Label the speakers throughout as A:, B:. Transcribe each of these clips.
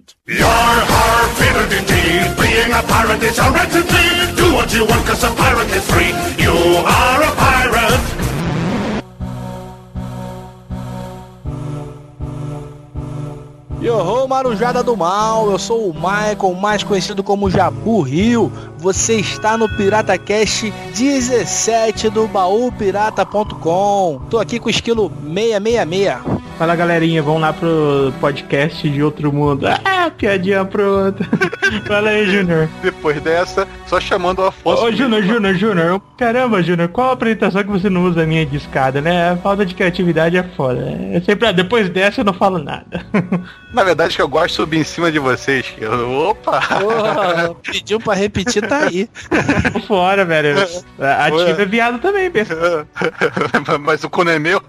A: pirate. You're har fitted indeed. Being a pirate is a right indeed. Do what you want cause a pirate is free. You are a pirate.
B: Yoho, Marujada do Mal, eu sou o Michael, mais conhecido como Jabu Rio. Você está no Pirata Cast 17 do baúpirata.com. Tô aqui com o esquilo 666.
C: Fala galerinha, vamos lá pro podcast de outro mundo. Ah, piadinha pronta. Fala aí, Júnior.
D: Depois dessa, só chamando o Afonso.
C: Ô, Júnior, Júnior, Júnior. Caramba, Júnior, qual a apresentação que você não usa a minha discada, né? A falta de criatividade é foda. É sempre, ah, depois dessa eu não falo nada.
D: Na verdade, que eu gosto de subir em cima de vocês. Eu, opa!
B: Porra, pediu pra repetir, tá aí.
C: Tô fora, velho. Ativa é viado também, pensa.
D: Mas o Cono é meu.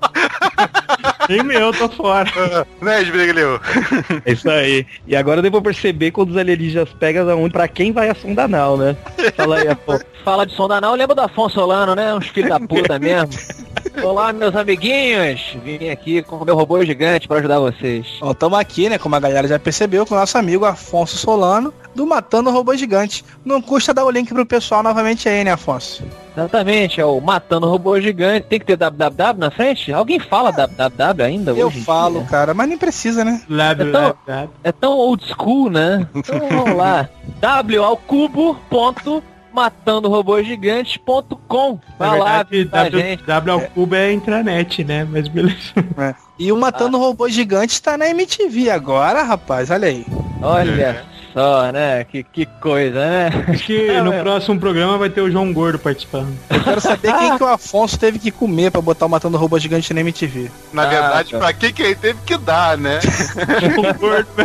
C: Nem meu, tô fora.
D: né, Esbrigleu?
E: É isso aí. E agora eu devo perceber quando os alienígenas pegam aonde, pra quem vai a sonda anal, né? Fala aí, Afonso.
F: Fala de sonda anal, lembra do Afonso Solano, né? Uns filhos da puta mesmo. Olá, meus amiguinhos. Vim aqui com o meu robô gigante para ajudar vocês.
B: Ó, tamo aqui, né? Como a galera já percebeu, com o nosso amigo Afonso Solano, do Matando o Robô Gigante. Não custa dar o link pro pessoal novamente aí, né, Afonso?
F: Exatamente, é o Matando o Robô Gigante. Tem que ter www na frente? Alguém fala www ainda
B: Eu falo,
F: dia?
B: cara, mas nem precisa, né?
C: Lab,
F: É tão-
C: lab, lab.
F: É tão old school, né? Então vamos lá. w ao cubo ponto matandorobôgigante.com.
C: Na
F: Vai lá,
C: verdade,
F: tá,
C: w,
F: gente.
C: w ao cubo é intranet, né? Mas beleza.
B: É. E o Matando o Robô Gigante tá na MTV agora, rapaz, olha aí.
F: Olha só, né? Que, que coisa, né?
C: Acho que
F: É,
C: no
F: meu.
C: próximo programa vai ter o João Gordo participando.
B: Eu quero saber quem que o Afonso teve que comer pra botar o Matando o Robô Gigante na MTV.
D: Na
F: Ah,
D: verdade,
F: cara.
D: pra que que ele teve que dar, né?
C: João Gordo,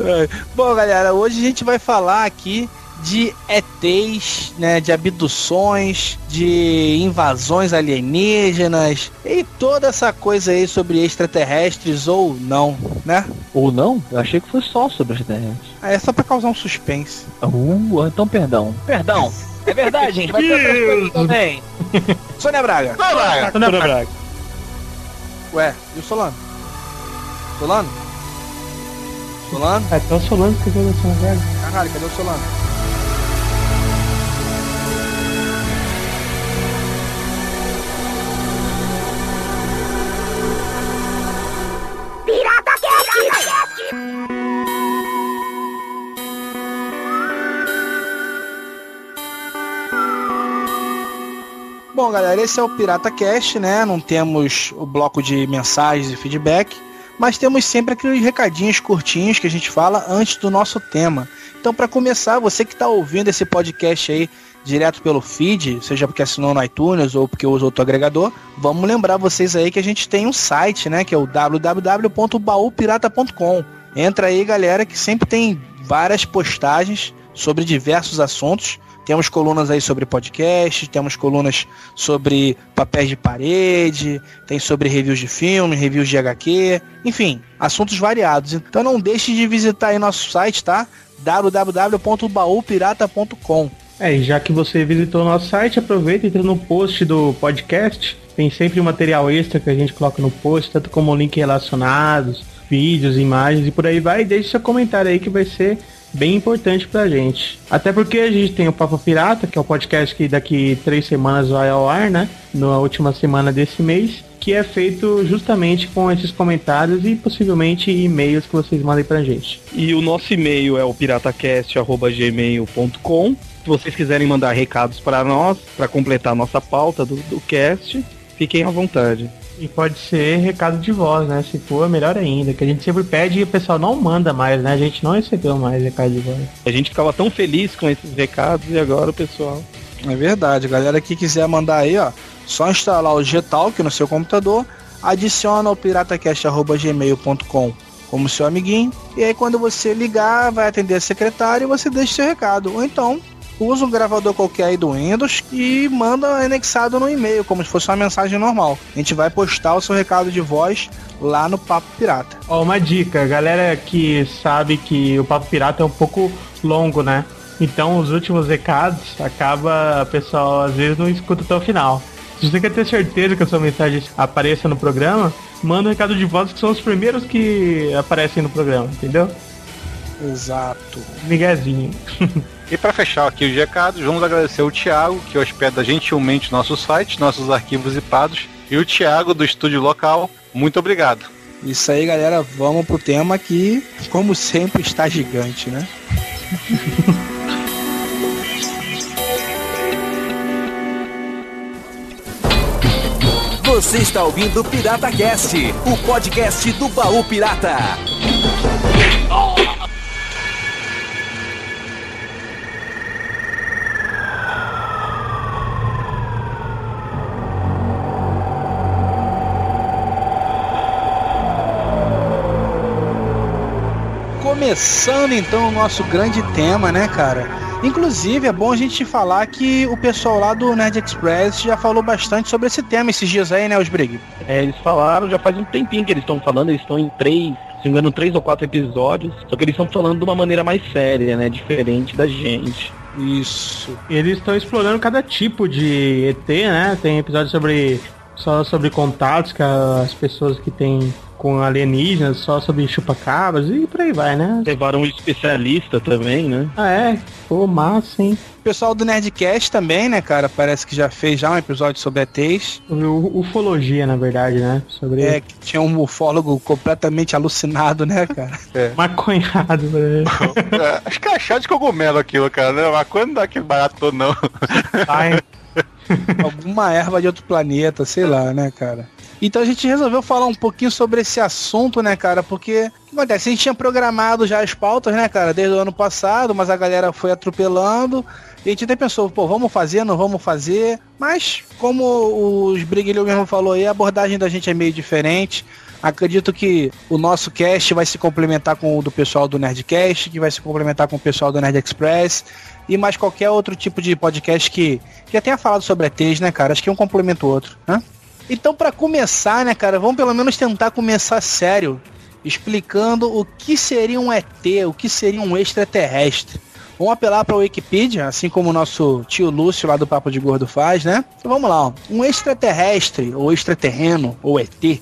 B: É. Bom, galera, hoje a gente vai falar aqui de ETs, né, de abduções, de invasões alienígenas e toda essa coisa aí sobre extraterrestres ou não, né?
F: Ou não? Eu achei que foi só sobre terrenos.
B: Ah, É só pra causar um suspense.
F: Uh, então perdão. Perdão. É verdade, gente. Vai ter outras coisas também.
B: Sônia Braga.
D: Vai lá.
C: Ana Braga.
B: Ué, e o Solano? Solano? Solano?
C: É, tá solando que eu vou Ana Braga.
B: Caralho, cadê o Solano? Bom, galera, esse é o Pirata Cast, né? Não temos o bloco de mensagens e feedback, mas temos sempre aqueles recadinhos curtinhos que a gente fala antes do nosso tema. Então, para começar, você que está ouvindo esse podcast aí direto pelo feed, seja porque assinou no iTunes ou porque usa outro agregador, vamos lembrar vocês aí que a gente tem um site, né? Que é o www.baupirata.com. Entra aí, galera, que sempre tem várias postagens sobre diversos assuntos. Temos colunas aí sobre podcast, temos colunas sobre papéis de parede, tem sobre reviews de filme, reviews de HQ, enfim, assuntos variados. Então não deixe de visitar aí nosso site, tá? www.baupirata.com.
C: É, e já que você visitou nosso site, aproveita e entra no post do podcast. Tem sempre material extra que a gente coloca no post, tanto como link relacionados, vídeos, imagens e por aí vai. Deixe seu comentário aí que vai ser bem importante pra gente. Até porque a gente tem o Papo Pirata, que é o podcast que daqui três semanas vai ao ar, né? Na última semana desse mês. Que é feito justamente com esses comentários e possivelmente e-mails que vocês mandem pra gente.
E: E o nosso e-mail é o piratacast.gmail.com. Se vocês quiserem mandar recados para nós, para completar a nossa pauta do, do cast, fiquem à vontade.
C: E pode ser recado de voz, né? Se for, melhor ainda. Que a gente sempre pede e o pessoal não manda mais, né? A gente não recebeu mais recado de voz.
E: A gente ficava tão feliz com esses recados e agora o pessoal.
B: É verdade, galera que quiser mandar aí, ó, só instalar o Gtalk no seu computador, adiciona o piratacast.gmail.com como seu amiguinho, e aí quando você ligar, vai atender a secretária e você deixa seu recado. Ou então, usa um gravador qualquer aí do Windows e manda anexado no e-mail, como se fosse uma mensagem normal. A gente vai postar o seu recado de voz lá no Papo Pirata.
C: Ó, uma dica, galera que sabe que o Papo Pirata é um pouco longo, né? Então os últimos recados acaba, o pessoal às vezes não escuta até o final. Se você quer ter certeza que a sua mensagem apareça no programa, manda um recado de voz que são os primeiros que aparecem no programa, entendeu?
B: Exato.
C: Miguezinho.
D: E para fechar aqui os recados, vamos agradecer o Thiago, que hospeda gentilmente nosso site, nossos arquivos zipados, e o Thiago do estúdio local. Muito obrigado.
B: Isso aí, galera. Vamos pro tema que, como sempre, está gigante, né?
G: Você está ouvindo o Pirata Cast, o podcast do baú pirata.
B: Começando então o nosso grande tema, né, cara? Inclusive, é bom a gente falar que o pessoal lá do Nerd Express já falou bastante sobre esse tema esses dias aí, né, os Brig?
E: É, eles falaram, já faz um tempinho que eles estão falando, eles estão em três, se não me engano, três ou quatro episódios, só que eles estão falando de uma maneira mais séria, né, diferente da gente.
B: Isso.
C: Eles estão explorando cada tipo de ET, né? Tem episódio sobre só sobre contatos que as pessoas que têm com alienígenas, só sobre chupacabras e por aí vai, né?
E: Levaram um especialista também, né?
C: Ah, é? Pô, massa, hein?
B: O pessoal do Nerdcast também, né, cara? Parece que já fez já um episódio sobre ETs.
C: Ufologia, na verdade, né? Sobre
B: É, que tinha um ufólogo completamente alucinado, né, cara?
C: maconhado, né?
D: É, acho que é chá de cogumelo aquilo, cara. Né? Mas quando dá aquele barato todo, não.
C: Ai,
B: Alguma erva de outro planeta, sei lá, né, cara? Então a gente resolveu falar um pouquinho sobre esse assunto, né, cara? Porque o que acontece? A gente tinha programado já as pautas, né, cara, desde o ano passado, mas a galera foi atropelando. E a gente até pensou, pô, vamos fazer, não vamos fazer. Mas, como os Briguilho mesmo falou aí, a abordagem da gente é meio diferente. Acredito que o nosso cast vai se complementar com o do pessoal do Nerdcast, que vai se complementar com o pessoal do Nerd Express e mais qualquer outro tipo de podcast que já tenha falado sobre ETs, né, cara? Acho que um complementa o outro, né? Então, pra começar, né, cara, vamos pelo menos tentar começar sério, explicando o que seria um ET, o que seria um extraterrestre. Vamos apelar para a Wikipedia, assim como o nosso tio Lúcio lá do Papo de Gordo faz, né? Então vamos lá, ó. Um extraterrestre, ou extraterreno, ou ET,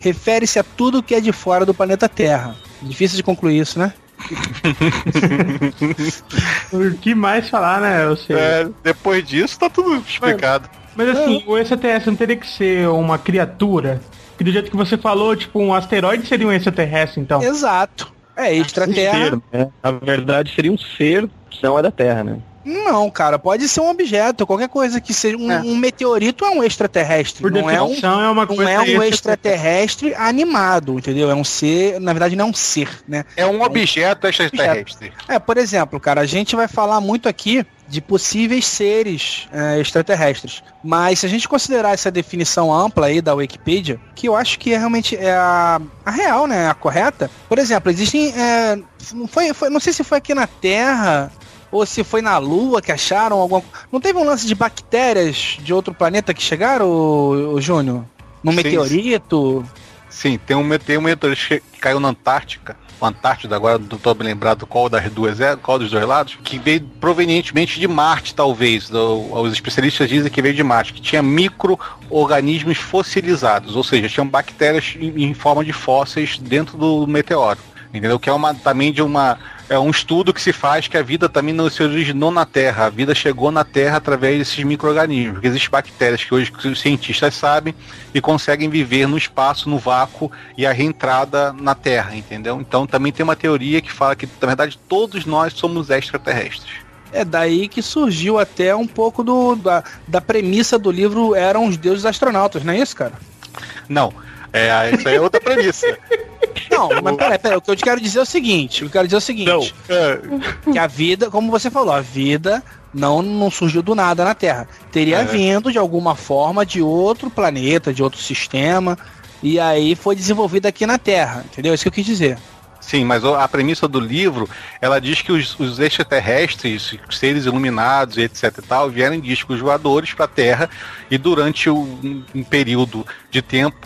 B: refere-se a tudo que é de fora do planeta Terra. Difícil de concluir isso, né?
C: o que mais falar, né? Eu sei.
D: É, depois disso, tá tudo explicado.
C: Mas assim, o extraterrestre não teria que ser uma criatura? Que do jeito que você falou, tipo, um asteroide seria um extraterrestre, então.
B: Exato. É
E: Um
B: extraterra.
E: ser, né? Na verdade, seria um ser que não é da Terra, né?
B: Não, cara, pode ser um objeto, qualquer coisa que seja. Um,
C: É.
B: um meteorito é um extraterrestre.
C: Por
B: não é um,
C: é, uma
B: não
C: coisa
B: é um
C: extraterrestre.
B: extraterrestre animado, entendeu? É um ser, na verdade, não é um ser, né?
D: É um objeto extraterrestre.
B: É, por exemplo, cara, a gente vai falar muito aqui de possíveis seres é, extraterrestres. Mas se a gente considerar essa definição ampla aí da Wikipedia, que eu acho que é realmente é a, a real, né? A correta. Por exemplo, existem. é, não, foi, foi- não sei se foi aqui na Terra. Ou se foi na Lua que acharam alguma. Não teve um lance de bactérias de outro planeta que chegaram, ô, ô, Júnior? Num
D: Sim,
B: meteorito?
D: Sim, tem um, tem um meteorito que caiu na Antártica. Antártida, agora não tô me lembrado qual das duas é, qual dos dois lados, que veio provenientemente de Marte, talvez. Do- os especialistas dizem que veio de Marte, que tinha micro-organismos fossilizados, ou seja, tinham bactérias em, em forma de fósseis dentro do meteoro. Entendeu? Que é uma também de uma. É um estudo que se faz que a vida também não se originou na Terra. A vida chegou na Terra através desses micro-organismos. Porque existem bactérias que hoje os cientistas sabem e conseguem viver no espaço, no vácuo e a reentrada na Terra, entendeu? Então também tem uma teoria que fala que, na verdade, todos nós somos extraterrestres.
B: É daí que surgiu até um pouco do, da, da premissa do livro Eram os Deuses Astronautas, não é isso, cara?
D: Não, é, isso aí é outra premissa.
B: Não, mas peraí, peraí, o que eu te quero dizer é o seguinte, o que eu quero dizer é o seguinte,
D: É,
B: que a vida, como você falou, a vida não, não surgiu do nada na Terra. Teria
D: É.
B: vindo de alguma forma de outro planeta, de outro sistema, e aí foi desenvolvida aqui na Terra, entendeu? É isso que eu quis dizer.
D: Sim, mas a premissa do livro, ela diz que os, os extraterrestres, os seres iluminados e etc e tal, vieram em discos voadores para a Terra e durante um, um período de tempo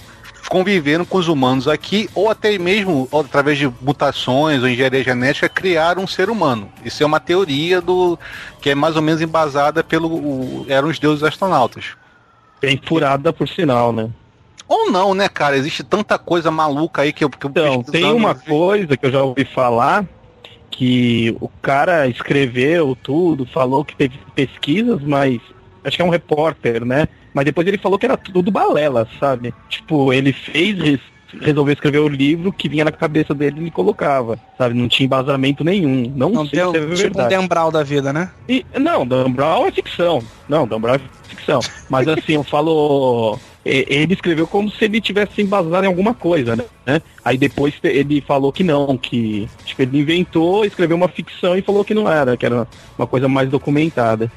D: conviveram com os humanos aqui ou até mesmo através de mutações ou engenharia genética criaram um ser humano. Isso é uma teoria do que é mais ou menos embasada pelo o- eram os deuses astronautas.
E: Bem furada, por sinal, né?
D: Ou não, né, cara? Existe tanta coisa maluca aí que eu. Que
E: Então, tem uma coisa que eu já ouvi falar que o cara escreveu tudo, falou que teve pesquisas, mas acho que é um repórter, né? Mas depois ele falou que era tudo balela, sabe? Tipo, ele fez, res- resolveu escrever o livro que vinha na cabeça dele e colocava, sabe? Não tinha embasamento nenhum. Não,
B: Não
E: sei
B: deu
E: se é
B: tipo um
E: verdade.
B: Dembral da vida, né?
E: E, não, Dan Brown é ficção. Não, Dan Brown é ficção. Mas assim, eu falo. Ele escreveu como se ele tivesse embasado em alguma coisa, né? Aí depois ele falou que não, que tipo, ele inventou, escreveu uma ficção e falou que não era, que era uma coisa mais documentada.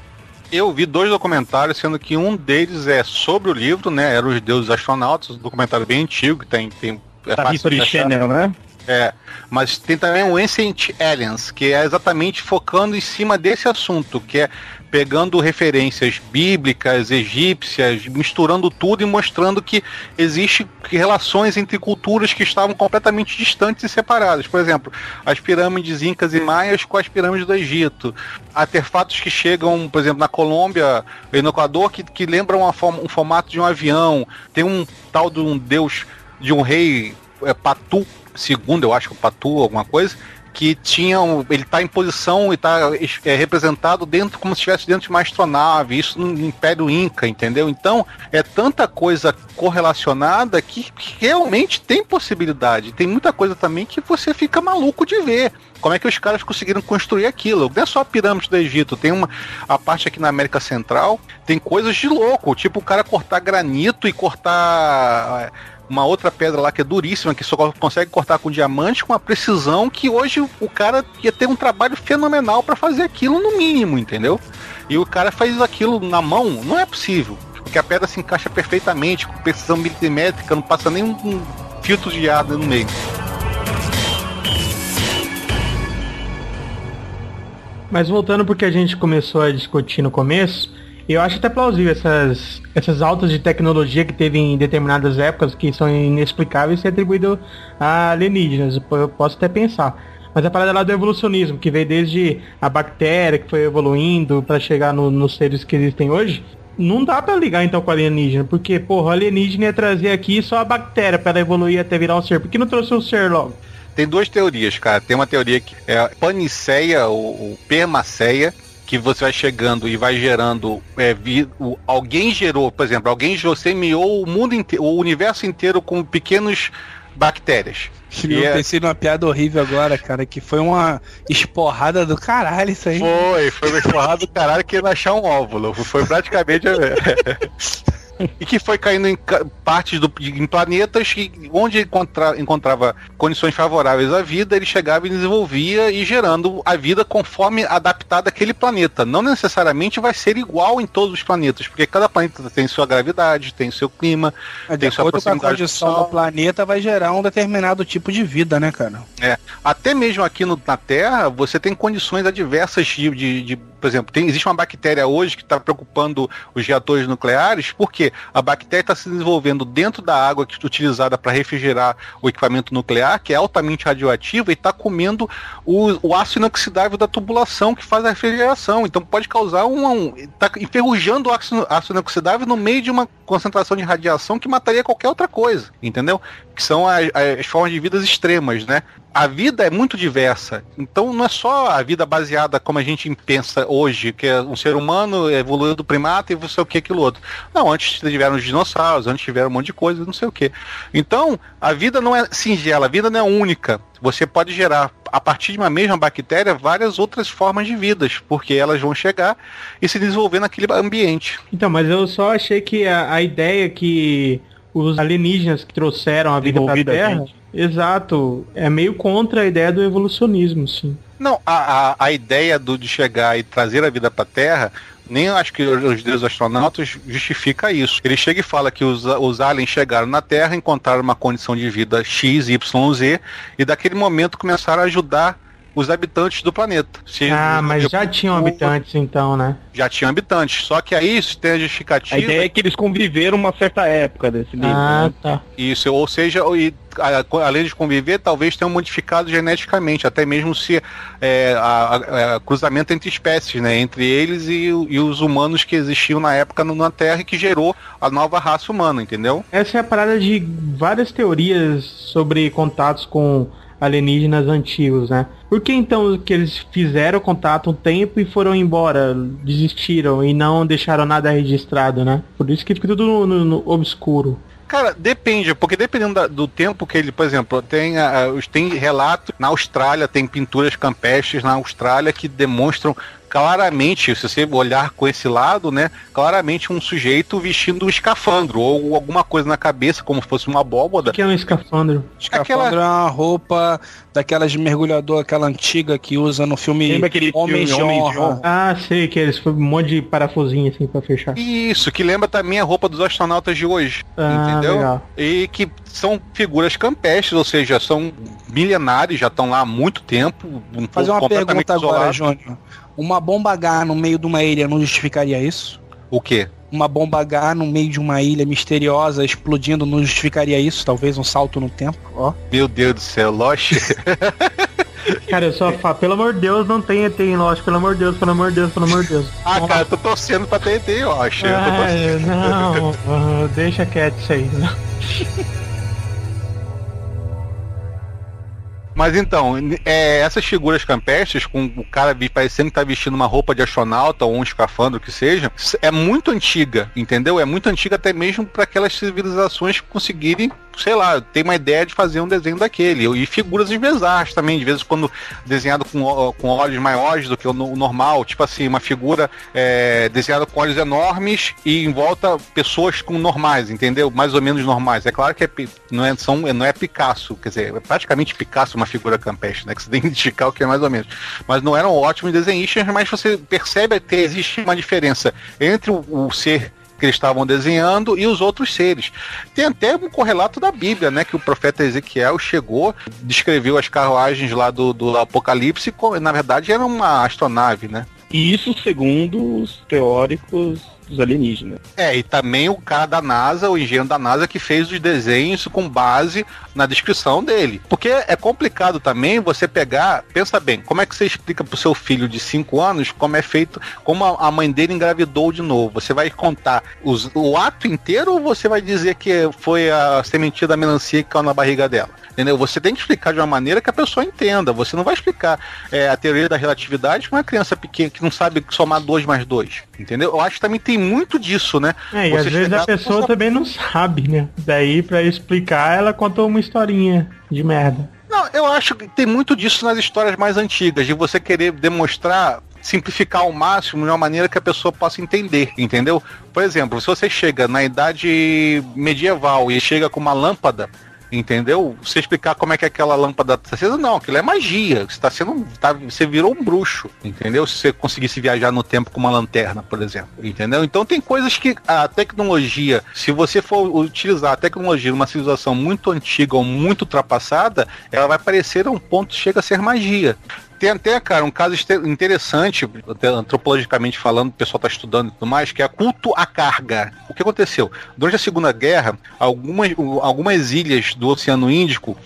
D: Eu vi dois documentários, sendo que um deles é sobre o livro, né? Era Os Deuses Astronautas, um documentário bem antigo, que tem. tem é de
E: History. Channel, né?
D: É, mas tem também o Ancient Aliens, que é exatamente focando em cima desse assunto, que é pegando referências bíblicas, egípcias, misturando tudo e mostrando que existe relações entre culturas que estavam completamente distantes e separadas. Por exemplo, as pirâmides incas e maias com as pirâmides do Egito. Artefatos que chegam, por exemplo, na Colômbia e no Equador que, que lembram forma- um formato de um avião. Tem um tal de um deus, de um rei é, Patu, segundo, eu acho Patu, alguma coisa, que tinha um, ele está em posição e está é, representado dentro como se estivesse dentro de uma astronave, isso no Império Inca, entendeu? Então é tanta coisa correlacionada que realmente tem possibilidade. Tem muita coisa também que você fica maluco de ver. Como é que os caras conseguiram construir aquilo? Não é só a pirâmide do Egito, tem uma a parte aqui na América Central, tem coisas de louco, tipo o cara cortar granito e cortar uma outra pedra lá que é duríssima, que só consegue cortar com diamante com uma precisão que hoje o cara ia ter um trabalho fenomenal para fazer aquilo no mínimo, entendeu? E o cara faz aquilo na mão, não é possível, porque a pedra se encaixa perfeitamente, com precisão milimétrica, não passa nem um, filtro de ar no meio.
C: Mas voltando porque a gente começou a discutir no começo, eu acho até plausível essas, essas altas de tecnologia que teve em determinadas épocas que são inexplicáveis ser atribuído a alienígenas. Eu posso até pensar. Mas a parada lá do evolucionismo, que veio desde a bactéria que foi evoluindo para chegar no- nos seres que existem hoje, não dá pra ligar então com alienígena, porque, porra, alienígena ia trazer aqui só a bactéria pra ela evoluir até virar um ser. Por que não trouxe o ser logo?
D: Tem duas teorias, cara. Tem uma teoria que é a paniceia ou, ou permaceia, que você vai chegando e vai gerando. É, vi- o- alguém gerou, por exemplo, alguém gerou, semeou o mundo inteiro, o universo inteiro com pequenos bactérias.
B: Eu
D: é-
B: pensei numa piada horrível agora, cara, que foi uma esporrada do caralho isso aí.
D: Foi, foi uma esforrada do caralho que ia achar um óvulo. Foi praticamente. e que foi caindo em partes do, em planetas que, onde encontra, encontrava condições favoráveis à vida, ele chegava e desenvolvia e gerando a vida conforme adaptada àquele planeta. Não necessariamente vai ser igual em todos os planetas, porque cada planeta tem sua gravidade, tem seu clima,
B: De
D: tem sua
B: a
D: proximidade do
B: condição
D: Sol.
B: do planeta, vai gerar um determinado tipo de vida, né, cara?
D: É, até mesmo aqui no- na Terra, você tem condições adversas de, de- de- por exemplo, tem- existe uma bactéria hoje que está preocupando os reatores nucleares, porque a bactéria está se desenvolvendo dentro da água que utilizada para refrigerar o equipamento nuclear, que é altamente radioativo, e está comendo o, o ácido inoxidável da tubulação que faz a refrigeração. Então pode causar um. está enferrujando o ácido, ácido inoxidável no meio de uma concentração de radiação que mataria qualquer outra coisa, entendeu? Que são as, as formas de vidas extremas, né? A vida é muito diversa. Então não é só a vida baseada como a gente pensa hoje, que é um ser humano evoluiu do primata e não sei o que, aquilo outro. Não, antes tiveram os dinossauros, antes tiveram um monte de coisa, não sei o que. Então, a vida não é singela, a vida não é única. Você pode gerar, a partir de uma mesma bactéria, várias outras formas de vidas, porque elas vão chegar e se desenvolver naquele ambiente.
C: Então, mas eu só achei que a, a ideia que os alienígenas que trouxeram a vida pra
E: Desenvolvida,
C: Terra,
E: gente.
C: Exato, é meio contra a ideia do evolucionismo, sim.
D: Não, a, a, a ideia do, de chegar e trazer a vida para a Terra, nem acho que os deuses astronautas justifica isso. Ele chega e fala que os, os aliens chegaram na Terra, encontraram uma condição de vida X, Y, Z, e daquele momento começaram a ajudar os habitantes do planeta. Se-
C: Ah, mas já
D: tipo,
C: tinham habitantes então, né?
D: Já tinham habitantes. Só que aí isso tem a justificativa.
E: A ideia é que eles conviveram uma certa época desse livro.
C: Ah,
E: né?
C: tá.
D: Isso, ou seja, e, a- além de conviver, talvez tenham modificado geneticamente, até mesmo se é, a- a- a- cruzamento entre espécies, né? Entre eles e, e os humanos que existiam na época no- na Terra e que gerou a nova raça humana, entendeu?
C: Essa é a parada de várias teorias sobre contatos com alienígenas antigos, né? Por que então que eles fizeram contato um tempo e foram embora, desistiram e não deixaram nada registrado, né? Por isso que fica tudo no, no- no obscuro.
D: Cara, depende, porque dependendo da- do tempo que ele, por exemplo, tem, os- tem relato na Austrália, tem pinturas campestres na Austrália que demonstram claramente, se você olhar com esse lado, né, claramente um sujeito vestindo um escafandro ou alguma coisa na cabeça, como se fosse uma abóboda.
C: O que é um escafandro?
B: Escafandro
D: Aquela-
B: é uma roupa daquelas de mergulhador, aquela antiga que usa no filme
E: Lembra aquele
B: Homens de
E: filme Homens de
B: Honra.
C: Ah, sei que eles foi um monte de parafusinho assim pra fechar.
D: Isso, que lembra também a roupa dos astronautas de hoje.
C: Ah,
D: entendeu?
C: legal.
D: E que são figuras campestres, ou seja, são milenares, já estão lá há muito tempo. Um
B: Fazer uma
D: completamente
B: pergunta agora. Júnior. Uma bomba H no meio de uma ilha não justificaria isso?
D: O quê?
B: Uma bomba H no meio de uma ilha misteriosa explodindo não justificaria isso? Talvez um salto no tempo? Ó.
D: Meu Deus do céu, Lost.
C: Cara, eu só falo, pelo amor de Deus, não tem ET em Lost, pelo amor de Deus, pelo amor de Deus, pelo amor de Deus.
D: ah, cara, eu tô torcendo pra TNT, eu acho. Eu tô
C: não, deixa quieto isso aí.
D: Mas então, é, essas figuras campestres, com o cara parecendo que tá vestindo uma roupa de astronauta ou um escafandro que seja, é muito antiga, entendeu? É muito antiga até mesmo para aquelas civilizações conseguirem, sei lá, ter uma ideia de fazer um desenho daquele. E figuras bizarras também, de vez em quando desenhado com, com olhos maiores do que o no- o normal, tipo assim, uma figura é, desenhada com olhos enormes e em volta pessoas com normais, entendeu? Mais ou menos normais. É claro que é, não, é, são, não é Picasso, quer dizer, é praticamente Picasso uma figura campestre, né? Que você tem que identificar o que é mais ou menos. Mas não eram ótimos desenhistas, mas você percebe que existe uma diferença entre o, o ser que eles estavam desenhando e os outros seres. Tem até um correlato da Bíblia, né? Que o profeta Ezequiel chegou, descreveu as carruagens lá do, do Apocalipse, co- na verdade era uma astronave, né?
E: E isso segundo os teóricos dos alienígenas.
D: É, e também o cara da NASA, o engenheiro da NASA, que fez os desenhos com base na descrição dele. Porque é complicado também você pegar, pensa bem, como é que você explica pro seu filho de 5 anos como é feito, como a mãe dele engravidou de novo? Você vai contar os- o ato inteiro ou você vai dizer que foi a sementinha da melancia que caiu na barriga dela? Entendeu? Você tem que explicar de uma maneira que a pessoa entenda. Você não vai explicar é, a teoria da relatividade para uma criança pequena que não sabe somar 2 mais 2. Entendeu? Eu acho que também tem muito disso, né?
C: É, e
D: Você
C: às vezes a pessoa
D: com-
C: também não sabe, né? Daí, pra explicar, ela contou uma historinha de merda.
D: Não, eu acho que tem muito disso nas histórias mais antigas, de você querer demonstrar, simplificar ao máximo de uma maneira que a pessoa possa entender, entendeu? Por exemplo, se você chega na idade medieval e chega com uma lâmpada, entendeu? Você explicar como é que aquela lâmpada tá acesa, não, aquilo é magia. Você tá sendo. Tá, você virou um bruxo, entendeu? Se você conseguisse viajar no tempo com uma lanterna, por exemplo. Entendeu? Então tem coisas que a tecnologia, se você for utilizar a tecnologia numa civilização muito antiga ou muito ultrapassada, ela vai parecer a um ponto chega a ser magia. Tem até, cara, um caso interessante, antropologicamente falando, o pessoal está estudando e tudo mais, que é culto à carga. O que aconteceu? Durante a Segunda Guerra, algumas, algumas ilhas do Oceano Índico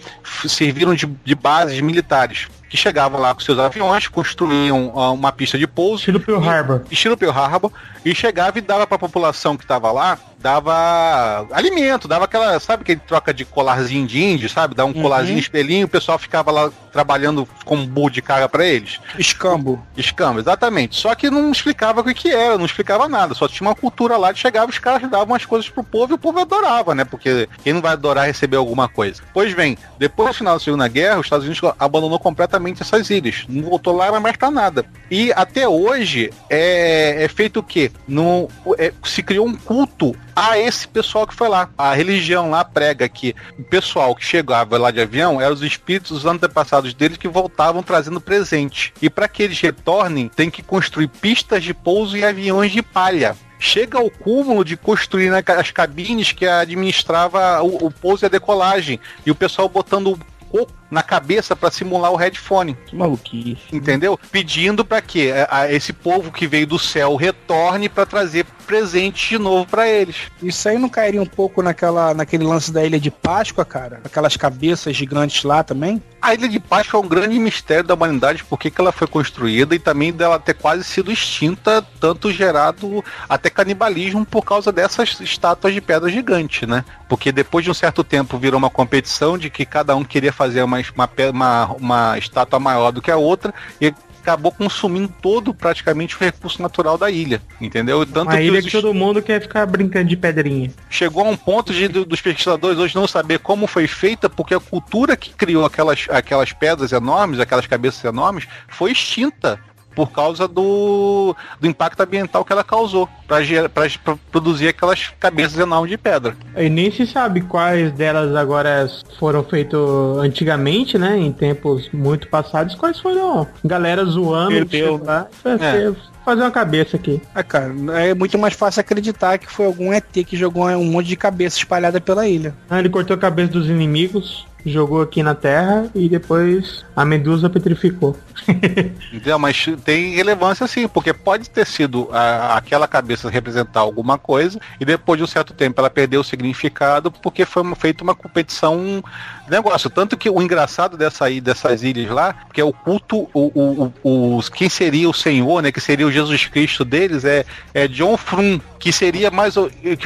D: serviram de, de bases militares, que chegavam lá com seus aviões, construíam ah, uma pista de pouso,
C: Estilo Pearl Harbor.
D: estilo Pearl Harbor, e chegava e dava para a população que estava lá, dava alimento, dava aquela, sabe aquele troca de colarzinho de índio, sabe? Dá um colarzinho espelhinho, o pessoal ficava lá trabalhando com burro de carga para eles.
B: Escambo.
D: Escambo, exatamente. Só que não explicava o que, que era, não explicava nada. Só tinha uma cultura lá de chegava, os caras davam as coisas pro povo e o povo adorava, né? Porque quem não vai adorar receber alguma coisa? Pois bem, depois do final da Segunda Guerra, os Estados Unidos abandonou completamente essas ilhas. Não voltou lá mais pra nada. E até hoje é, é feito o quê? No, é, se criou um culto a esse pessoal que foi lá. A religião lá prega que o pessoal que chegava lá de avião eram os espíritos dos antepassados deles que voltavam trazendo presente. E para que eles retornem, tem que construir pistas de pouso e aviões de palha. Chega ao cúmulo de construir né, as cabines que administrava o, o pouso e a decolagem. E o pessoal botando co- na cabeça para simular o headphone.
E: Que maluquice.
D: Entendeu? Pedindo para que é, a- esse povo que veio do céu retorne para trazer presente de novo para eles.
B: Isso aí não cairia um pouco naquela, naquele lance da Ilha de Páscoa, cara? Aquelas cabeças gigantes lá também?
D: A Ilha de Páscoa é um grande mistério da humanidade, por que que ela foi construída e também dela ter quase sido extinta, tanto gerado até canibalismo por causa dessas estátuas de pedra gigante, né? Porque depois de um certo tempo virou uma competição de que cada um queria fazer uma, uma, uma, uma estátua maior do que a outra e acabou consumindo todo praticamente o recurso natural da ilha, entendeu? Tanto
C: Uma ilha
D: os
C: que todo mundo quer ficar brincando de pedrinha.
D: chegou a um ponto de, do- dos pesquisadores hoje não saber como foi feita, porque a cultura que criou aquelas, aquelas pedras enormes, aquelas cabeças enormes, foi extinta por causa do, do impacto ambiental que ela causou para produzir aquelas cabeças enormes de pedra.
C: E nem se sabe quais delas agora foram feitas antigamente, né? Em tempos muito passados, quais foram. Galera zoando,
E: Perdeu.
C: tipo, lá,
D: é.
C: fazer uma cabeça aqui.
B: Ah, cara, é muito mais fácil acreditar que foi algum ET que jogou um monte de cabeça espalhada pela ilha.
C: Ah, ele cortou a cabeça dos inimigos, jogou aqui na terra e depois a medusa petrificou.
D: Entendeu? Mas tem relevância sim, porque pode ter sido a- aquela cabeça representar alguma coisa e depois de um certo tempo ela perdeu o significado porque foi feita uma competição negócio. Tanto que o engraçado dessa, dessas ilhas lá, que é o culto, o, o, os, quem seria o Senhor, né? Que seria o Jesus Cristo deles, é, é John Frum, que seria mais.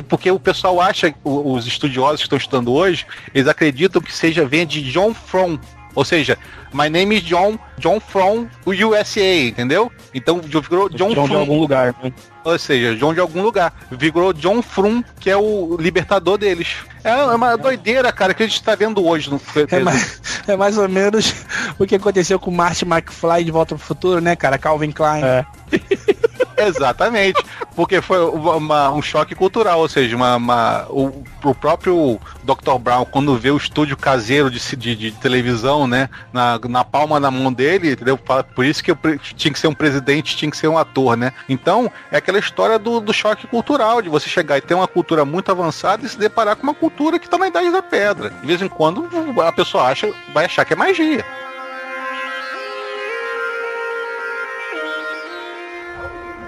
D: Porque o pessoal acha, os estudiosos que estão estudando hoje, eles acreditam que seja venha de John From. Ou seja, my name is John, John from USA, entendeu? Então virou John,
E: John de algum lugar, né?
D: ou seja, John de algum lugar. Virou John Frum, que é o libertador deles. É uma doideira, cara, que a gente tá vendo hoje no
B: É mais, é mais ou menos o que aconteceu com Marty McFly de Volta pro Futuro, né, cara? Calvin Klein.
E: É.
D: Exatamente, porque foi uma- um choque cultural, ou seja, uma, uma- o, o próprio Dr. Brown, quando vê o estúdio caseiro de, de, de televisão, né, na, na palma da mão dele, entendeu? Por isso que eu tinha que ser um presidente, tinha que ser um ator, né? Então, é aquela história do, do choque cultural, de você chegar e ter uma cultura muito avançada e se deparar com uma cultura que está na idade da pedra. De vez em quando, a pessoa acha, vai achar que é magia.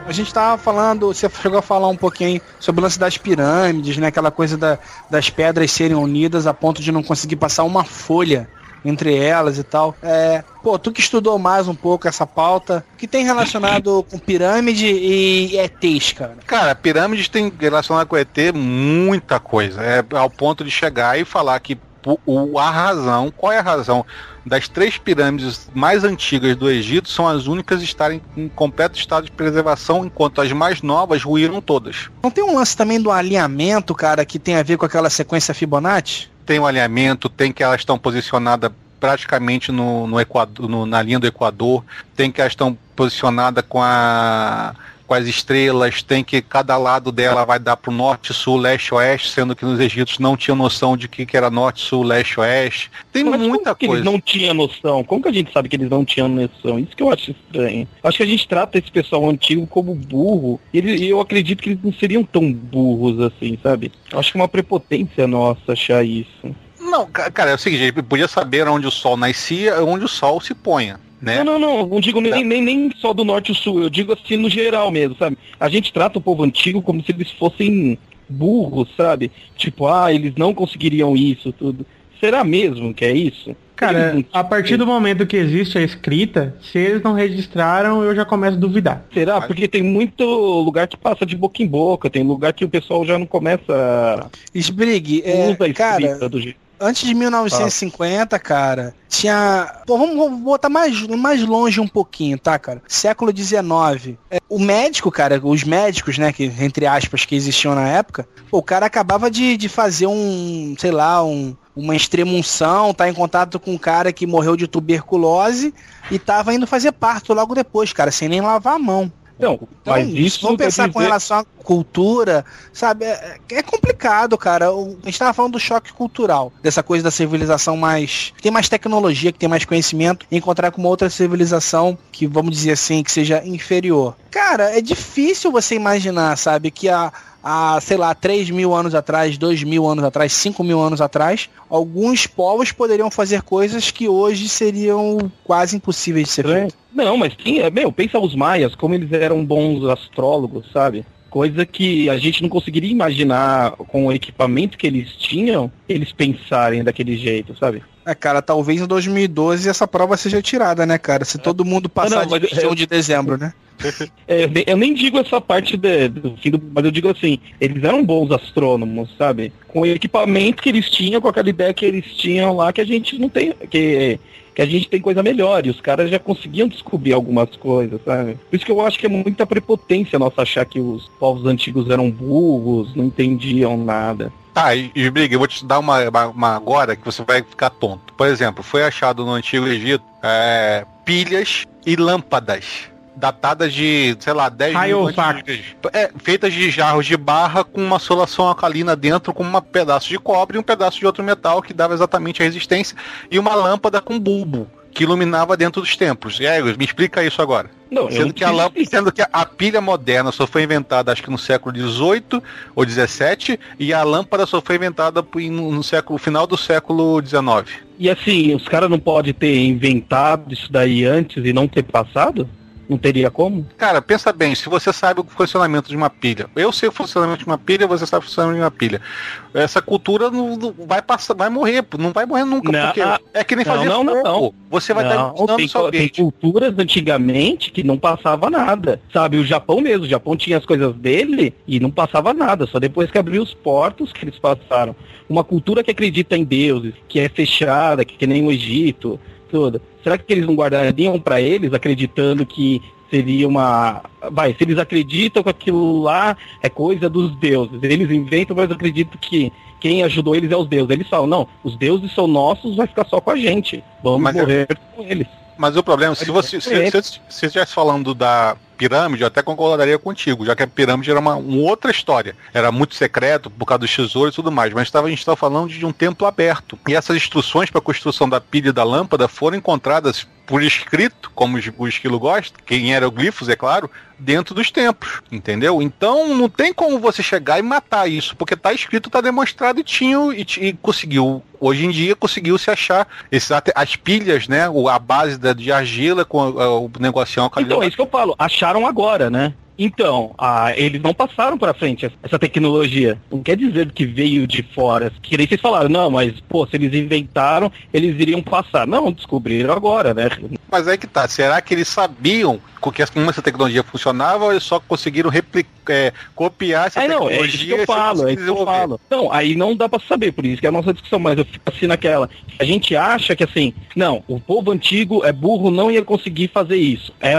B: A gente tava falando, você chegou a falar um pouquinho sobre o lance das pirâmides, né? Aquela coisa da- das pedras serem unidas a ponto de não conseguir passar uma folha entre elas e tal. É, pô, tu que estudou mais um pouco essa pauta, o que tem relacionado com pirâmide e ETs, cara?
D: Cara, pirâmides tem relacionado com ET muita coisa. É ao ponto de chegar e falar que o- o, a razão, qual é a razão das três pirâmides mais antigas do Egito são as únicas a estarem em completo estado de preservação, enquanto as mais novas ruíram todas.
B: Não tem um lance também do alinhamento, cara, que tem a ver com aquela sequência Fibonacci?
D: Tem o alinhamento, tem que elas estão posicionadas praticamente no, no Equador, no- na linha do Equador, tem que elas estão posicionadas com a com as estrelas, tem que cada lado dela vai dar para o norte, sul, leste, oeste, sendo que nos egípcios não tinham noção de que, que era norte, sul, leste, oeste. Tem
E: Mas
D: muita
E: como que
D: coisa.
E: eles não tinham noção? Como que a gente sabe que eles não tinham noção? Isso que eu acho estranho. Acho que a gente trata esse pessoal antigo como burro. E ele- e eu acredito que eles não seriam tão burros assim, sabe? Acho que é uma prepotência nossa achar isso.
D: Não, ca- cara, é o seguinte, podia saber onde o sol nascia, onde o sol se ponha, né?
E: Não, não, não. Não digo nem, nem, nem só do norte e sul. Eu digo assim no geral mesmo, sabe? A gente trata o povo antigo como se eles fossem burros, sabe? Tipo, ah, eles não conseguiriam isso, tudo. Será mesmo que é isso?
C: Cara,
E: não-
C: a partir do momento que existe a escrita, se eles não registraram, eu já começo a duvidar.
E: Será? Porque tem muito lugar que passa de boca em boca, tem lugar que o pessoal já não começa a
B: Sprig,
E: usa
B: é,
E: a
B: cara,
E: escrita do jeito.
B: Antes de 1950, cara, tinha. Pô, vamos botar mais, mais longe um pouquinho, tá, cara? Século XIX. É, o médico, cara, os médicos, né, que, entre aspas, que existiam na época, pô, o cara acabava de, de fazer um, sei lá, um. Uma extremunção, tá em contato com um cara que morreu de tuberculose e tava indo fazer parto logo depois, cara, sem nem lavar a mão.
E: Então,
B: Então,
E: mas isso
B: vamos pensar com
E: dizer-
B: relação à cultura, sabe? É, é complicado, cara. O- A gente tava falando do choque cultural, dessa coisa da civilização mais. que tem mais tecnologia, que tem mais conhecimento, e encontrar com uma outra civilização que, vamos dizer assim, que seja inferior. Cara, é difícil você imaginar, sabe, que a. há, sei lá, 3 mil anos atrás, 2 mil anos atrás, 5 mil anos atrás, alguns povos poderiam fazer coisas que hoje seriam quase impossíveis de ser
E: É.
B: feitas.
E: Não, mas sim, é, meu, pensa os maias, como eles eram bons astrólogos, sabe? Coisa que a gente não conseguiria imaginar com o equipamento que eles tinham, eles pensarem daquele jeito, sabe?
B: É, cara, talvez em 2012 essa prova seja tirada, né, cara? Se todo mundo passar
E: Ah, não,
B: de
E: mas
B: 21
E: eu-
B: de dezembro, né?
E: É, eu nem- eu nem digo essa parte de- do fim do. Mas eu digo assim, eles eram bons astrônomos, sabe? Com o equipamento que eles tinham, com aquela ideia que eles tinham lá, que a gente não tem. Que, que a gente tem coisa melhor. E os caras já conseguiam descobrir algumas coisas, sabe? Por isso que eu acho que é muita prepotência nossa achar que os povos antigos eram burros, não entendiam nada.
D: Tá, e, e Briga, eu vou te dar uma, uma, uma agora que você vai ficar tonto. Por exemplo, foi achado no Antigo Egito é, pilhas e lâmpadas. Datadas de, sei lá, 10 mil Cristo. é, Feitas de jarros de barra com uma solução alcalina dentro, com um pedaço de cobre e um pedaço de outro metal que dava exatamente a resistência, e uma lâmpada com bulbo que iluminava dentro dos templos. E aí, me explica isso agora.
E: Não,
D: Sendo que, a lâmpada, sendo que a pilha moderna só foi inventada, acho que no século XVIII ou XVII, e a lâmpada só foi inventada no século, final do século XIX.
E: E assim, os caras não podem ter inventado isso daí antes e não ter passado? Não teria como?
D: Cara, pensa bem, se você sabe o funcionamento de uma pilha, eu sei o funcionamento de uma pilha, você sabe o funcionamento de uma pilha. Essa cultura não, não vai passar, vai morrer, não vai morrer nunca,
E: Não,
D: porque é que nem
E: não,
D: fazer
E: não, não,
D: fogo. Você vai estar
E: Não,
D: iluminando
E: tem,
D: seu
E: tem culturas antigamente que não passava nada. Sabe, o Japão mesmo, o Japão tinha as coisas dele e não passava nada, só depois que abriu os portos que eles passaram. Uma cultura que acredita em deuses, que é fechada, que, que nem o Egito, toda. Será que eles não guardariam para eles acreditando que seria uma. Vai, se eles acreditam que aquilo lá é coisa dos deuses, eles inventam, mas eu acredito que quem ajudou eles é os deuses. Eles falam, não, os deuses são nossos, vai ficar só com a gente. Vamos
D: Mas é-
E: morrer com eles.
D: Mas o problema, se você se, se, se, se estivesse falando da pirâmide, eu até concordaria contigo, já que a pirâmide era uma, uma outra história. Era muito secreto por causa dos tesouros e tudo mais, mas tava, a gente estava falando de um templo aberto. E essas instruções para a construção da pilha e da lâmpada foram encontradas por escrito, como os- o esquilo gosta, que em hieroglifos, é claro, dentro dos templos, entendeu? Então não tem como você chegar e matar isso, porque tá escrito, tá demonstrado e tinha e, e conseguiu. Hoje em dia conseguiu se achar esses, as pilhas, né? o- A base da, de argila com a- o negocinho alcalino.
E: Então, é isso que eu falo, acharam agora, né? Então, ah, eles não passaram pra frente essa tecnologia. Não quer dizer que veio de fora. Que nem vocês falaram, não, mas, pô, se eles inventaram, eles iriam passar. Não, descobriram agora, né?
D: Mas aí que tá. Será que eles sabiam como essa tecnologia funcionava ou eles só conseguiram replicar, é, copiar essa
E: Aí não,
D: tecnologia?
E: é isso que eu falo, é isso que eu falo. Não, aí não dá pra saber, por isso que é a nossa discussão, mas eu fico assim naquela. A gente acha que assim, não, o povo antigo é burro, não ia conseguir fazer isso. É,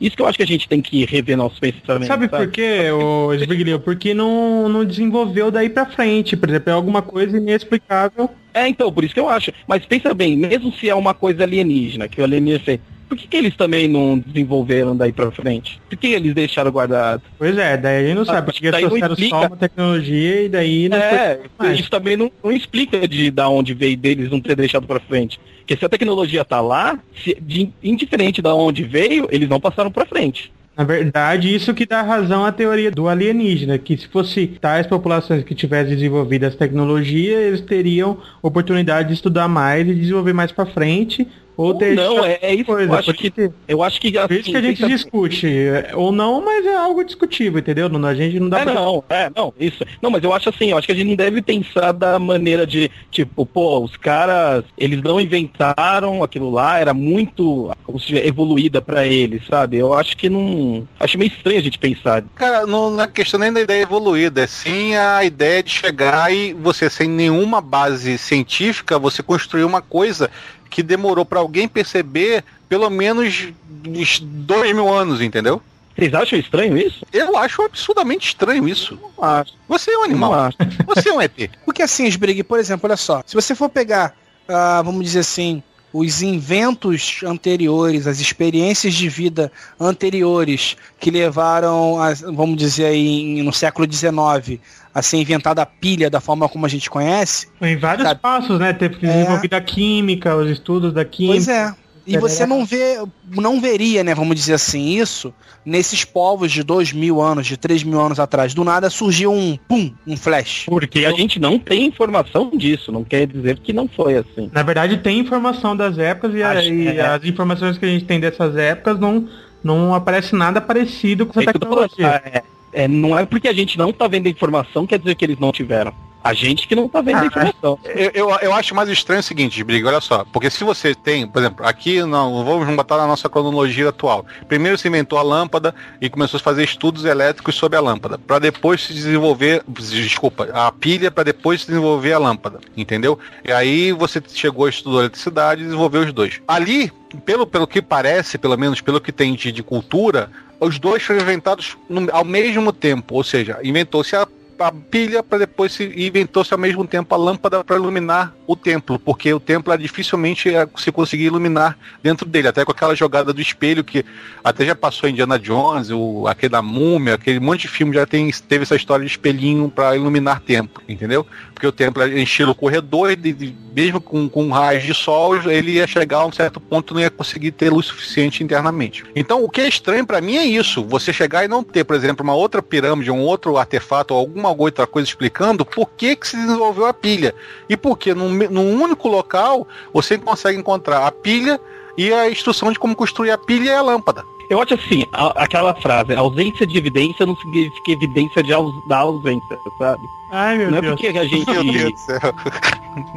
E: isso que eu acho que a gente tem que rever nossos pensamentos.
C: Sabe por quê, ô Sbriglio? Porque não, não desenvolveu daí pra frente. Por exemplo, é alguma coisa inexplicável.
E: É, então, por isso que eu acho. Mas pensa bem, mesmo se é uma coisa alienígena, que o alienígena fez, por que, que eles também não desenvolveram daí pra frente? Por que eles deixaram guardado?
C: Pois é, daí a gente não
E: Ah,
C: sabe. Porque
E: não
C: trouxeram só uma tecnologia e daí não
E: É, isso também não, não explica de da onde veio deles não ter deixado pra frente. Porque se a tecnologia tá lá, se, de, indiferente da onde veio, eles não passaram pra frente.
C: Na verdade, isso que dá razão à teoria do alienígena, que se fosse tais populações que tivessem desenvolvido essa tecnologia, eles teriam oportunidade de estudar mais e desenvolver mais pra frente, ou
E: Ou não, é, é isso.
C: coisa.
E: eu acho que eu acho que
C: Por isso que a
E: assim,
C: gente discute. é, Ou não, mas é algo discutível, entendeu? Não, a gente não dá
E: É,
C: pra...
E: não, é, não, isso. Não, mas eu acho assim, eu acho que a gente não deve pensar da maneira de, tipo, pô, os caras, eles não inventaram aquilo lá, era muito como se diz, evoluída pra eles, sabe? Eu acho que não. Acho meio estranho a gente pensar.
D: Cara, não, não é questão nem da ideia evoluída, é sim a ideia de chegar e você, sem nenhuma base científica, você construir uma coisa que demorou pra alguém perceber pelo menos uns dois mil anos, entendeu?
E: Vocês acham estranho isso?
D: Eu acho absurdamente estranho isso.
E: Não acho.
D: Você é um animal. Você é um ET.
B: Porque assim, Sbrig, por exemplo, olha só, se você for pegar, ah, vamos dizer assim, os inventos anteriores, as experiências de vida anteriores que levaram, a, vamos dizer aí, em- no século XIX, a ser inventada a pilha da forma como a gente conhece,
C: Em vários
B: Sabe?
C: passos, né? Teve que
B: É.
C: desenvolver a química, os estudos da química.
B: pois é. E você não vê, não veria, né, vamos dizer assim, isso nesses povos de dois mil anos, de três mil anos atrás. Do nada surgiu um pum, um flash.
E: Porque a gente não tem informação disso, não quer dizer que não foi assim.
C: Na verdade, tem informação das épocas e,
E: Acho-
C: e
E: é.
C: as informações que a gente tem dessas épocas não, não aparece nada parecido com essa
E: É
C: tecnologia.
E: É, é, não é porque a gente não tá vendo a informação, quer dizer que eles não tiveram. A gente que não tá vendo
C: Ah,
E: a informação.
D: Eu, eu, eu acho mais estranho o seguinte, Briga, olha só. Porque se você tem, por exemplo, aqui não vamos botar na nossa cronologia atual. Primeiro se inventou a lâmpada e começou a fazer estudos elétricos sobre a lâmpada, para depois se desenvolver, desculpa, a pilha para depois se desenvolver a lâmpada, entendeu? E aí você chegou, estudou eletricidade e desenvolveu os dois. Ali, pelo, pelo que parece, pelo menos pelo que tem de, de cultura, os dois foram inventados no- ao mesmo tempo, ou seja, inventou-se a a pilha para depois se inventou-se ao mesmo tempo a lâmpada para iluminar o templo, porque o templo dificilmente se conseguir iluminar dentro dele, até com aquela jogada do espelho que até já passou Indiana Jones, o, aquele da múmia, aquele monte de filme já tem, teve essa história de espelhinho para iluminar templo, entendeu? Porque o templo é em estilo corredor e mesmo com, com raios de sol, ele ia chegar a um certo ponto não ia conseguir ter luz suficiente internamente. Então, o que é estranho para mim é isso, você chegar e não ter, por exemplo, uma outra pirâmide, um outro artefato ou alguma outra coisa explicando por que, que se desenvolveu a pilha. E por que num, num único local você consegue encontrar a pilha e a instrução de como construir a pilha e a lâmpada.
E: Eu acho assim, a- aquela frase, ausência de evidência não significa evidência de aus- da ausência, sabe?
C: Ai, meu
E: não é
C: Deus.
E: porque a gente.
D: Meu Deus do céu.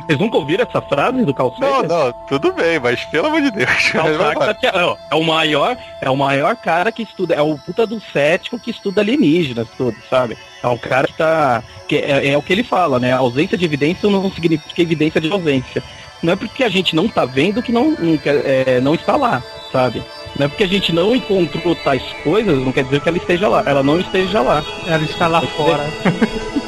E: Vocês nunca ouviram essa frase do Carl
D: Não,
E: Sagan?
D: não, tudo bem, mas pelo amor de Deus.
E: É, ó, é o maior, é o maior cara que estuda, é o puta do cético que estuda alienígenas, tudo, sabe? É o cara que tá. Que é, é o que ele fala, né? A ausência de evidência não significa evidência de ausência. Não é porque a gente não tá vendo que não, não, é, não está lá, sabe? Não é porque a gente não encontrou tais coisas, não quer dizer que ela esteja lá. Ela não esteja lá.
C: Ela está lá fora.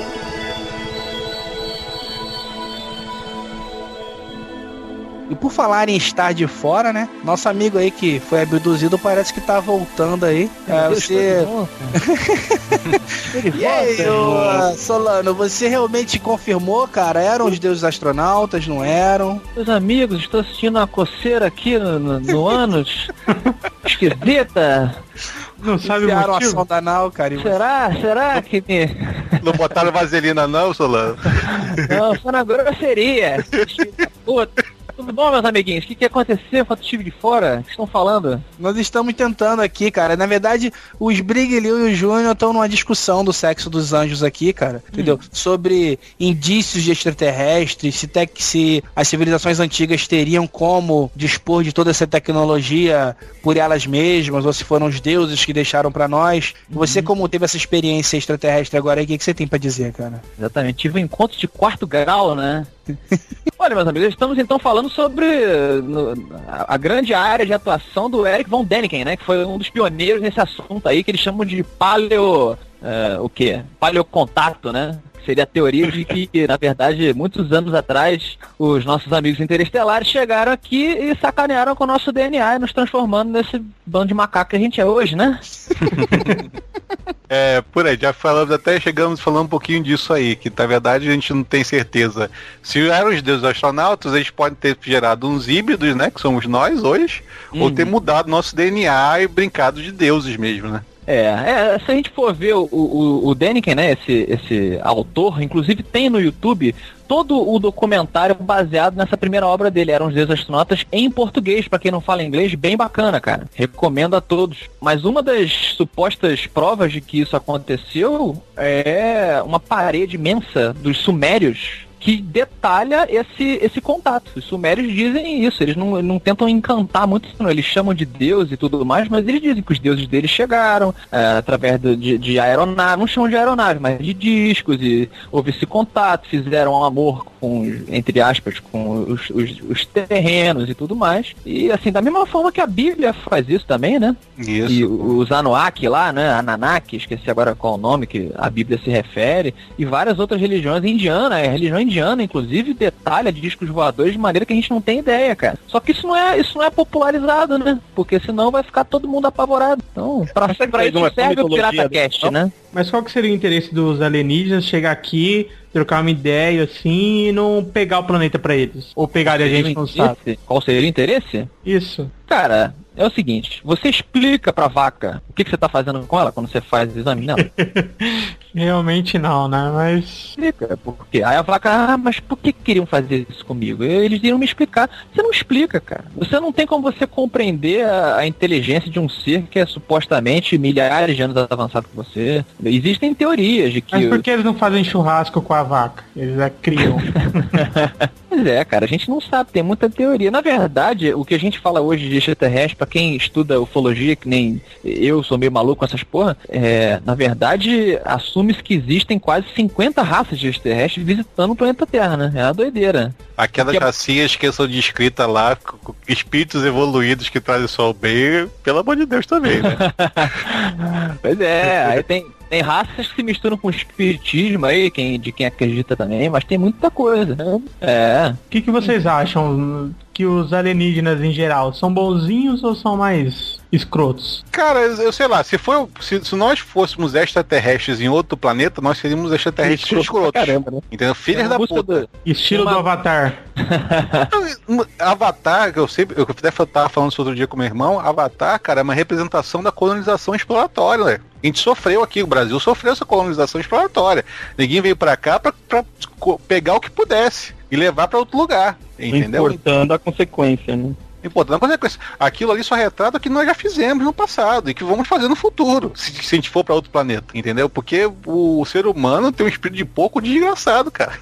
B: E por falar em estar de fora, né? Nosso amigo aí que foi abduzido parece que tá voltando aí. É, você. E aí, Solano, você realmente confirmou, cara? Eram os deuses astronautas, não eram?
F: Meus amigos, estou sentindo uma coceira aqui no, no, no ânus. Esquisita.
C: Não sabe o
B: Enfiaram a
C: motivo?
B: sonda anal, cara. você-
F: Será? Será que me...
D: Não botaram vaselina não, Solano?
F: Não, foi na grosseria. Puta. Tudo bom, meus amiguinhos? O que, que aconteceu com o time de fora? O que estão falando?
B: Nós estamos tentando aqui, cara. Na verdade, os Briglio e o Júnior estão numa discussão do sexo dos anjos aqui, cara. Entendeu? Sobre indícios de extraterrestres, se, tec- se as civilizações antigas teriam como dispor de toda essa tecnologia por elas mesmas, ou se foram os deuses que deixaram pra nós. Você, como teve essa experiência extraterrestre agora, aí, o que, que você tem pra dizer, cara?
F: Exatamente, tive um encontro de quarto grau, né? Olha, meus amigos, estamos então falando sobre no, a, a grande área de atuação do Eric von Däniken, né? Que foi um dos pioneiros nesse assunto aí, que eles chamam de paleo... eh, o quê? Paleocontato, né? Que Seria a teoria de que, na verdade, muitos anos atrás, os nossos amigos interestelares chegaram aqui e sacanearam com o nosso DNA e nos transformando nesse bando de macaco que a gente é hoje, né?
D: É, por aí, já falamos, até chegamos falando um pouquinho disso aí, que na verdade a gente não tem certeza. Se eram os deuses astronautas, eles podem ter gerado uns híbridos, né? Que somos nós hoje, ou ter mudado nosso DNA e brincado de deuses mesmo, né?
F: É, é, se a gente for ver o, o, o Däniken, né, esse, esse autor, inclusive tem no YouTube todo o documentário baseado nessa primeira obra dele, Eram os Deuses Astronautas, em português, pra quem não fala inglês, bem bacana, cara. Recomendo a todos. Mas uma das supostas provas de que isso aconteceu é uma parede imensa dos sumérios que detalha esse, esse contato. Os sumérios dizem isso, eles não, não tentam encantar muito, não. eles chamam de Deus e tudo mais, mas eles dizem que os deuses deles chegaram é, através do- de, de aeronave, não chamam de aeronave, mas de discos, e houve esse contato, fizeram um amor com, entre aspas, com os, os, os terrenos e tudo mais. E assim, da mesma forma que a Bíblia faz isso também, né?
D: Isso.
F: E os Anuaki lá, né? Anunnaki, esqueci agora qual o nome que a Bíblia se refere, e várias outras religiões indianas, a religião indiana, inclusive, detalha discos voadores de maneira que a gente não tem ideia, cara. Só que isso não é, isso não é popularizado, né? Porque senão vai ficar todo mundo apavorado. Então, pra,
E: Mas
F: pra isso serve o Pirata Cast,
E: não?
F: né?
C: Mas qual que seria o interesse dos alienígenas chegar aqui, trocar uma ideia assim e não pegar o planeta pra eles? Ou pegar a gente, não sabe?
F: Qual seria o interesse?
C: Isso.
F: Cara, é o seguinte, você explica pra vaca o que, que você tá fazendo com ela quando você faz o exame nela.
C: Realmente não, né? Mas.
F: explica, por quê? Aí a vaca, ah, mas por que queriam fazer isso comigo? Eles iriam me explicar. Você não explica, cara. Você não tem como você compreender a, a inteligência de um ser que é supostamente milhares de anos avançado que você. Existem teorias de que.
C: Mas por que eles não fazem churrasco com a vaca? Eles a criam.
F: Pois é, cara, a gente não sabe, tem muita teoria. Na verdade, o que a gente fala hoje de extraterrestre, pra quem estuda ufologia, que nem eu sou meio maluco com essas porra, é, na verdade, assume-se que existem quase 50 raças de extraterrestres visitando o planeta Terra, né? É uma doideira.
D: Aquelas
F: Que é-
D: racinhas que são descritas lá, com espíritos evoluídos que trazem só o bem, pelo amor de Deus também, né?
F: Pois é, aí tem, tem raças que se misturam com espiritismo aí, quem, de quem acredita também, mas tem muita coisa. né? É.
C: O que, que vocês acham que os alienígenas em geral são bonzinhos ou são mais escrotos?
D: Cara, eu sei lá, se, for, se, se nós fôssemos extraterrestres em outro planeta, nós seríamos extraterrestres
F: Escroto
D: escrotos.
F: caramba, né?
D: Entendeu? Filhas
F: Na
D: da puta.
F: do-
C: Estilo
F: Uma-
C: do Avatar.
D: Avatar, que eu sempre, eu até tava falando isso outro dia com meu irmão, Avatar, cara, é uma representação da colonização exploratória, né? A gente sofreu aqui, o Brasil sofreu essa colonização exploratória. Ninguém veio pra cá co- pegar o que pudesse e levar pra outro lugar, entendeu?
E: Importando a consequência, né?
D: Importante consequência. Aquilo ali só retrata o que nós já fizemos no passado e que vamos fazer no futuro, se, se a gente for pra outro planeta, entendeu? Porque o, ser humano tem um espírito de pouco desgraçado, cara.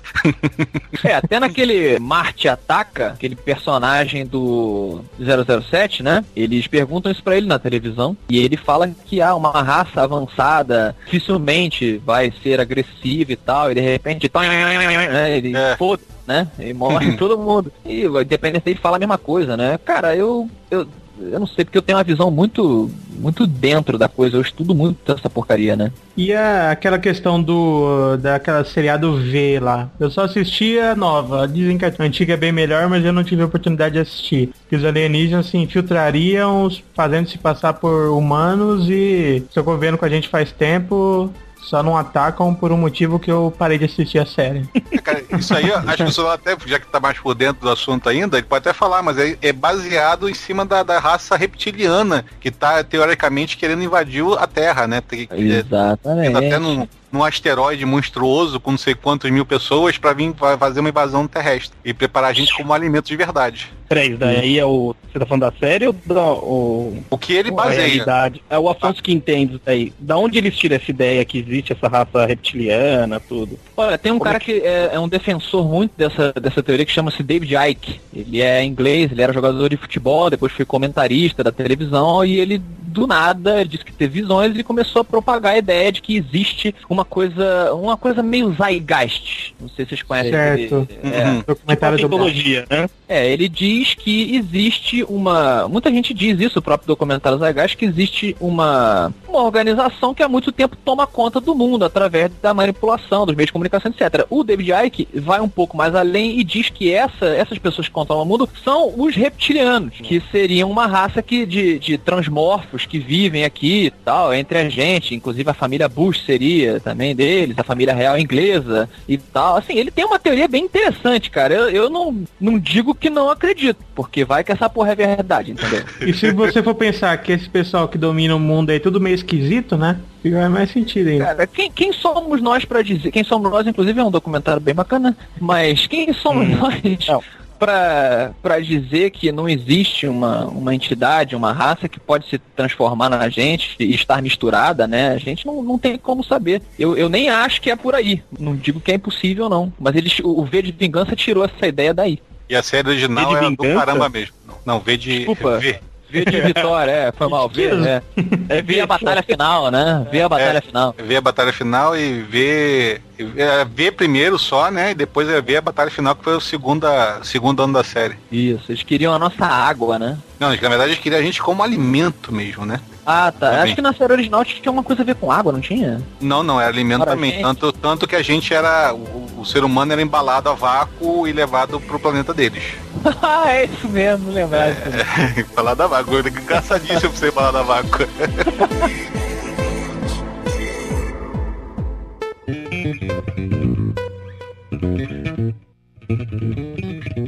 F: É, até naquele Marte Ataca, aquele personagem do 007, né? Eles perguntam isso pra ele na televisão e ele fala que há uma raça avançada dificilmente vai ser agressiva e tal, e de repente, né, ele
D: É.
F: foda, né? E morre todo mundo. E independente dele fala a mesma coisa, né? Cara, eu, eu eu não sei porque eu tenho uma visão muito muito dentro da coisa, eu estudo muito essa porcaria, né?
C: E a, aquela questão do daquela seriado V lá. Eu só assisti a nova. Dizem que a antiga é bem melhor, mas eu não tive a oportunidade de assistir. Que os alienígenas se infiltrariam fazendo se passar por humanos e seu governo com a gente faz tempo. Só não atacam por um motivo que eu parei de assistir a série.
D: Cara, isso aí, ó, acho que o senhor até, já que tá mais por dentro do assunto ainda, ele pode até falar, mas é, é baseado em cima da, da raça reptiliana, que tá teoricamente querendo invadir a Terra, né? Tem, é,
F: Exatamente.
D: até num, num asteroide monstruoso com não sei quantos mil pessoas pra vir fa- fazer uma invasão terrestre e preparar a gente como alimento de verdade.
E: Peraí, isso daí é o. Você tá falando da série ou da o,
D: O que ele baseia?
E: realidade? É o Afonso que entende isso daí. Da onde eles tiram essa ideia que existe essa raça reptiliana, tudo?
F: Olha, tem um
E: Como
F: cara
E: é
F: que é, é um defensor muito dessa, dessa teoria que chama-se David Icke. Ele é inglês, ele era jogador de futebol, depois foi comentarista da televisão e ele, do nada, ele disse que teve visões e começou a propagar a ideia de que existe uma coisa, uma coisa meio zeitgeist. Não sei se vocês conhecem.
C: Certo.
F: ele- é,
D: Uhum.
C: Documentário
E: Tipo a
C: do
E: mitologia, né?
F: é, ele diz que existe uma. Muita gente diz isso, o próprio documentário Zeitgeist, que existe uma, uma organização que há muito tempo toma conta do mundo através da manipulação, dos meios de comunicação, etc. O David Icke vai um pouco mais além e diz que essa, essas pessoas que controlam o mundo são os reptilianos, que seriam uma raça que, de, de transmorfos que vivem aqui e tal, entre a gente, inclusive a família Bush seria também deles, a família real inglesa e tal. Assim, ele tem uma teoria bem interessante, cara. Eu, eu não, não digo que não acredito, porque vai que essa porra é verdade, entendeu?
C: E se você for pensar que esse pessoal que domina o mundo aí é tudo meio esquisito, né? Fica mais sentido ainda.
F: Cara, quem, quem somos nós pra dizer? Quem somos nós, inclusive, é um documentário bem bacana, mas quem somos nós
E: Não.
F: Pra, pra dizer que não existe uma, uma entidade, uma raça que pode se transformar na gente e estar misturada, né? A gente não, não tem como saber. Eu, eu nem acho que é por aí. Não digo que é impossível, não. Mas eles, o, V de Vingança tirou essa ideia daí.
D: E a série original
E: V de
D: é do
E: vingança?
D: caramba mesmo. Não, V de.
F: Desculpa.
D: V.
F: V de Vitória, é, foi mal. V, é. É ver a batalha final, né? Ver a batalha
D: É.
F: final.
D: Ver a batalha final e ver. É, ver primeiro só, né? E depois é ver a batalha final, que foi o segunda, segundo ano da série.
F: Isso, eles queriam a nossa água, né?
D: Não, na verdade eles queriam a gente como alimento mesmo, né?
F: Ah, tá.
D: Também.
F: Acho que na série original tinha uma coisa a ver com água, não tinha?
D: Não, não, era alimento
F: Para
D: também. Tanto, tanto que a gente era. O, o ser humano era embalado a vácuo e levado pro planeta deles.
F: ah, é isso mesmo, lembrar mesmo.
D: embalado a vácuo. Engraçadíssimo pra ser embalado a vácuo.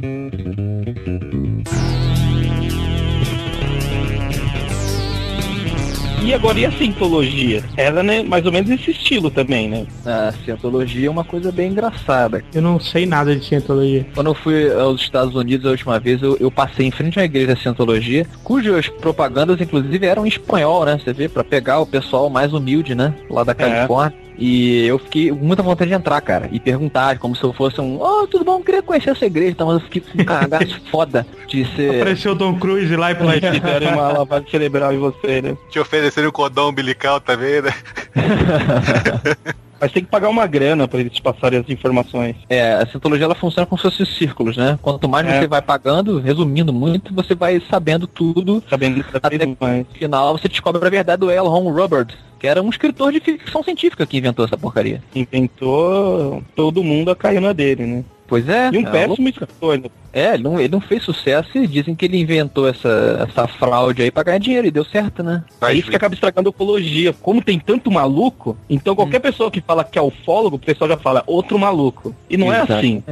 E: E agora, e a cientologia? Ela, né, mais ou menos esse estilo também, né?
F: A cientologia é uma coisa bem engraçada.
C: Eu não sei nada de cientologia.
F: Quando eu fui aos Estados Unidos a última vez, eu, eu passei em frente a uma igreja de Cientologia, cujas propagandas, inclusive, eram em espanhol, né? Você vê, pra pegar o pessoal mais humilde, né? Lá da Califórnia. E eu fiquei com muita vontade de entrar, cara, e perguntar, como se eu fosse um, oh, tudo bom, queria conhecer essa igreja, então, mas eu fiquei com um cagaço foda de ser.
C: Apareceu o Tom Cruise lá e
E: Mas
C: falou
E: fizeram uma lavagem cerebral em você, né?
D: Te ofereceram um cordão umbilical também, né?
E: Mas tem que pagar uma grana pra eles te passarem as informações.
F: É, a cientologia ela funciona como se fossem círculos, né? Quanto mais
E: É.
F: você vai pagando, resumindo muito, você vai sabendo tudo.
E: Sabendo cada
F: Até
E: vez mais.
F: No final você descobre a verdade do L. Ron Hubbard, que era um escritor de ficção científica que inventou essa porcaria.
E: Inventou, todo mundo caiu na dele, né?
F: Pois é.
E: E um
F: é,
E: péssimo escritor.
F: É, ele não, ele não fez sucesso e dizem que ele inventou essa, essa fraude aí pra ganhar dinheiro e deu certo, né?
D: Vai,
E: É isso que acaba estragando a ufologia. Como tem tanto maluco, então qualquer pessoa que fala que é ufólogo, o pessoal já fala outro maluco. E não é
F: Exato.
E: assim.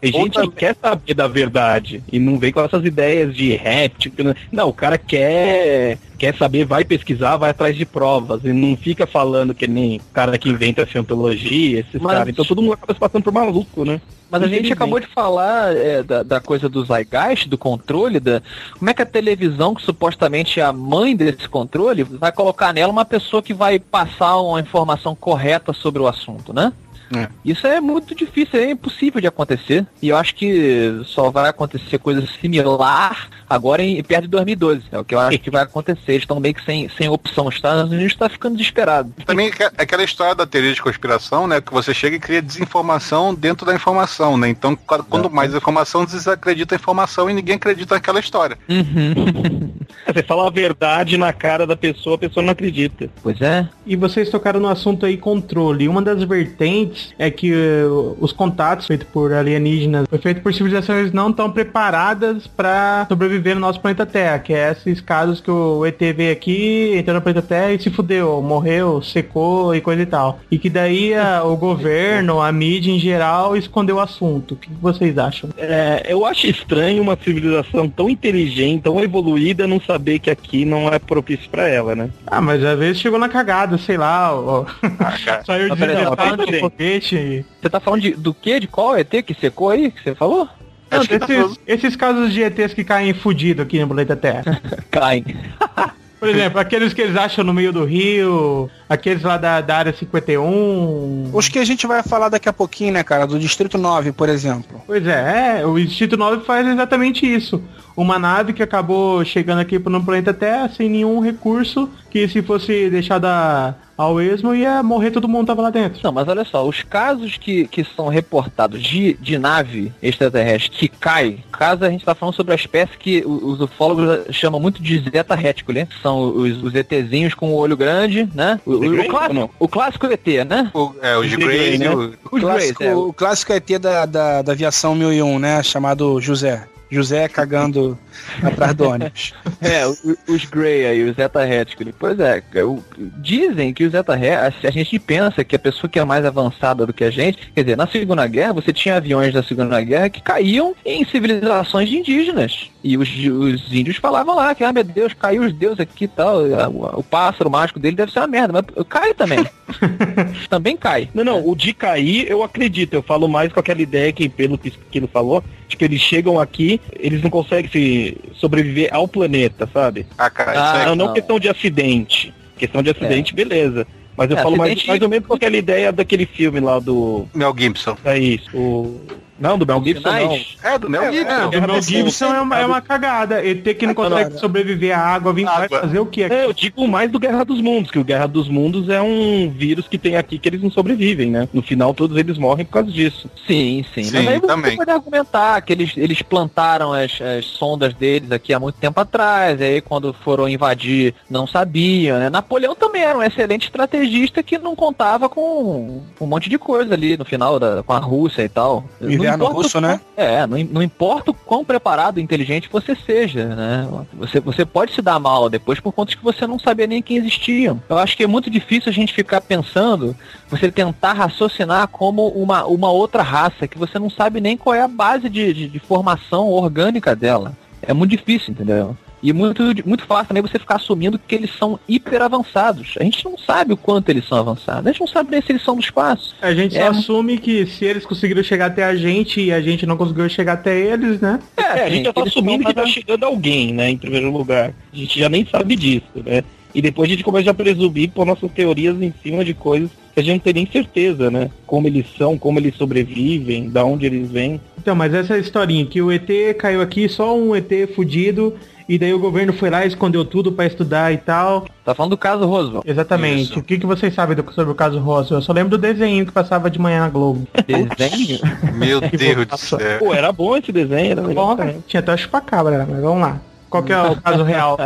E: Tem gente
D: Outra-
E: que quer saber da verdade e não vem com essas ideias de réptil. não- o cara quer quer saber, vai pesquisar, vai atrás de provas e não fica falando que nem o cara que inventa a cientologia, esses
F: Mas-
E: caras. Então todo mundo acaba se passando por maluco, né?
F: Mas a gente acabou de falar é, da, da coisa do Zeitgeist, do controle, da como é que a televisão, que supostamente é a mãe desse controle, vai colocar nela uma pessoa que vai passar uma informação correta sobre o assunto, né?
D: É.
F: Isso é muito difícil, é impossível de acontecer. E eu acho que só vai acontecer coisa similar agora em perto de 2012. É o que eu acho que vai acontecer. Eles estão meio que sem, sem opção. Os Estados Unidos está ficando desesperado.
D: Também aquela história da teoria de conspiração, né? Que você chega e cria desinformação dentro da informação, né? Então, qua- quando mais informação, desacredita a informação e ninguém acredita naquela história.
E: Você fala a verdade na cara da pessoa, a pessoa não acredita.
F: Pois é.
C: E vocês tocaram no assunto aí controle. Uma das vertentes é que eh, os contatos feitos por alienígenas foi feito por civilizações não tão preparadas para sobreviver no nosso planeta Terra, que é esses casos que o ET veio aqui, entrou no planeta Terra e se fudeu, morreu, secou e coisa e tal. E que daí a- o governo, a mídia em geral escondeu o assunto. O que vocês acham?
E: É, eu acho estranho uma civilização tão inteligente, tão evoluída, não saber que aqui não é propício pra ela, né?
C: Ah, mas às vezes chegou na cagada, sei lá, ó. saiu
F: Mas peraí, Você tá falando de, do que? De qual ET que secou aí? Que você falou?
C: Não,
D: Acho que tá
C: esses,
D: falando-
C: esses casos de ETs que caem fudido aqui no planeta Terra.
F: Caem.
C: Por exemplo, aqueles que eles acham no meio do rio, aqueles lá da, da área 51.
B: Os que a gente vai falar daqui a pouquinho, né, cara? Do Distrito 9, por exemplo.
C: Pois é, é, o Instituto 9 faz exatamente isso. Uma nave que acabou chegando aqui no planeta Terra sem nenhum recurso, que se fosse deixada ao esmo ia morrer todo mundo que tava lá dentro.
F: Não, mas olha só, os casos que, que são reportados de, de nave extraterrestre que cai, caso a gente tá falando sobre a espécie que os ufólogos chamam muito de Zeta Reticuli, são os, os ETzinhos com o olho grande, né? O, o- o clássico, o clássico ET, né?
D: O, é, os
E: Os
D: Grey,
E: né?
D: o-
B: clássico,
F: Greys, é.
B: o clássico ET da, da, da aviação 1001, né? Chamado José. José cagando atrás do ônibus.
F: É, o- os Grey aí, os Zeta Reticuli. Pois é, o- dizem que o Zeta Reticuli, a gente pensa que a pessoa que é mais avançada do que a gente, quer dizer, na Segunda Guerra você tinha aviões da Segunda Guerra que caíam em civilizações de indígenas. E os, os índios falavam lá que, ah, meu Deus, caiu os deuses aqui e tal, o, o pássaro mágico dele deve ser uma merda, mas cai também. também cai.
E: Não, não, o de cair eu acredito. Eu falo mais com aquela ideia que, pelo que que ele falou, de que eles chegam aqui, eles não conseguem se sobreviver ao planeta, sabe?
D: Ah, cara,
F: Ah,
D: é-
E: não, não questão de acidente. Questão de acidente, beleza. Mas eu
F: É,
E: falo mais, mais ou menos com aquela ideia daquele filme lá do.
D: Mel Gibson.
E: É isso. O Não, do Mel Gibson não.
D: É, do Mel
E: É,
D: Gibson.
E: é,
C: O
E: Guerra
C: Mel
E: dos
C: Gibson é uma, é uma cagada. ET que não consegue sobreviver à água, vem vai
D: Água.
C: fazer o quê?
E: É, eu digo mais do Guerra dos Mundos, que o Guerra dos Mundos é um vírus que tem aqui que eles não sobrevivem, né? No final todos eles morrem por causa disso.
F: Sim, sim.
D: Sim,
F: Mas aí você
D: também.
F: pode argumentar que eles, eles plantaram as, as sondas deles aqui há muito tempo atrás, aí quando foram invadir não sabiam, né? Napoleão também era um excelente estrategista que não contava com um monte de coisa ali no final, da, com a Rússia e tal.
B: Inverno russo, né?
F: É, não, não importa o quão preparado e inteligente você seja, né? Você, você pode se dar mal depois por conta que você não sabia nem quem existiam. Eu acho que é muito difícil a gente ficar pensando, você tentar raciocinar como uma, uma outra raça, que você não sabe nem qual é a base de, de, de formação orgânica dela. É muito difícil, entendeu? E muito, muito fácil também você ficar assumindo que eles são hiper avançados. A gente não sabe o quanto eles são avançados. A gente não sabe nem se eles são do espaço.
C: A gente só
F: É.
C: assume que se eles conseguiram chegar até a gente e a gente não conseguiu chegar até eles, né?
E: É, a gente já tá assumindo que tá chegando alguém, né, em primeiro lugar. A gente já nem sabe disso, né? E depois a gente começa a presumir por nossas teorias em cima de coisas que a gente não tem nem certeza, né? Como eles são, como eles sobrevivem, da onde eles vêm.
C: Então, mas essa historinha que o ET caiu aqui, só um ET fudido, e daí o governo foi lá e escondeu tudo pra estudar e tal.
F: Tá falando do caso Roosevelt.
C: Exatamente.
D: Isso.
C: O que, que vocês sabem do- sobre o caso Roswell? Eu só lembro do desenho que passava de manhã na Globo.
F: Desenho?
D: Meu Deus do céu.
E: Pô, era bom esse desenho, era legal
C: Bom, tinha até chupacabra, né? mas vamos lá. Qual que é o caso real?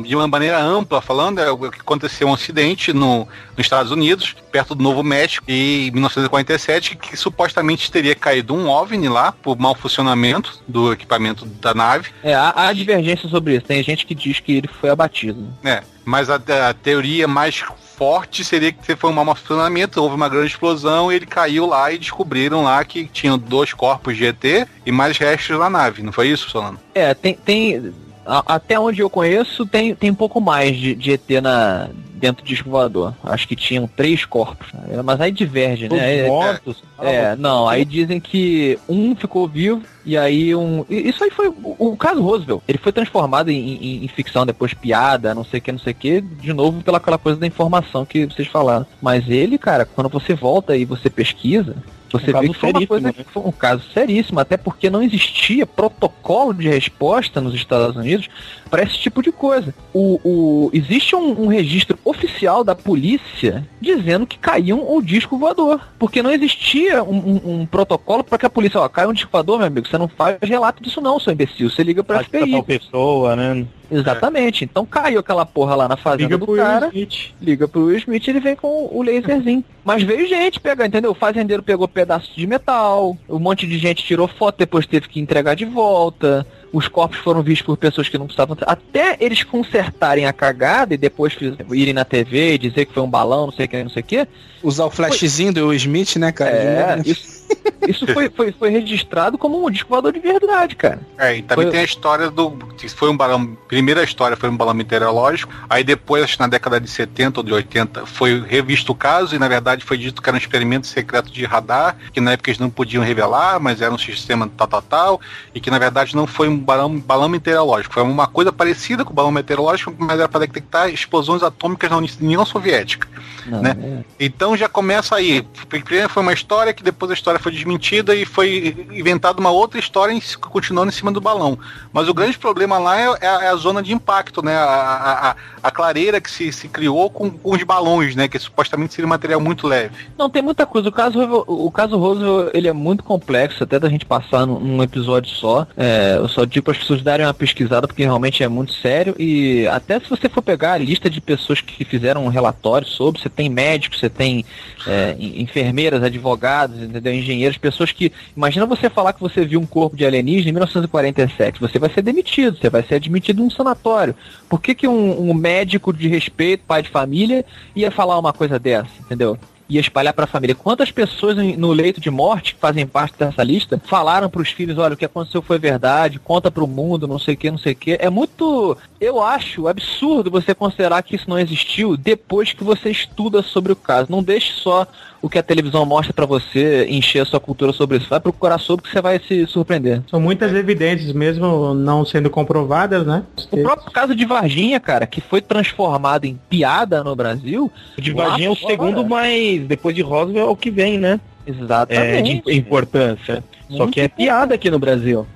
D: De uma maneira ampla falando, é o que aconteceu um acidente no, nos Estados Unidos, perto do Novo México, em 1947, que supostamente teria caído um OVNI lá, por mau funcionamento do equipamento da nave.
F: É, há, há divergência sobre isso. Tem gente que diz que ele foi abatido.
D: É, mas a, a teoria mais forte seria que foi um mau funcionamento, houve uma grande explosão, ele caiu lá e descobriram lá que tinham dois corpos de ET e mais restos na nave, não foi isso, Solano?
F: É, tem. tem a- até onde eu conheço, tem, tem um pouco mais de, de ET na, dentro do disco voador. Acho que tinham três corpos. É, Mas aí diverge,
E: Todos
F: né? É,
E: mortos.
F: É, não, aí dizem que um ficou vivo e aí um. Isso aí foi o, o caso Roosevelt. Ele foi transformado em, em- em ficção, depois piada, não sei o que, não sei o que, de novo pela aquela coisa da informação que vocês falaram. Mas ele, cara, quando você volta e você pesquisa. Você
E: Um
F: vê que foi uma coisa
E: né?
F: que foi um caso seríssimo, até porque não existia protocolo de resposta nos Estados Unidos para esse tipo de coisa. O, o- existe um, um registro oficial da polícia dizendo que caiu um disco voador, porque não existia um, protocolo para que a polícia, ó, caiu um disco voador, meu amigo, você não faz relato disso não, seu imbecil, você liga para
E: Pode pra tal
F: FBI.
E: pessoa, né?
F: Exatamente. Então caiu aquela porra lá na fazenda
C: Liga
F: do
C: pro Will
F: cara
C: Smith.
F: liga pro Will Smith e ele vem com o laserzinho. Mas veio gente pegar, entendeu? O fazendeiro pegou pedaços de metal, um monte de gente tirou foto, depois teve que entregar de volta. Os corpos foram vistos por pessoas que não precisavam. Até eles consertarem a cagada e depois irem na TV e dizer que foi um balão, não sei o que, não sei o que.
B: Usar o flashzinho do Will Smith, né, cara?
F: É, isso, isso foi, foi, foi registrado como um disco de verdade, cara.
D: É, e também
F: Foi-
D: tem a história do. que Foi um balão. Primeira história foi um balão meteorológico. Aí depois, acho que na década de 70 ou de 80, foi revisto o caso e na verdade foi dito que era um experimento secreto de radar, que na época eles não podiam revelar, mas era um sistema tal, tal, tal, e que na verdade não foi um balão, balão meteorológico. Foi uma coisa parecida com o balão meteorológico, mas era para detectar explosões atômicas na União Soviética.
F: Não,
D: Né?
F: é.
D: Então já começa aí. Primeiro foi uma história que depois a história foi desmentida e foi inventada uma outra história em- continuando em cima do balão. Mas o grande problema lá é, é a, é a zona de impacto, né? A, a, a- clareira que se, se criou com, com os balões, né? Que supostamente seria um material muito leve.
F: Não, tem muita coisa. O caso, o caso Roosevelt, ele é muito complexo, até da gente passar num, num episódio só. É, só digo para as pessoas darem uma pesquisada, porque realmente é muito sério. E até se você for pegar a lista de pessoas que fizeram um relatório sobre, você tem médicos, você tem é, en- enfermeiras, advogados, entendeu? engenheiros, pessoas que. Imagina você falar que você viu um corpo de alienígena em 1947. Você vai ser demitido, você vai ser admitido num sanatório. Por que, que um, um médico de respeito, pai de família, ia falar uma coisa dessa, entendeu? Ia espalhar para a família. Quantas pessoas no leito de morte, que fazem parte dessa lista, falaram para os filhos, olha, o que aconteceu foi verdade, conta para o mundo, não sei o que, não sei o que. É muito, eu acho absurdo você considerar que isso não existiu depois que você estuda sobre o caso. Não deixe só o que a televisão mostra para você encher a sua cultura sobre isso. Vai procurar sobre que você vai se surpreender.
C: São muitas evidências, mesmo não sendo comprovadas, né?
F: O próprio caso de Varginha, cara, que foi transformado em piada no Brasil.
E: O de Varginha é o segundo mais, depois de Roswell, é o que vem, né? É, de
F: Exatamente.
E: importância. Só que é piada aqui no Brasil.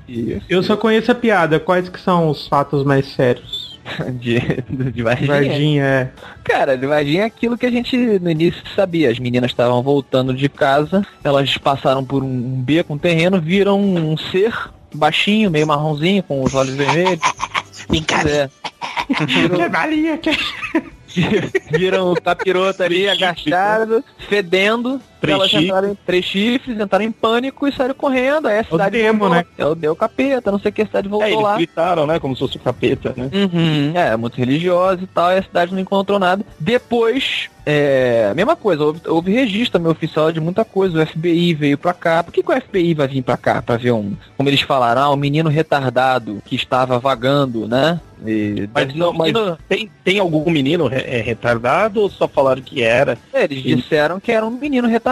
C: Eu só conheço a piada. Quais que são os fatos mais sérios?
F: de, de Varginha.
C: Varginha, é.
F: Cara, de Varginha é aquilo que a gente no início sabia. As meninas estavam voltando de casa, elas passaram por um, beco, um terreno, viram um ser baixinho, meio marronzinho, com os olhos vermelhos. É.
C: Que balinha, que...
F: Viram o capiroto ali agachado, fedendo.
E: Três
F: elas
E: chifres.
F: entraram em três chifres, entraram em pânico e saíram correndo. Aí a cidade
C: demo,
F: voltou.
C: né?
F: É o deu capeta, não sei o que, a cidade voltou
E: É, eles
F: lá.
E: gritaram, né? Como se fosse o capeta, né?
F: Uhum, é, muito religiosa e tal, e a cidade não encontrou nada. Depois, é, mesma coisa, houve, houve registro também oficial de muita coisa. O FBI veio pra cá. Por que, que o FBI vai vir pra cá pra ver um, como eles falaram, ah, um menino retardado que estava vagando, né? E
E: Mas, não, mas
F: menino-
E: tem, tem algum menino re- é, retardado ou só falaram que era?
F: É, Eles disseram que era um menino retardado,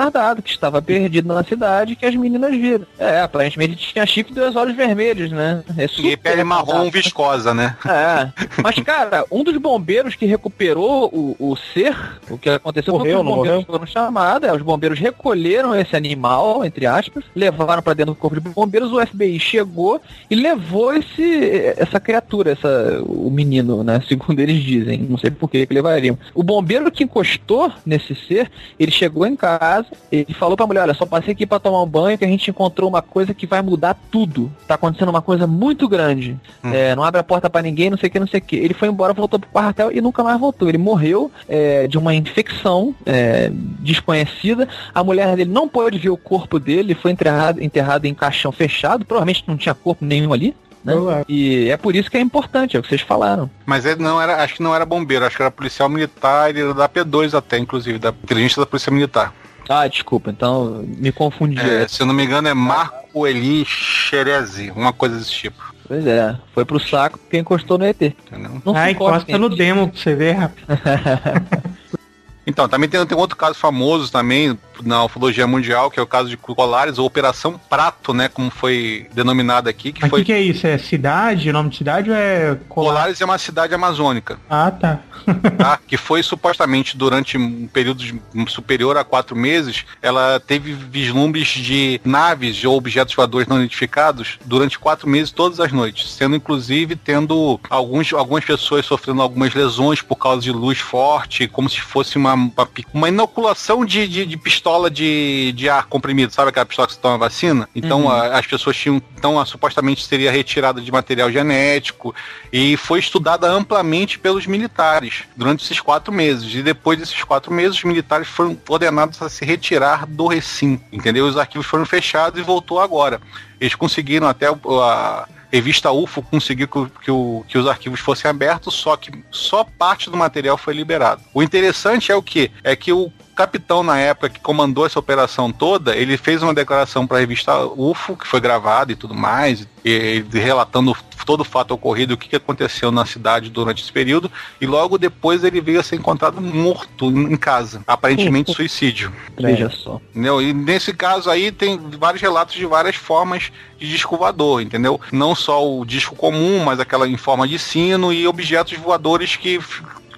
F: que estava perdido na cidade, que as meninas viram. É, aparentemente tinha chifre e dois olhos vermelhos, né? É
D: E pele marrom
F: retardado.
D: viscosa, né?
F: É. Mas, cara, um dos bombeiros que recuperou o, o ser, o que aconteceu foi que
E: Morreu,
F: os
E: não
F: bombeiros
E: morreu?
F: foram chamados, é, os bombeiros recolheram esse animal, entre aspas, levaram pra dentro do corpo de bombeiros, o FBI chegou e levou esse, essa criatura, essa, o menino, né? Segundo eles dizem. Não sei por que que levariam. O bombeiro que encostou nesse ser, ele chegou em casa e falou pra mulher, olha, só passei aqui pra tomar um banho que a gente encontrou uma coisa que vai mudar tudo. Tá acontecendo uma coisa muito grande. É, não abre a porta pra ninguém, não sei o que, não sei o que. Ele foi embora, voltou pro quartel e nunca mais voltou. Ele morreu é, de uma infecção é, desconhecida. A mulher dele não pôde ver o corpo dele, foi enterrado, enterrado em caixão fechado. Provavelmente não tinha corpo nenhum ali. Né?
C: Provável.
F: E é por isso que é importante, é o que vocês falaram.
D: Mas ele não era, acho que não era bombeiro, acho que era policial militar, ele era da P2 até, inclusive, da inteligência da polícia militar.
F: Ah, desculpa, então me confundi.
D: É, se eu não me engano é Marco Eli Xerezi, uma coisa desse tipo.
F: Pois é, foi pro saco porque encostou no ET.
D: Entendeu?
F: Não
C: Ah, encosta no demo pra você ver rápido.
D: Então, também tem, tem outro caso famoso também na ufologia mundial, que é o caso de Colares, ou Operação Prato, né, como foi denominada aqui, que
C: Mas o
D: foi
C: que, que é isso? É cidade? O nome de cidade ou é colar?
D: Colares é uma cidade amazônica,
C: Ah, tá.
D: tá? que foi supostamente durante um período de- superior a quatro meses, ela teve vislumbres de naves ou objetos voadores não identificados durante quatro meses, todas as noites, sendo inclusive tendo alguns, algumas pessoas sofrendo algumas lesões por causa de luz forte, como se fosse uma, uma, uma inoculação de, de, de pistola de, de ar comprimido, sabe aquela pistola que você toma vacina? Então a- as pessoas tinham, então a, supostamente seria retirada de material genético e foi estudada amplamente pelos militares durante esses quatro meses. E depois desses quatro meses, os militares foram ordenados a se retirar do recinto, entendeu? Os arquivos foram fechados e voltou agora. Eles conseguiram até o- a revista UFO conseguiu que, que o- que os arquivos fossem abertos, só que só parte do material foi liberado. O interessante é o que? É que o capitão na época que comandou essa operação toda, ele fez uma declaração para a revista UFO, que foi gravada e tudo mais, e, e relatando todo o fato ocorrido, o que que aconteceu na cidade durante esse período, e logo depois ele veio a ser encontrado morto em casa, aparentemente suicídio.
F: Veja só.
D: Entendeu? E nesse caso aí tem vários relatos de várias formas de disco voador, entendeu? Não só o disco comum, mas aquela em forma de sino e objetos voadores que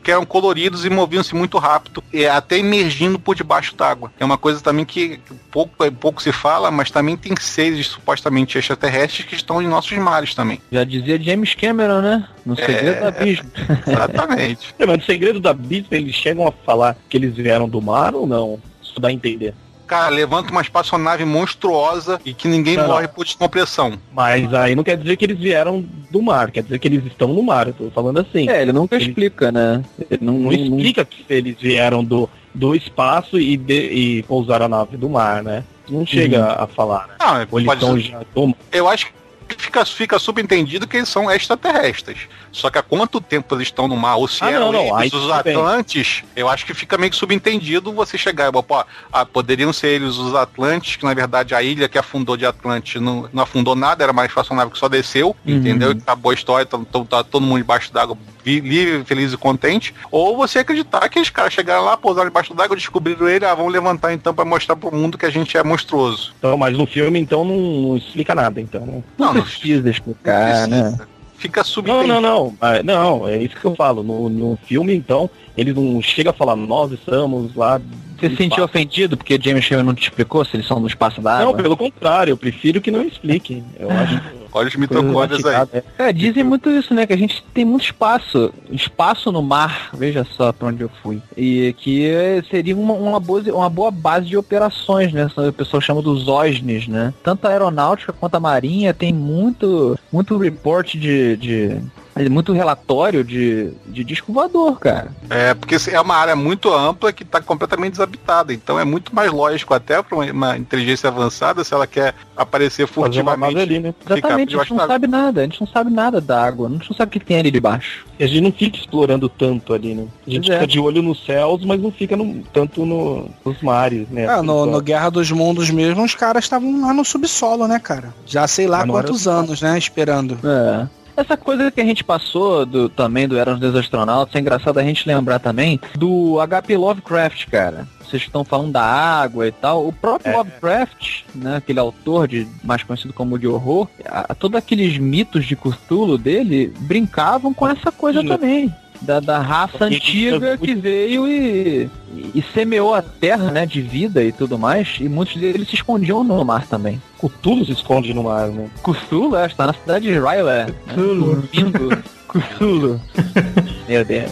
D: f- que eram coloridos e moviam-se muito rápido, e até emergindo por debaixo d'água. É uma coisa também que pouco, pouco se fala, mas também tem seres supostamente extraterrestres que estão em nossos mares também.
F: Já dizia James Cameron, né? No segredo da abismo.
D: Exatamente.
E: É, mas no segredo da Bispa eles chegam a falar que eles vieram do mar ou não? Isso dá a entender.
D: Cara, levanta uma espaçonave monstruosa e que ninguém
E: Não, não.
D: morre por descompressão.
E: Mas aí não quer dizer que eles vieram do mar, quer dizer que eles estão no mar, eu tô falando assim.
F: É, ele nunca
E: Ele-
F: explica, né? Ele não,
E: Não
F: não-
E: explica que eles vieram do, do espaço e, de, e pousaram a nave do mar, né? Não chega a falar, né?
D: Não,
E: Ou eles
D: pode
E: já do
D: eu acho que fica, fica subentendido que eles são extraterrestres. Só que há quanto tempo eles estão no mar, ou se
E: Ah,
D: eram
E: não, não,
D: eles, os. Atlantes, eu acho que fica meio que subentendido você chegar e pô, ah, poderiam ser eles os Atlantes, que na verdade a ilha que afundou de Atlante não, não afundou nada, era uma espaçonave que só desceu,
F: Uhum.
D: entendeu? Acabou a história, então então tá todo mundo embaixo d'água, livre, feliz e contente. Ou você acreditar que os caras chegaram lá, pousaram embaixo d'água, descobriram ele, ah, vamos levantar então pra mostrar pro mundo que a gente é monstruoso.
E: Então, mas no filme, então, não, não explica nada, então.
F: não
D: não
F: precisa explicar, né?
D: precisa. Fica
E: Não,
D: subentendido.
E: não, não. Mas, Não, é isso que eu falo. No, no filme, então, eles não chegam a falar, nós estamos lá
F: Você se sentiu ofendido porque James Cameron não te explicou se eles são no espaço da água?
E: Não, pelo contrário, eu prefiro que não expliquem. Eu acho.
D: Olha os mitocôndrias aí.
E: É.
F: Dizem muito isso, né? Que a gente tem muito espaço. Espaço no mar, veja só pra onde eu fui. E que seria uma, uma, boa, uma boa base de operações, né? O pessoal chama dos OSNIs, né? Tanto a aeronáutica quanto a marinha tem muito, muito report de. de muito relatório de, de disco voador, cara.
D: É, porque é uma área muito ampla que está completamente desabitada. Então é muito mais lógico até para uma, uma inteligência avançada, se ela quer aparecer furtivamente.
E: ali, né?
F: Exatamente, a gente não sabe nada, a gente não sabe nada da água, a gente não sabe o que tem ali debaixo.
E: E a gente não fica explorando tanto ali, né? A gente
F: Pois é.
E: fica de olho nos céus, mas não fica no- tanto no- nos mares, né?
B: Ah, no, no Guerra dos Mundos mesmo, os caras estavam lá no subsolo, né, cara? Já sei lá
E: Mas não era
B: quantos anos, né, esperando.
F: É. Essa coisa que a gente passou do, também do Eram dos Astronautas, é engraçado a gente lembrar também do HP Lovecraft, cara. Vocês estão falando da água e tal. O próprio
E: É.
F: Lovecraft, né, aquele autor de mais conhecido como de horror, a, todos aqueles mitos de Cthulhu dele brincavam com essa coisa
E: Sim.
F: também. Da, da raça antiga que veio e, e semeou a terra, né, de vida e tudo mais, e muitos deles se escondiam no mar também.
E: Cthulhu se esconde no mar, né?
F: Cthulhu, é, está na cidade de Rylé.
C: Cthulhu.
F: Dormindo. Cthulhu. Meu Deus.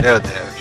D: Meu Deus.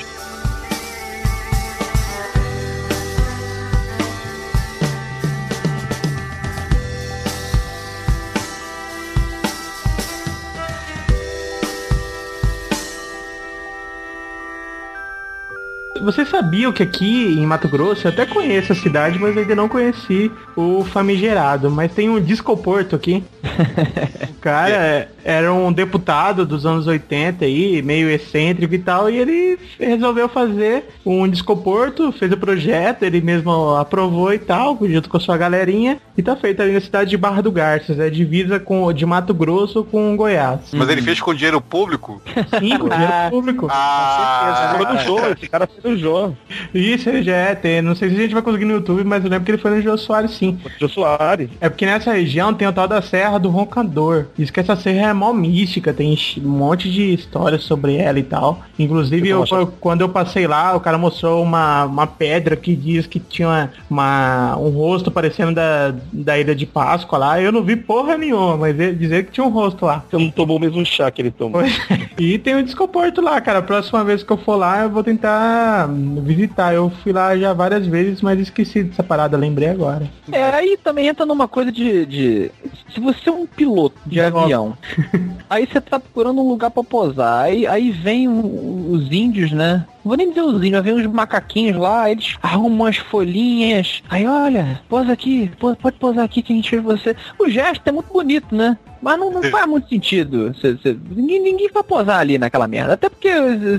C: Vocês sabiam que aqui em Mato Grosso, eu até conheço a cidade, mas ainda não conheci o famigerado. Mas tem um discoporto aqui. O cara é- era um deputado dos anos 80 aí, meio excêntrico e tal, e ele resolveu fazer um discoporto, fez o projeto, ele mesmo aprovou e tal, junto com a sua galerinha, e tá feito ali na cidade de Barra do Garças, é divisa com, de Mato Grosso com Goiás.
D: Mas ele fez com dinheiro público?
C: Sim, com dinheiro
F: Ah.
C: público.
D: Ah,
E: Foi no Jô, esse cara foi no Jô.
C: Isso, ele já é, tem. Não sei se a gente vai conseguir no YouTube, mas eu lembro que ele foi no Jô Soares sim.
E: Jô Soares.
C: É porque nessa região tem o tal da Serra do Roncador. Diz que essa serra é mó mística, tem um monte de histórias sobre ela e tal. Inclusive, eu, quando eu passei lá, o cara mostrou uma, uma pedra que diz que tinha uma, um rosto parecendo da, da Ilha de Páscoa lá. Eu não vi porra nenhuma, mas ele dizer que tinha um rosto lá.
E: Você não tomou o mesmo chá que ele tomou.
C: É. E tem o Discoporto lá, cara. A próxima vez que eu for lá, eu vou tentar visitar. Eu fui lá já várias vezes, mas esqueci dessa parada, lembrei agora.
F: É, aí também entra numa coisa de. de- se você é um piloto de avião, aí você tá procurando um lugar pra posar, aí, aí vem os índios, né? Vou nem dizer os índios, vem uns macaquinhos lá, eles arrumam umas folhinhas. Aí olha, posa aqui, po- pode posar aqui que a gente vê você. O gesto é muito bonito, né? Mas não, não faz muito sentido. Cê- cê- ninguém, ninguém vai posar ali naquela merda. Até porque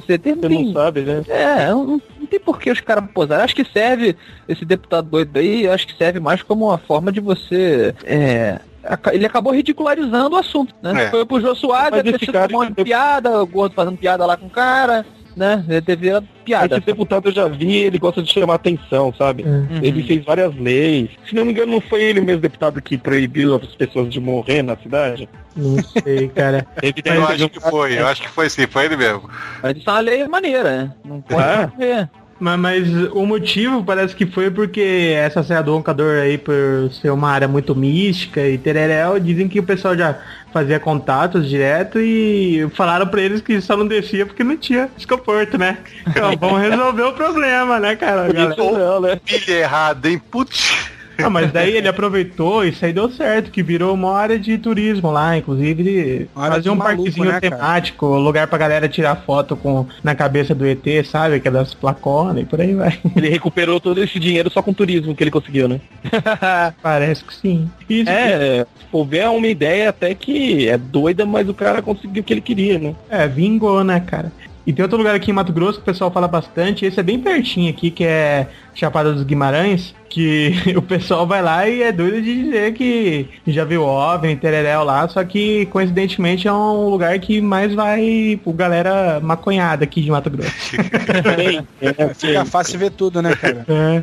F: você tem,
E: Você não sabe, né?
F: é, não, não tem por que os caras posarem. Acho que serve, esse deputado doido aí, acho que serve mais como uma forma de você. É, ele acabou ridicularizando o assunto, né?
D: É.
F: Foi pro Jô Soares, ter
E: esse
F: sido
E: cara-
F: um monte de piada, o gordo fazendo piada lá com o cara, né? Ele teve piada.
E: Esse deputado eu já vi, ele gosta de chamar atenção, sabe?
F: Uhum.
E: Ele fez várias leis. Se não me engano, não foi ele mesmo deputado que proibiu as pessoas de morrer na cidade?
C: Não sei, cara.
D: Eu acho que foi, eu acho que foi sim, foi ele mesmo.
F: Mas isso é uma lei maneira, né? Não pode
E: É?
F: morrer.
C: Mas, mas o motivo parece que foi porque essa Serra do Roncador aí, por ser uma área muito mística e tereréu, dizem que o pessoal já fazia contatos direto e falaram pra eles que só não descia porque não tinha escoporto, né? Então vamos resolver o problema, né, cara? Galera?
E: Não, né?
D: Pilha errada, hein? Putz.
C: Ah, mas daí ele aproveitou e isso aí deu certo, que virou uma área de turismo lá, inclusive
B: de
C: um
B: maluco,
C: parquezinho
B: né, cara?
C: temático, lugar pra galera tirar foto com na cabeça do ET, sabe? Aquelas placonas e por aí vai.
E: Ele recuperou todo esse dinheiro só com turismo que ele conseguiu, né?
C: Parece que sim. Isso,
E: É, se for ver, é uma ideia até que é doida, mas o cara conseguiu o que ele queria, né?
C: É, vingou, né, cara? E tem outro lugar aqui em Mato Grosso que o pessoal fala bastante, esse é bem pertinho aqui, que é Chapada dos Guimarães, que o pessoal vai lá e é doido de dizer que já viu OVNI, Tereréu lá, só que coincidentemente é um lugar que mais vai pro galera maconhada aqui de Mato Grosso.
B: Fica fácil ver tudo, né, cara?
C: É,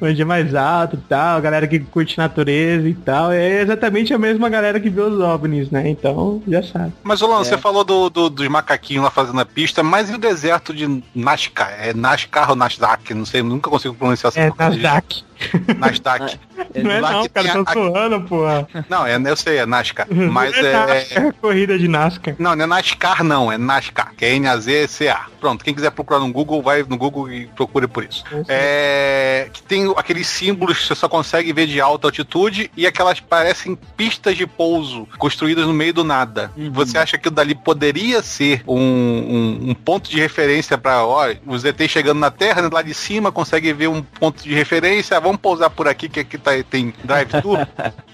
C: onde é mais alto e tal, galera que curte natureza e tal. É exatamente a mesma galera que vê os OVNIs, né? Então, já sabe.
D: Mas, Rolando, você falou do, do- dos macaquinhos lá fazendo a pista, mas e o deserto de Nazca? É Nascar ou Nasdaq? Não sei, nunca consigo pronunciar essa
C: É. Nasdaq.
D: Nasdaq.
C: Não é não, cara, tô
D: a-
C: zoando, porra.
D: Não, é, eu sei, é Nascar. Mas
C: é,
D: é.
C: É corrida de NASCAR.
D: Não, não é NASCAR não, é NASCAR, que é N-A-Z-C-A. Pronto, quem quiser procurar no Google, vai no Google e procure por isso. É, que tem aqueles símbolos que você só consegue ver de alta altitude e aquelas parecem pistas de pouso construídas no meio do nada. Você acha que dali poderia ser um, um- um ponto de referência para, ó, os ET chegando na Terra, né, lá de cima consegue ver um ponto de referência, vamos pousar por aqui que aqui tá, tem drive-thru?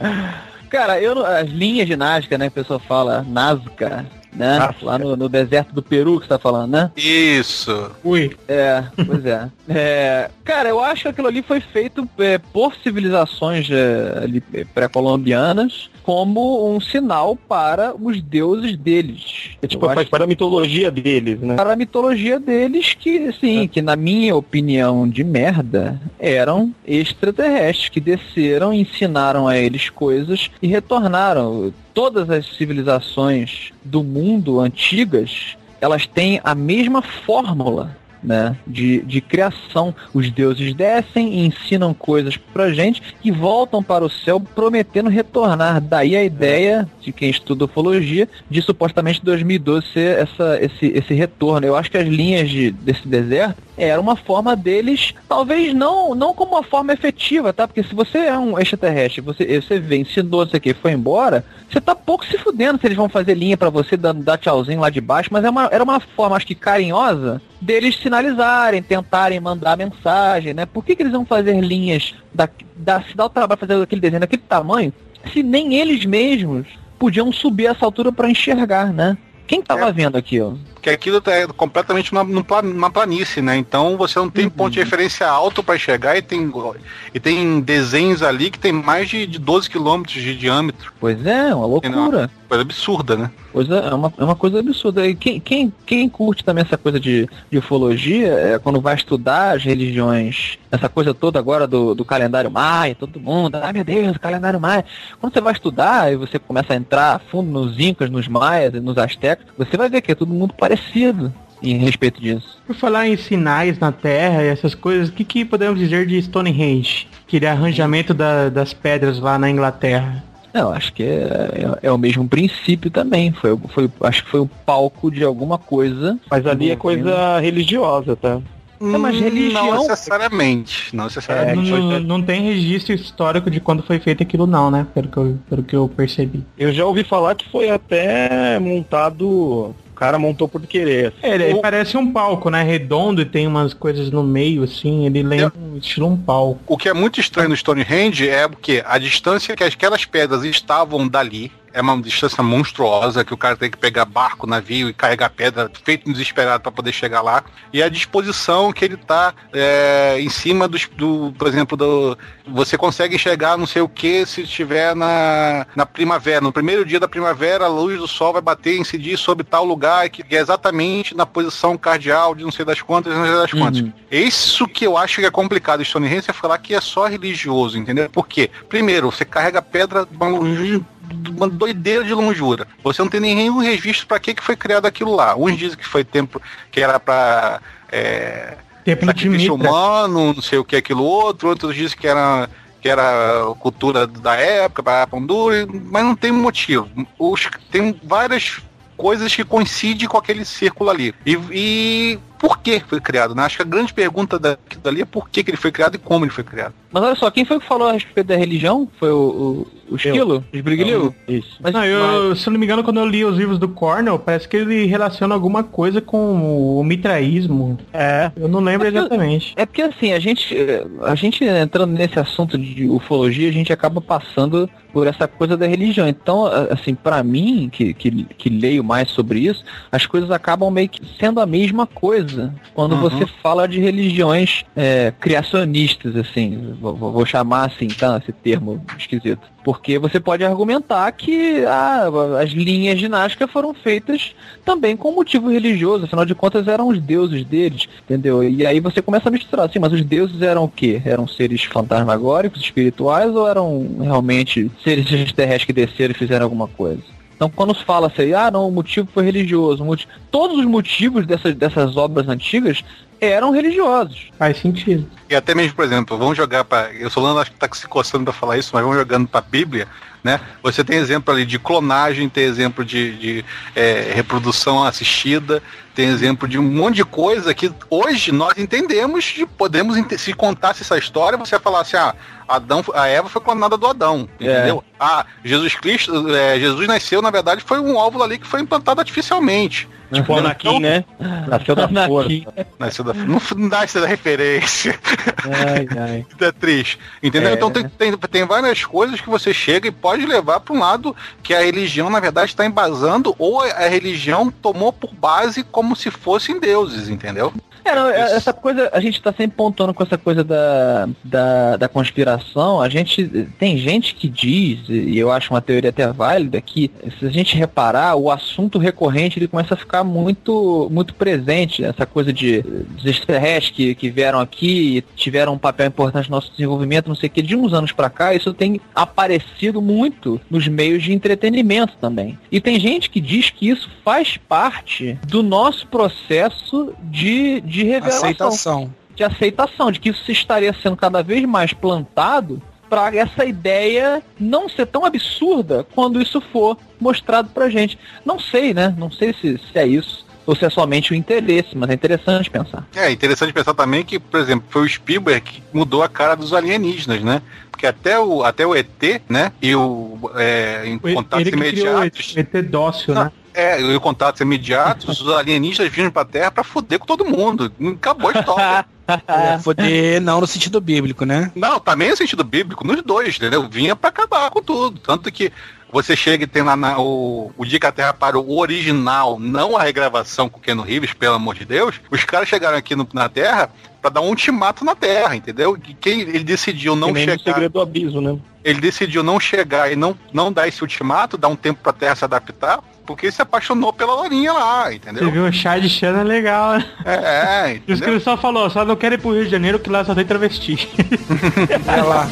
F: Cara, eu as linhas de Nazca, né? Que a pessoa fala Nazca, né? Lá no, no deserto do Peru que você tá falando, né?
D: Isso.
C: Ui.
F: É, pois é. É, Cara, eu acho que aquilo ali foi feito é, por civilizações é, é, pré-colombianas como um sinal para os deuses deles.
E: É, tipo,
F: Eu
E: faz para a mitologia deles, né?
F: para a mitologia deles que, sim, que na minha opinião de merda, eram extraterrestres que desceram, ensinaram a eles coisas e retornaram. Todas as civilizações do mundo antigas, elas têm a mesma fórmula. Né, de, de criação. Os deuses descem e ensinam coisas pra gente e voltam para o céu prometendo retornar. Daí a ideia de quem estuda ufologia de supostamente 2012 ser essa, esse, esse retorno. Eu acho que as linhas de, desse deserto era uma forma deles, talvez não, não como uma forma efetiva, tá? Porque se você é um extraterrestre, você, você vê, ensinou isso aqui, foi embora, você tá pouco se fudendo se eles vão fazer linha pra você, dando dar tchauzinho lá de baixo, mas é uma, era uma forma, acho que carinhosa, deles sinalizarem, tentarem mandar mensagem, né? Por que, que eles vão fazer linhas, da, da, se dá o trabalho fazer aquele desenho daquele tamanho, se nem eles mesmos podiam subir essa altura pra enxergar, né? Quem tava
D: É.
F: vendo aquilo?
D: Que aquilo é completamente uma, numa planície, né? Então você não tem ponto de referência alto para chegar e tem, e tem desenhos ali que tem mais de, de 12 quilômetros de diâmetro.
F: Pois é, uma loucura.
D: Coisa absurda, né?
F: Coisa, é, uma, é uma coisa absurda. E quem, quem, quem curte também essa coisa de, de ufologia, é quando vai estudar as religiões, essa coisa toda agora do, do calendário maia, todo mundo, ai meu Deus, calendário maia. Quando você vai estudar e você começa a entrar a fundo nos incas, nos maias e nos astecas, você vai ver que é todo mundo parecido em respeito disso.
C: Por falar em sinais na Terra e essas coisas, o que, que podemos dizer de Stonehenge? Aquele arranjamento da- das pedras lá na Inglaterra.
F: Não, acho que é, é, é o mesmo princípio também. Foi, foi, acho que foi o palco de alguma coisa.
E: Mas ali é coisa religiosa, tá?
F: É, mas religião-
D: Não necessariamente. Não
C: É,
D: necessariamente.
C: não, não tem registro histórico de quando foi feito aquilo não, né? Pelo que eu, pelo que eu percebi.
E: Eu já ouvi falar que foi até montado. O cara montou por querer. assim.
C: É, ele
D: O-
C: parece um palco, né? Redondo e tem umas coisas no meio, assim. Ele lembra um estilo um palco.
D: O que é muito estranho no Stonehenge é porque a distância que aquelas pedras estavam dali é uma distância monstruosa, que o cara tem que pegar barco, navio e carregar pedra, feito desesperado para poder chegar lá. E a disposição que ele tá é, em cima dos, do, por exemplo, do, você consegue enxergar não sei o que se estiver na, na primavera. No primeiro dia da primavera, a luz do sol vai bater e incidir sobre tal lugar, que é exatamente na posição cardial de não sei das quantas, não sei das quantas.
F: Uhum.
D: Isso que eu acho que é complicado Stonehenge é falar que é só religioso, entendeu? Por quê? Primeiro, você carrega pedra de uma, longe- uma doideira de longura. Você não tem nenhum registro para que, que foi criado aquilo lá. Uns dizem que foi tempo que era para é,
C: Templo
D: sacrifício humano, não sei o que, aquilo outro. Outros dizem que era que era cultura da época, para Pandura, mas não tem motivo. Os, tem várias coisas que coincidem com aquele círculo ali. E, e por que foi criado? Né? Acho que a grande pergunta da- dali é por que, que ele foi criado e como ele foi criado.
F: Mas olha só, quem foi que falou a respeito da religião? Foi o, o, o Esquilo? O Esbriguilho?
E: Isso.
F: Mas,
C: Não, eu, se eu não me engano, quando eu li os livros do Cornell, parece que ele relaciona alguma coisa com o mitraísmo.
E: É.
C: Eu não lembro
F: É que eu-
C: exatamente.
F: É porque assim, a gente, eh, a gente entrando nesse assunto de ufologia, a gente acaba passando por essa coisa da religião. Então, assim, pra mim, que, que, que leio mais sobre isso, as coisas acabam meio que sendo a mesma coisa. Religiosa quando
B: Uhum.
F: você fala de religiões é, criacionistas, assim, vou, vou- chamar assim, tá? Esse termo esquisito. Porque você pode argumentar que ah, as linhas ginásticas foram feitas também com motivo religioso, afinal de contas eram os deuses deles, entendeu? E aí você começa a misturar assim, mas os deuses eram o quê? Eram seres fantasmagóricos, espirituais, ou eram realmente seres extraterrestres que desceram e fizeram alguma coisa? Então, quando se fala assim, ah, não, o motivo foi religioso, motivo... todos os motivos dessas, dessas obras antigas eram religiosos.
C: Faz sentido.
D: E até mesmo, por exemplo, vamos jogar para. Eu Solano acho que tá se coçando para falar isso, mas vamos jogando para a Bíblia, né? Você tem exemplo ali de clonagem, tem exemplo de, de, é, reprodução assistida, tem exemplo de um monte de coisa que hoje nós entendemos e podemos se contasse essa história, você ia falar assim, ah, Adão, a Eva foi clonada do Adão,
F: É.
D: entendeu? Ah, Jesus Cristo, é, Jesus nasceu, na verdade, foi um óvulo ali que foi implantado artificialmente.
E: Tipo o Anakin, né? Nasceu da força.
F: Anakin.
D: Nasceu da, não, não dá essa referência.
E: Ai, ai.
D: é triste. Entendeu?
F: É.
D: Então tem, tem, tem várias coisas que você chega e pode levar para um lado que a religião, na verdade, está embasando, ou a religião tomou por base como se fossem deuses, entendeu?
F: É, é- essa coisa, a gente tá sempre pontuando com essa coisa da, da, da conspiração. A gente tem gente que diz, e eu acho uma teoria até válida, que se a gente reparar, o assunto recorrente ele começa a ficar muito, muito presente. Essa coisa de dos extraterrestres que, que vieram aqui e tiveram um papel importante no nosso desenvolvimento, não sei o que, de uns anos pra cá, isso tem aparecido muito nos meios de entretenimento também. E tem gente que diz que isso faz parte do nosso processo de, de revelação
B: Aceitação.
F: de aceitação, de que isso estaria sendo cada vez mais plantado para essa ideia não ser tão absurda quando isso for mostrado pra gente. Não sei, né? Não sei se, se é isso ou se é somente o interesse, mas é interessante pensar.
D: É interessante pensar também que, por exemplo, foi o Spielberg que mudou a cara dos alienígenas, né? Porque até o, até o ET, né? E o é, em
C: Ele
D: contatos
C: que criou o. ET dócil,
D: Não,
C: né?
D: É, e contatos imediatos, os alienistas vinham pra Terra pra foder com todo mundo. Acabou a história.
B: É, foder não no sentido bíblico, né?
D: Não, também no sentido bíblico, nos dois, entendeu? Vinha pra acabar com tudo. Tanto que você chega e tem lá na- o, o dia que a Terra parou, o original, não a regravação com o Keanu Reeves, pelo amor de Deus, os caras chegaram aqui no- na Terra pra dar um ultimato na Terra, entendeu? Quem ele decidiu não
E: que
D: chegar,
E: segredo do abismo, né?
D: ele decidiu não chegar e não, não dar esse ultimato, dar um tempo pra Terra se adaptar, porque se apaixonou pela Lourinha lá,
C: Você
D: entendeu?
C: viu o chá de Xana legal, né?
D: É, é,
C: E os ele só falou, só não quero ir pro Rio de Janeiro que lá só tem travesti.
B: Olha lá.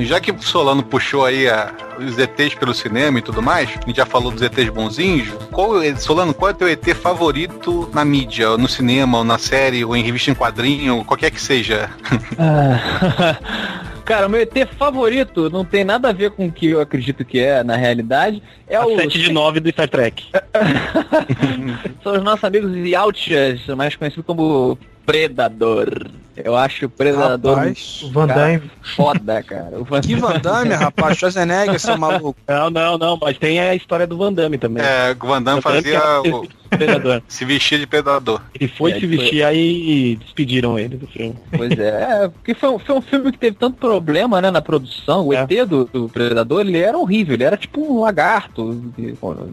D: Já que o Solano puxou aí a- os ETs pelo cinema e tudo mais, a gente já falou dos ETs bonzinhos, qual, Solano, qual é o teu ET favorito na mídia, ou no cinema, ou na série, ou em revista em quadrinho, qualquer que seja?
F: Cara, o meu ET favorito não tem nada a ver com o que eu acredito que é na realidade. É
E: a
F: o
E: 7 de 9 do Star Trek.
F: São os nossos amigos Yautias, mais conhecido como Predador. Eu acho o Predador
B: Rapaz,
C: O Van Damme.
F: foda, cara. O Van
B: que Van Damme, rapaz. Schwarzenegger, seu maluco.
E: Não, não, não, mas tem a história do Van Damme também.
D: É, o Van Damme fazia
E: é
D: o-
E: Predador.
D: se vestir de predador.
E: Ele foi
F: É,
E: se vestir aí e despediram ele do filme.
F: Pois é, é, porque foi, um- foi um filme que teve tanto problema, né, na produção. O
E: É.
F: ET do, do Predador, ele era horrível, ele era tipo um lagarto,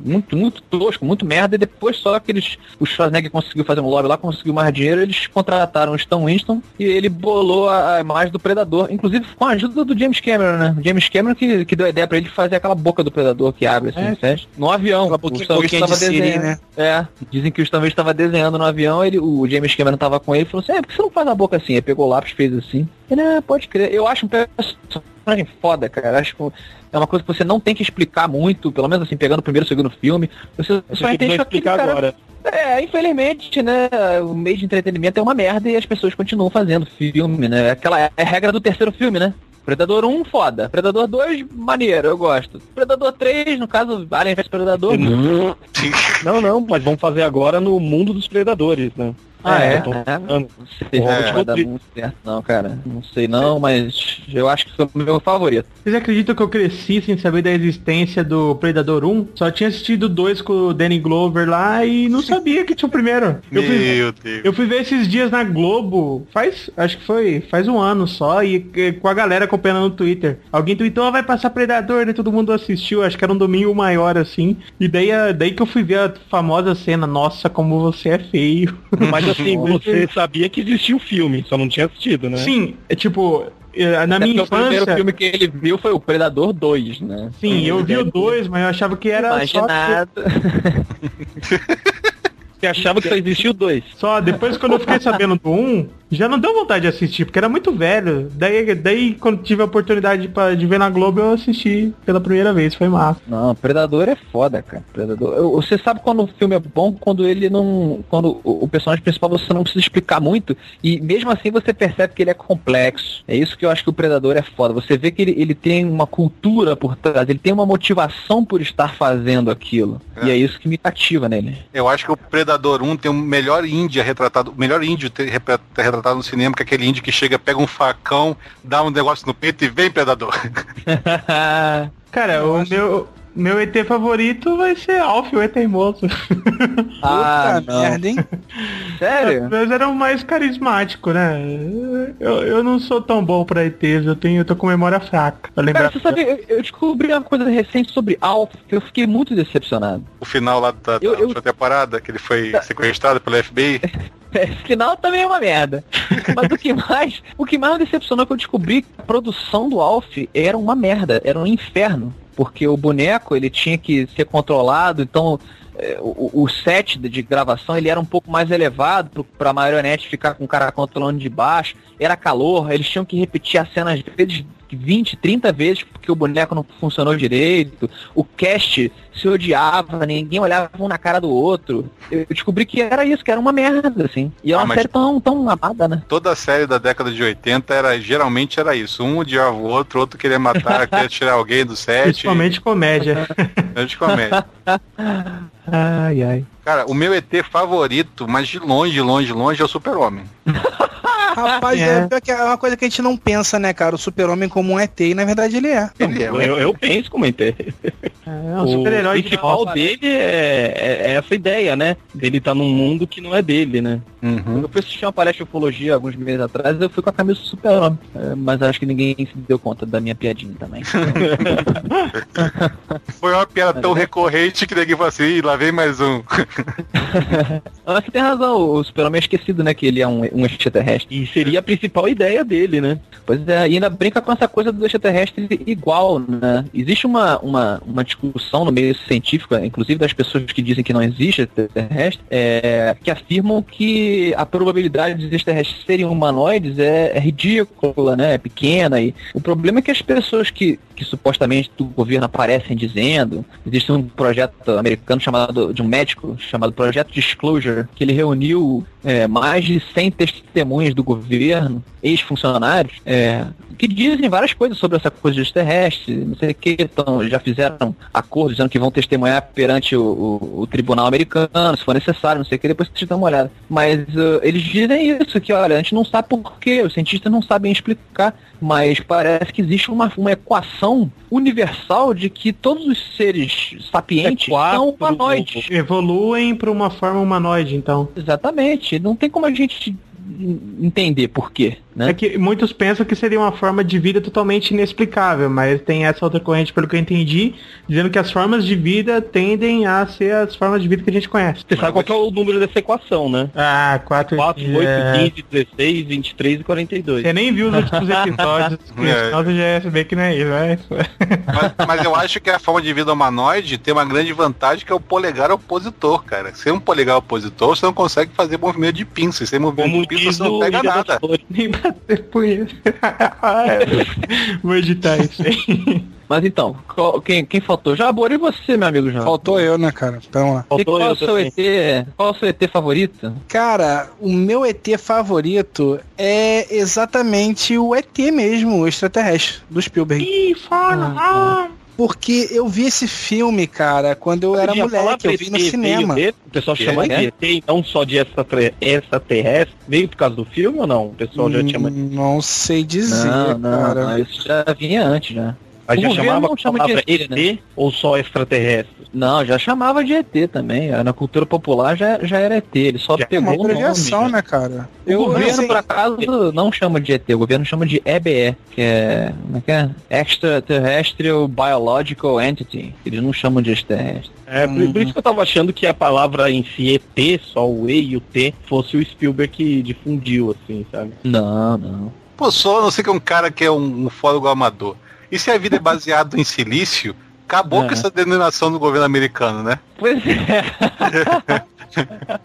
F: muito, muito tosco, muito merda, e depois só que eles, o Schwarzenegger conseguiu fazer um lobby lá, conseguiu mais dinheiro, eles contrataram o Stan Winston e ele bolou a, imagem do Predador, inclusive com a ajuda do James Cameron, né? O James Cameron que, que deu a ideia pra ele fazer aquela boca do Predador que abre assim,
C: É.
F: no avião. O Stan Winston
B: boquinha
F: tava
B: de siri,
F: desenhando.
B: né?
F: É, dizem que o Stan estava desenhando no avião, ele, o James Cameron tava com ele e falou assim, é, por que você não faz a boca assim? Aí pegou o lápis, fez assim. Ele, ah, pode crer. Eu acho um personagem foda, cara. Acho que é uma coisa que você não tem que explicar muito, pelo menos assim, pegando o primeiro e o segundo filme. Você
E: Você
F: só
E: tem que
F: entende que aquele
E: explicar
F: cara-
E: agora.
F: É, infelizmente, né, o meio de entretenimento é uma merda e as pessoas continuam fazendo filme, né? Aquela é a regra do terceiro filme, né? Predador 1, foda. Predador 2, maneiro, eu gosto. Predador 3, no caso, Alien vs Predador.
E: Não, não, mas vamos fazer agora no mundo dos predadores, né?
C: Ah, é?
E: eu tô falando.
F: Não sei se
D: É.
F: vai dar muito certo, não, cara. Não sei não, mas eu acho que foi o meu favorito.
C: Vocês acreditam que eu cresci sem saber da existência do Predador 1? Só tinha assistido 2 com o Danny Glover lá e não sabia que tinha o primeiro. Eu fui,
D: Meu Deus.
C: eu fui ver esses dias na Globo, faz, acho que foi, faz um ano só, e, e com a galera acompanhando no Twitter. Alguém tweetou, "Ah, vai passar Predador, né? Todo mundo assistiu, acho que era um domingo maior assim. E daí, daí que eu fui ver a famosa cena, nossa, como você é feio.
E: Mas assim, você sabia que existia o filme, só não tinha assistido, né?
C: Sim, é tipo, eh, na minha
F: porque o primeiro
C: infância...
F: filme que ele viu foi o Predador 2, né?
C: Sim, eu vi o 2, mas eu achava que era só,
F: Imaginado.
E: Você achava que só existia o dois.
C: só. Depois, quando eu fiquei sabendo do 1, já não deu vontade de assistir, porque era muito velho. Daí, daí quando tive a oportunidade pra, de ver na Globo, eu assisti pela primeira vez, foi massa.
F: Não, Predador é foda, cara. Predador. eu- Você sabe quando o filme é bom, quando ele não. Quando o o personagem principal você não precisa explicar muito. E mesmo assim você percebe que ele é complexo. É isso que eu acho que o Predador é foda. Você vê que ele, ele tem uma cultura por trás, ele tem uma motivação por estar fazendo aquilo.
D: É.
F: E é isso que me cativa nele.
D: Eu acho que o Predador 1 tem o melhor índio retratado, o melhor índio retratado no cinema, que é aquele índio que chega, pega um facão, dá um negócio no peito e vem, Predador.
C: Cara, o meu, meu ET favorito vai ser Alf, o ET teimoso.
F: ah,
B: Puta
F: não.
B: merda, hein?
F: Sério?
C: Mas era o mais carismático, né? Eu, eu não sou tão bom pra ETs, eu, tenho, eu tô com memória fraca. Pra lembrar.
F: Cara, você sabe, eu, eu descobri uma coisa recente sobre Alf, que eu fiquei muito decepcionado.
D: O final lá da, da
F: Eu- eu-
D: última temporada, que ele foi sequestrado pela FBI.
F: Esse final também é uma merda. Mas o que mais, o que mais me decepcionou é que eu descobri que a produção do Alf era uma merda, era um inferno. Porque o boneco, ele tinha que ser controlado, então é, o, set de, gravação ele era um pouco mais elevado pro- pra marionete ficar com o cara controlando de baixo. Era calor, eles tinham que repetir a cena às vezes 20, 30 vezes porque o boneco não funcionou direito. O cast se odiava, ninguém olhava um na cara do outro. Eu descobri que era isso, que era uma merda, assim. E é
D: Ah,
F: uma série tão, tão amada, né?
D: Toda a série da década de 80 era, geralmente era isso. Um odiava o outro, outro queria matar, queria tirar alguém do set.
C: Principalmente comédia.
D: Gente comédia.
C: ai, ai.
D: Cara, o meu ET favorito, mas de longe, longe, longe, é o Super-Homem.
B: Rapaz,
C: É.
B: é. é uma coisa que a gente não pensa, né, cara? O super-homem como um ET, e na verdade ele é.
D: Ele é,
E: Eu, eu penso como ET.
C: É um
E: o
C: super-herói que
E: principal dele é, é- é essa ideia, né? Dele tá num mundo que não é dele, né?
D: Uhum.
F: Eu fui assistir uma palestra de ufologia alguns meses atrás, eu fui com a camisa do super-homem. É, mas acho que ninguém se deu conta da minha piadinha também.
D: Foi uma piada tão recorrente que ninguém falou assim, "Ih, lá vem mais um.
F: Mas você tem razão, o super-homem é esquecido, né? Que ele é um, um extraterrestre.
E: E seria a principal ideia dele, né?
F: Pois é, ainda brinca com essa coisa do extraterrestre igual, né? Existe uma, uma, uma discussão no meio científico, inclusive das pessoas que dizem que não existe extraterrestre, é, que afirmam que a probabilidade de extraterrestres serem humanoides é, é ridícula, né? É pequena. E o problema é que as pessoas que, que supostamente do governo aparecem dizendo, existe um projeto americano chamado, de um médico, chamado Projeto Disclosure, que ele reuniu é, mais de 100 testemunhas do governo, ex-funcionários, é, que dizem várias coisas sobre essa coisa de extraterrestre, não sei o que, então, já fizeram acordos dizendo que vão testemunhar perante o, o- o tribunal americano, se for necessário, não sei o que, depois vocês dão uma olhada. Mas uh, eles dizem isso, que olha, a gente não sabe por quê, os cientistas não sabem explicar, mas parece que existe uma, uma equação universal de que todos os seres sapientes
E: É quatro-
F: são humanoides.
C: Evoluem pra uma forma humanoide, então.
F: Exatamente. Não tem como a gente entender por quê, né?
C: É que muitos pensam que seria uma forma de vida totalmente inexplicável, mas tem essa outra corrente, pelo que eu entendi, dizendo que as formas de vida tendem a ser as formas de vida que a gente conhece.
E: Você sabe qual que é o número dessa equação, né?
C: Ah, 4,
E: 4, 8,
C: é...
E: 15, 16, 23 e 42.
C: Você nem viu os últimos episódios,
D: É.
C: você já ia saber que não é isso, né?
D: Mas, mas eu acho que a forma de vida humanoide tem uma grande vantagem que é o polegar opositor, cara. Sem um polegar opositor, você não consegue fazer movimento de pinça. E sem movimento
E: Como
D: de pinça,
E: diz
D: você não pega nada.
C: Nem bater punheta. Vou editar isso aí.
F: Mas então, qual- quem, quem faltou? Jabor e você, meu amigo Jabor.
B: Faltou eu, né, cara? Então lá.
F: E
E: Faltou
F: qual é
E: eu
F: o seu. ET? Qual é o seu ET favorito?
B: Cara, o meu ET favorito é exatamente o ET mesmo, o extraterrestre, do Spielberg.
C: Ih, fala! ah.
B: Porque eu vi esse filme, cara, quando eu era
E: Podia falar
B: moleque, eu vi no cinema.
E: O pessoal chama
F: é?
E: de ET, não só de extraterrestre. Veio por causa do filme ou não? O pessoal já chama.
B: Hum, Não sei dizer,
F: Não, não,
B: cara.
F: não, isso já vinha antes, já.
E: Mas
F: O
E: já chamava
F: não chama de ET,
E: ET,
F: né?
E: ou só extraterrestre?
F: Não, já chamava de ET também. Na cultura popular já, já era ET. Ele só
E: Já é
F: pegou
B: Uma
F: o nome.
B: abreviação, né, cara?
F: O governo,
B: assim,
F: por acaso, não chama de ET, o governo chama de EBE, que é, como é que é? Extraterrestrial Biological Entity. Eles não chamam de extraterrestre.
E: É, por, por isso que eu tava achando que a palavra em si, ET, só o E e o T, fosse o Spielberg que difundiu, assim, sabe?
F: Não, não.
D: Pô, só a não ser que é um cara que é um, um fólogo amador. E se a vida é baseada em silício, acabou
F: É.
D: com essa denominação do governo americano, né?
F: Pois é.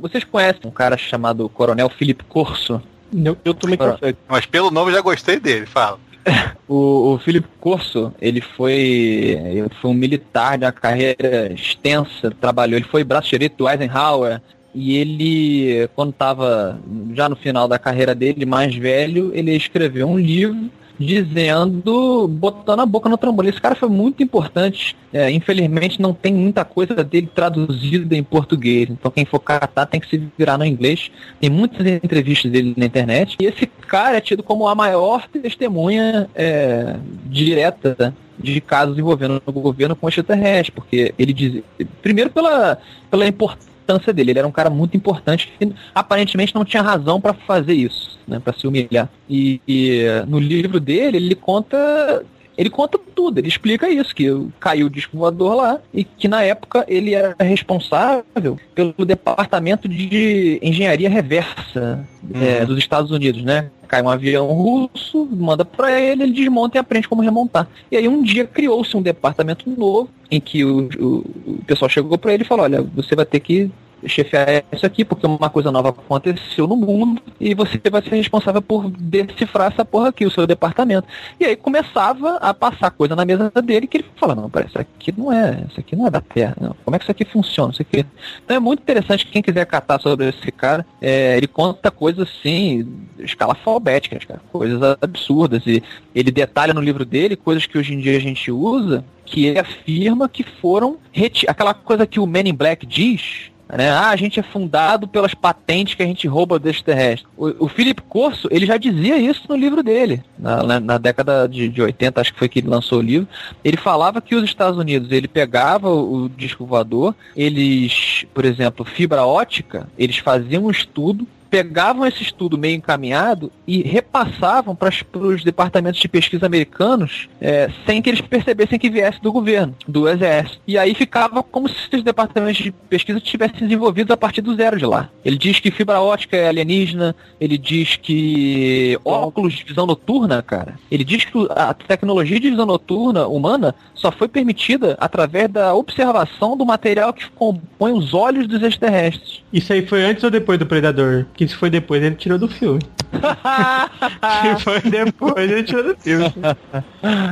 F: Vocês conhecem um cara chamado Coronel Philip Corso?
E: Eu, eu também confesso.
D: Mas pelo nome eu já gostei dele, fala.
F: O, o Philip Corso, ele foi, ele foi um militar de uma carreira extensa, trabalhou, ele foi braço direito do Eisenhower, e ele, quando estava já no final da carreira dele, mais velho, ele escreveu um livro dizendo, botando a boca no trambolho. Esse cara foi muito importante. É, infelizmente não tem muita coisa dele traduzida em português. Então quem for catar tem que se virar no inglês. Tem muitas entrevistas dele na internet. E esse cara é tido como a maior testemunha é, direta de casos envolvendo o governo com extraterrestre, porque ele diz, primeiro pela, pela importância dele, ele era um cara muito importante que aparentemente não tinha razão para fazer isso, né, para se humilhar. E, e, no livro dele ele conta ele conta tudo, ele explica isso, que caiu o disco voador lá e que na época ele era responsável pelo departamento de engenharia reversa é, dos Estados Unidos, né? Cai um avião russo, manda pra ele, ele desmonta e aprende como remontar. E aí um dia criou-se um departamento novo em que o, o, o pessoal chegou pra ele e falou, olha, você vai ter que chefiar isso aqui, porque uma coisa nova aconteceu no mundo e você vai ser responsável por decifrar essa porra aqui, o seu departamento. E aí começava a passar coisa na mesa dele que ele fala, não, peraí, isso aqui não é, isso aqui não é da Terra, não. como é que isso aqui funciona, isso aqui. Então é muito interessante, quem quiser catar sobre esse cara, é, ele conta coisas assim, escalafobéticas, cara, coisas absurdas, e ele detalha no livro dele coisas que hoje em dia a gente usa, que ele afirma que foram aquela coisa que o Men in Black diz, né? Ah, a gente é fundado pelas patentes que a gente rouba do extraterrestre. O, o Philip Corso, ele já dizia isso no livro dele, na, na, na década de, de 80, acho que foi que ele lançou o livro. Ele falava que os Estados Unidos, ele pegava o, o disco voador, eles, por exemplo, fibra ótica, eles faziam um estudo pegavam esse estudo meio encaminhado e repassavam para os departamentos de pesquisa americanos é, sem que eles percebessem que viesse do governo, do exército. E aí ficava como se os departamentos de pesquisa tivessem desenvolvidos a partir do zero de lá. Ele diz que fibra ótica é alienígena, ele diz que óculos de visão noturna, cara, ele diz que a tecnologia de visão noturna humana só foi permitida através da observação do material que compõe os olhos dos extraterrestres.
C: Isso aí foi antes ou depois do Predador? Que se foi depois, ele tirou do filme. se foi depois, ele tirou do filme.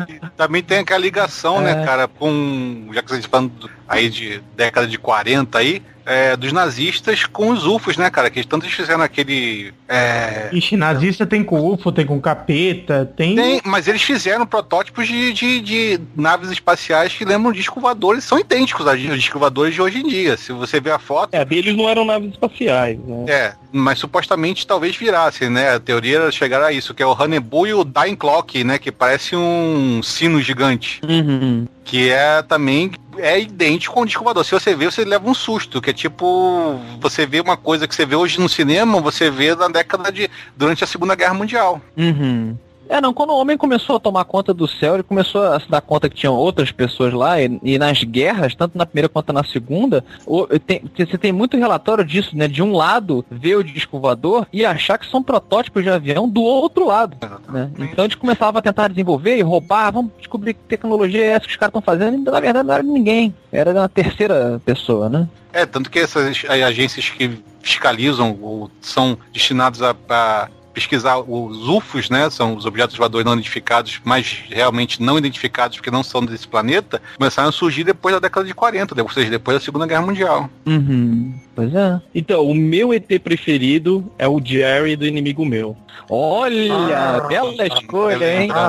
D: E também tem aquela ligação, né, cara, com. Já que a gente tá falando aí de década de 40 aí, é, dos nazistas com os UFOs, né, cara? Que tanto eles fizeram aquele. É,
C: Ixi, nazista tem com UFO, tem com capeta, tem.
D: tem, mas eles fizeram protótipos de, de, de naves espaciais que lembram disco voadores, são idênticos aos disco voadores de hoje em dia. Se você ver a foto.
E: É, deles não eram naves espaciais, né?
D: É, mas supostamente talvez virasse, né? A teoria era chegar a isso, que é o Honeybull e o Dying Clock, né? Que parece um sino gigante.
F: Uhum.
D: Que é também é idêntico com o disco voador. Se você vê, você leva um susto, que é tipo, você vê uma coisa que você vê hoje no cinema, você vê na década de. durante a Segunda Guerra Mundial.
F: Uhum. É, não, quando o homem começou a tomar conta do céu, ele começou a se dar conta que tinham outras pessoas lá, e, e nas guerras, tanto na primeira quanto na segunda, o, tem, você tem muito relatório disso, né? De um lado, ver o disco voador e achar que são protótipos de avião do outro lado. Né? Então eles começavam a tentar desenvolver e roubar, vamos descobrir que tecnologia é essa que os caras estão fazendo, e na verdade não era de ninguém, era de uma terceira pessoa, né?
D: É, tanto que essas agências que fiscalizam ou são destinadas a, a pesquisar os UFOs, né? São os objetos voadores não identificados, mas realmente não identificados porque não são desse planeta, começaram a surgir depois da década de 40, ou seja, depois da Segunda Guerra Mundial.
F: Uhum. Pois é.
E: Então, o meu ET preferido é o Jerry do inimigo meu.
F: Olha, bela escolha, hein?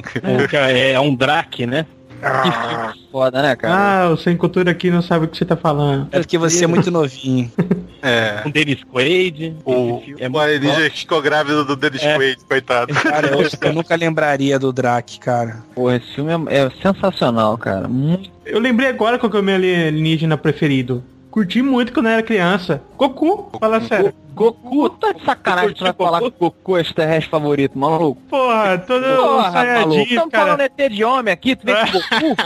E: O que é, é um Drake, né?
F: Que filme foda, né, cara?
C: Ah, o Sem Cultura aqui não sabe o que você tá falando.
B: É porque você é muito novinho.
D: É.
E: Um Dennis Quaid.
D: O,
E: é
D: o alienígena que ficou grávido do Dennis
E: É.
D: Quaid, coitado.
B: Cara, eu, eu nunca lembraria do Drake, cara.
F: Pô, esse filme é, é sensacional, cara. Muito.
C: Eu lembrei agora qual que é o meu alienígena preferido. Curti muito quando eu era criança. Goku, fala sério.
F: Goku, tá de sacanagem
E: Goku?
F: falar que Goku é extraterrestre favorito, maluco.
C: Porra, todo
F: Porra, maluco. Estamos
C: cara.
F: falando ET de homem aqui, tu vem com Goku?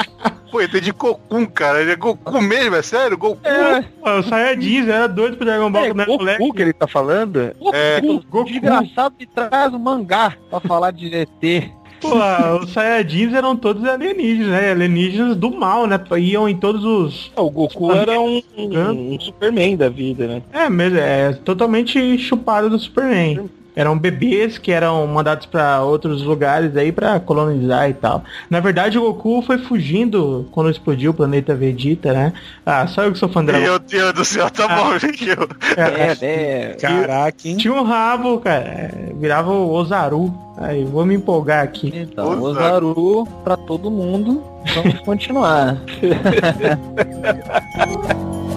D: Pô, tem de Goku, cara. Ele é Goku mesmo, é sério? Goku?
F: É,
C: Pô, o Saiyajin era doido pro Dragon Ball
F: é
C: quando era moleque.
F: Goku que ele tá falando? Goku,
D: É.
C: Goku.
F: desgraçado que traz um mangá pra falar de ET.
C: Pô, os Saiyajins eram todos alienígenas, né? Alienígenas do mal, né? Iam em todos os.
E: O Goku era um, um, Superman da vida, né?
C: É, mesmo, é totalmente chupado do Superman. Eram bebês que eram mandados pra outros lugares aí pra colonizar e tal. Na verdade, o Goku foi fugindo quando explodiu o planeta Vegeta, né? Ah, só eu que sou fã dela.
D: Meu Deus do céu, tá bom, gente.
F: É, é.
B: Caraca, hein?
C: Tinha um rabo, cara. é, Virava o Ozaru. Aí, vou me empolgar aqui.
F: Então, Ozaru pra todo mundo. Vamos continuar.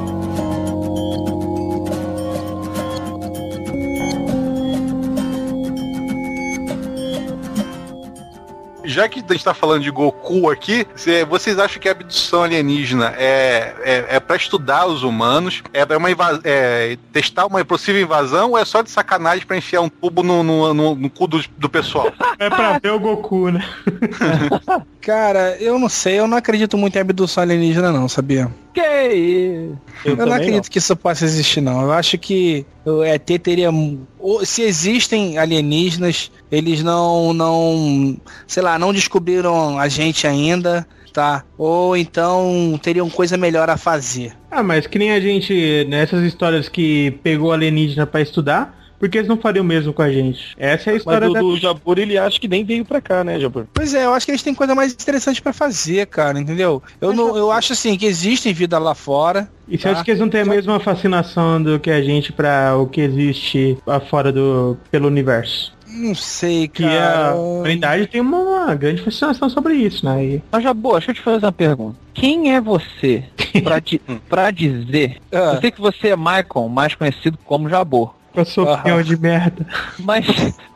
D: Já que a gente tá falando de Goku aqui, cê- vocês acham que a abdução alienígena é, é, é para estudar os humanos? É pra uma invas- é, testar uma possível invasão ou é só de sacanagem pra enfiar um tubo no, no, no- no cu do, do pessoal?
C: É pra ver o Goku, né?
B: Cara, eu não sei, eu não acredito muito em abdução alienígena, não, sabia?
F: Que isso?
B: Eu, não acredito que isso possa existir, não. Eu acho que o ET teria. Se existem alienígenas, eles não. não. sei lá, não descobriram a gente ainda, tá? Ou então teriam coisa melhor a fazer.
C: Ah, mas que nem a gente, nessas histórias que pegou alienígena pra estudar, por que eles não fariam o mesmo com a gente? Essa é a
E: Mas
C: história
E: do,
C: da...
E: do Jabur ele acha que nem veio pra cá, né, Jabur?
B: Pois é, eu acho que eles têm coisa mais interessante pra fazer, cara, entendeu? Eu, não, eu acho assim que existe vida lá fora.
C: E você
B: tá?
C: acha que eles não têm a mesma fascinação do que a gente pra o que existe lá fora do... pelo universo?
B: Não sei,
C: Que
B: cara.
C: a humanidade tem uma, uma grande fascinação sobre isso, né? E...
F: Mas já boa, deixa eu te fazer uma pergunta. Quem é você pra, di pra dizer?
B: Ah.
F: Eu sei que você é Michael, mais conhecido como Jabô.
C: Com a sua opinião de merda.
F: Mas,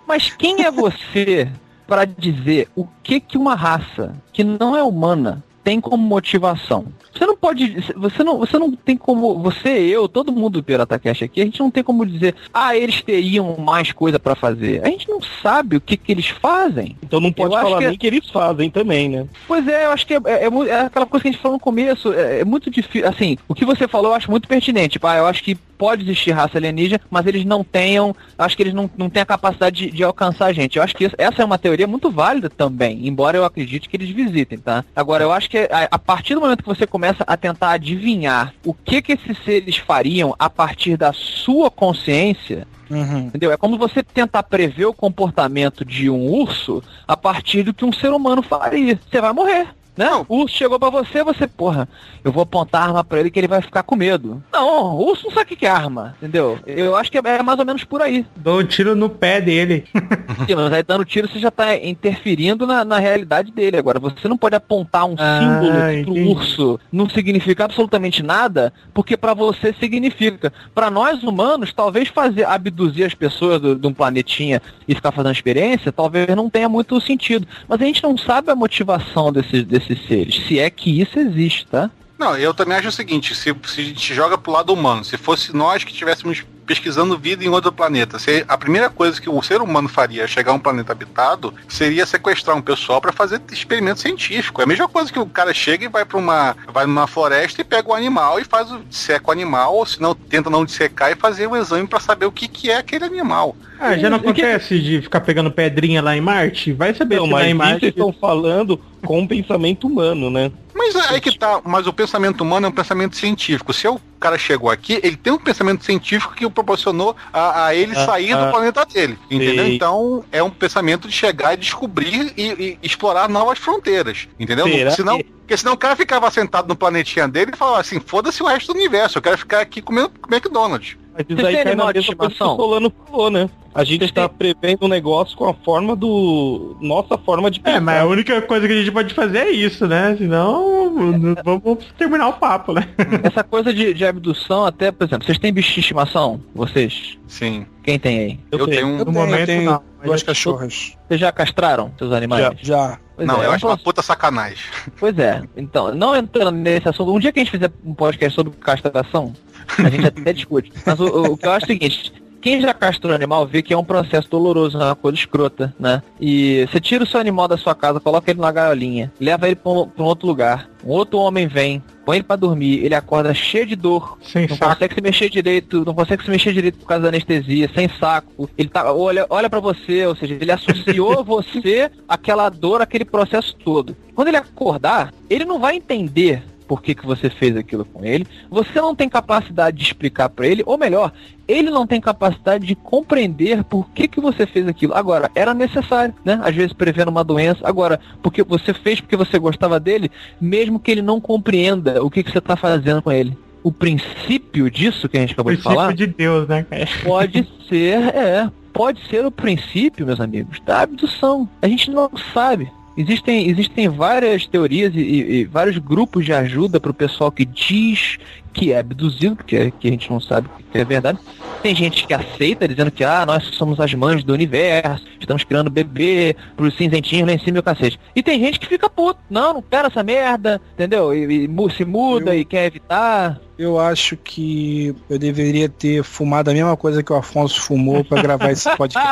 F: mas quem é você pra dizer o que que uma raça que não é humana tem como motivação? Você não pode, você não, você não tem como, você, eu, todo mundo do Pirata Cash aqui, a gente não tem como dizer, ah, eles teriam mais coisa pra fazer. A gente não sabe o que que eles fazem.
E: Então não pode
F: Eu
E: falar
F: que-
E: nem que eles fazem também, né?
F: Pois é, eu acho que é, é, é é aquela coisa que a gente falou no começo, é, é muito difícil, assim, o que você falou eu acho muito pertinente, tipo, ah, eu acho que pode existir raça alienígena, mas eles não tenham, acho que eles não, não têm a capacidade de, de alcançar a gente. Eu acho que isso- essa é uma teoria muito válida também, embora eu acredite que eles visitem, tá? Agora, eu acho que a, a partir do momento que você começa a tentar adivinhar o que que esses seres fariam a partir da sua consciência,
B: Uhum.
F: Entendeu? É como você tentar prever o comportamento de um urso a partir do que um ser humano faria. Você vai morrer. Né? O urso chegou pra você, você, porra, eu vou apontar a arma pra ele que ele vai ficar com medo. Não, o urso não sabe o que é arma, entendeu? Eu acho que é mais ou menos por aí.
C: Dou um tiro no pé dele.
F: Sim, mas aí dando tiro você já tá interferindo na, na realidade dele. Agora, você não pode apontar um
C: Ah,
F: símbolo
C: entendi.
F: pro urso não significa absolutamente nada, porque pra você significa. Pra nós humanos, talvez fazer abduzir as pessoas de um planetinha e ficar fazendo experiência, talvez não tenha muito sentido. Mas a gente não sabe a motivação desses, desses seres, se é que isso existe, tá?
D: Não, eu também acho o seguinte, se, se a gente joga pro lado humano, se fosse nós que estivéssemos pesquisando vida em outro planeta, se a primeira coisa que o ser humano faria chegar a um planeta habitado seria sequestrar um pessoal para fazer experimento científico. É a mesma coisa que o cara chega e vai para uma vai numa floresta e pega o animal e faz o seca o animal, ou se não tenta não dissecar e fazer um exame para saber o que que é aquele animal.
C: Ah, já não
F: que-
C: acontece de ficar pegando pedrinha lá em Marte? Vai saber
E: Não,
C: se lá
E: mas
C: em
E: isso
C: Marte...
E: eles estão falando com o pensamento humano, né?
D: Mas aí que tá, mas o pensamento humano é um pensamento científico. Se eu cara chegou aqui, ele tem um pensamento científico que o proporcionou a, a ele
E: Ah,
D: sair
E: ah.
D: do planeta dele. Entendeu?
E: Sei.
D: Então, é um pensamento de chegar e descobrir e, e explorar novas fronteiras. Entendeu?
E: Será
D: senão,
E: que-
D: Porque senão o cara ficava sentado no planetinha dele e falava assim, foda-se o resto do universo, eu quero ficar aqui comendo McDonald's.
E: Mas isso aí cai na mesma coisa que o
F: estimação?
E: Solano falou, né? A gente
F: Vocês
E: tá prevendo um negócio com a forma do. Nossa forma de
C: É,
E: pensar.
C: mas a única coisa que a gente pode fazer é isso, né? Senão, n- vamos terminar o papo, né?
F: Essa coisa de, de abdução, até, por exemplo, vocês têm bicho de estimação? Vocês?
D: Sim.
F: Quem tem aí?
D: Eu, tenho um.
B: Eu
C: No
B: tenho,
C: momento,
B: eu tenho
C: não,
B: duas
C: eu-
B: cachorras.
F: Vocês já castraram seus animais?
B: Já.
F: Pois
D: Não,
F: é,
D: eu
F: é
D: acho uma
F: processo-
D: puta sacanagem.
F: Pois é. Então, não entrando nesse assunto, um dia que a gente fizer um podcast sobre castração, a gente até discute. Mas o, o- o que eu acho é o seguinte. Quem já castrou animal vê que é um processo doloroso, é uma coisa escrota, né? E você tira o seu animal da sua casa, coloca ele na gaiolinha, leva ele pra um, pra um outro lugar. Um outro homem vem, põe ele pra dormir, ele acorda cheio de dor,
C: Sem
F: não
C: saco.
F: consegue se mexer direito, não consegue se mexer direito por causa da anestesia, sem saco. Ele tá, olha, olha para você, ou seja, ele associou você àquela dor, aquele processo todo. Quando ele acordar, ele não vai entender por que, que você fez aquilo com ele. Você não tem capacidade de explicar para ele, ou melhor, ele não tem capacidade de compreender por que, que você fez aquilo. Agora, era necessário, né? Às vezes prevendo uma doença. Agora, porque você fez porque você gostava dele, mesmo que ele não compreenda o que, que você está fazendo com ele. O princípio disso que a gente acabou de falar
C: de Deus, né, cara?
F: pode ser, é, pode ser o princípio, meus amigos, da abdução. A gente não sabe. Existem, existem várias teorias e, e- vários grupos de ajuda para o pessoal que diz que é abduzido, porque é- que a gente não sabe que é verdade. Tem gente que aceita, dizendo que ah, nós somos as mães do universo, estamos criando bebê pros cinzentinhos lá em cima e o cacete. E tem gente que fica puto, não, não quero essa merda, entendeu? E, e se muda
B: Eu-
F: e quer evitar.
B: Eu acho que eu deveria ter fumado a mesma coisa que o Afonso fumou pra gravar esse podcast.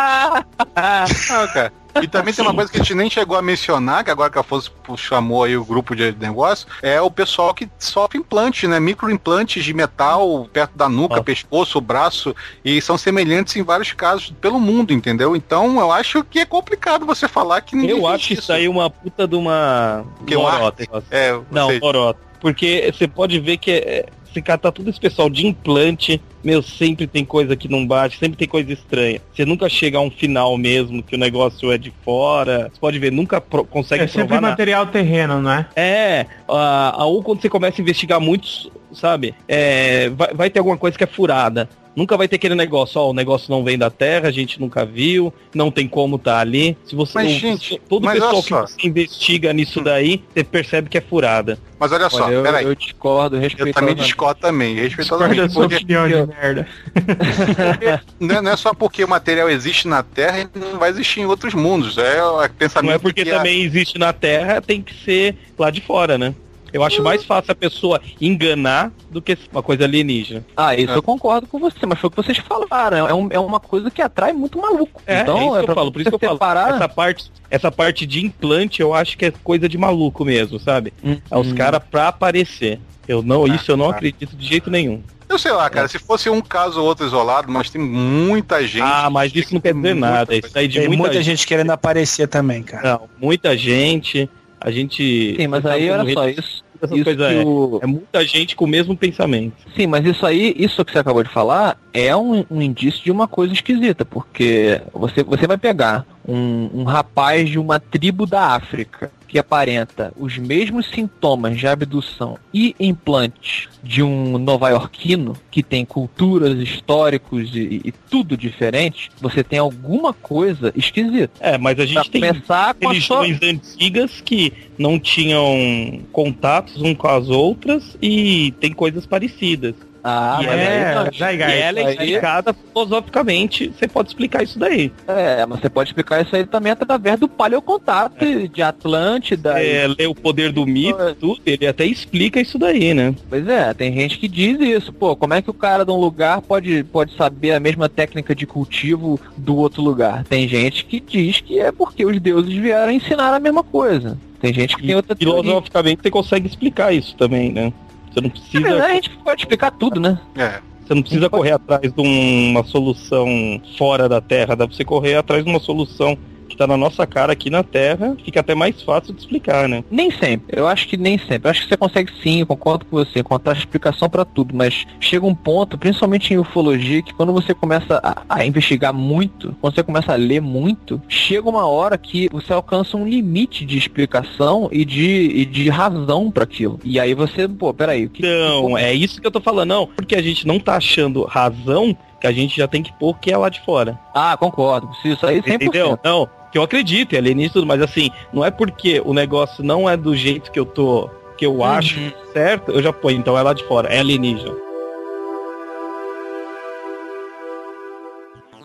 F: Ah,
D: cara. E também tem uma coisa que a gente nem chegou a mencionar, que agora que a Afonso chamou aí o grupo de negócio, é o pessoal que sofre implantes, né? Microimplantes de metal perto da nuca,
E: Nossa.
D: pescoço, braço, e são semelhantes em vários casos pelo mundo, entendeu? Então eu acho que é complicado você falar que ninguém
E: Eu acho isso aí uma puta de uma.
D: Que
E: lorota.
D: É,
E: Não,
D: você-
E: lorota. Porque você pode ver que é, se catar tudo esse pessoal de implante, meu, sempre tem coisa que não bate, sempre tem coisa estranha. Você nunca chega a um final mesmo, que o negócio é de fora. Você pode ver, nunca pro- consegue
C: É sempre
E: provar nada.
C: material terreno, não é?
E: É, a- ou quando você começa a investigar muito, sabe? É, vai, vai ter alguma coisa que é furada. Nunca vai ter aquele negócio, ó, o negócio não vem da Terra, a gente nunca viu, não tem como tá ali. Se você,
D: Mas,
E: o-
D: gente,
E: todo
D: mas
E: pessoal que
D: só.
E: investiga nisso daí, você percebe que é furada.
D: Mas olha só,
F: Olha, eu,
D: peraí.
F: eu discordo,
D: Eu
F: respeito.
D: também discordo também, respeitosamente. Porque
C: opinião de merda.
D: não é- não é só porque o material existe na Terra e não vai existir em outros mundos. É o pensamento
E: Não é porque
D: que a-
E: também existe na Terra, tem que ser lá de fora, né? Eu acho mais fácil a pessoa enganar do que uma coisa alienígena.
F: Ah, isso
D: É.
F: eu concordo com você, mas foi o que vocês falaram. É, um- é uma coisa que atrai muito maluco.
E: É,
F: então,
E: é isso que eu falo, por isso que eu
F: você
E: falo.
F: separar-
E: Essa parte, essa parte de implante eu acho que é coisa de maluco mesmo, sabe?
F: Hum,
E: É os
F: hum.
E: caras pra aparecer. Eu não,
D: Ah,
E: isso eu não
D: tá.
E: acredito de jeito nenhum.
D: Eu sei lá, cara, se fosse um caso ou outro isolado, mas tem muita gente.
E: ah, mas isso não quer dizer nada. Isso aí de
B: Tem
E: muita,
B: muita
E: gente.
B: gente querendo aparecer também, cara.
E: Não, muita gente. A gente.
F: Sim, mas aí olha só, isso. isso
E: é.
F: o-
E: É muita gente com o mesmo pensamento.
F: Sim, mas isso aí, isso que você acabou de falar, é um, um indício de uma coisa esquisita, porque você, você vai pegar um, um rapaz de uma tribo da África que aparenta os mesmos sintomas de abdução e implantes de um nova-iorquino que tem culturas, históricos e, e tudo diferente, você tem alguma coisa esquisita.
E: É, mas a
F: Pra
E: gente tem
F: começar com a sua...
E: religiões antigas que não tinham contatos um com as outras e tem coisas parecidas.
F: Ah,
E: E
F: mas
E: é,
F: aí
C: já,
E: e ela é explicada filosoficamente, você pode explicar isso daí.
F: É, mas você pode explicar isso aí também através do paleocontato de Atlântida. e-
E: É, ler o poder do mito, tudo, ele até explica isso daí, né?
F: Pois é, tem gente que diz isso. Pô, como é que o cara de um lugar pode, pode saber a mesma técnica de cultivo do outro lugar? Tem gente que diz que é porque os deuses vieram ensinar a mesma coisa. Tem gente que tem outra teoria.
E: Filosoficamente você consegue explicar isso também, né? Você não
F: Na
E: precisa,
F: verdade, a gente pode explicar tudo, né?
D: É.
E: você não precisa correr atrás de uma solução fora da Terra, dá pra você correr atrás de uma solução que tá na nossa cara aqui na Terra, fica até mais fácil de explicar, né?
F: Nem sempre. Eu acho que nem sempre. Eu acho que você consegue sim, eu concordo com você, encontrar explicação para tudo, mas chega um ponto, principalmente em ufologia, que quando você começa a, a, investigar muito, quando você começa a ler muito, chega uma hora que você alcança um limite de explicação e de, e de razão para aquilo. E aí você, pô, peraí. O que,
E: Não, é isso que eu tô falando, não. Porque a gente não tá achando razão que a gente já tem que pôr que é lá de fora.
F: Ah, concordo. Isso aí 100%.
E: Entendeu? Não, que eu acredito, é alienígena e tudo, mas assim, não é porque o negócio não é do jeito que eu tô, que eu acho certo, eu já ponho, então é lá de fora, é alienígena.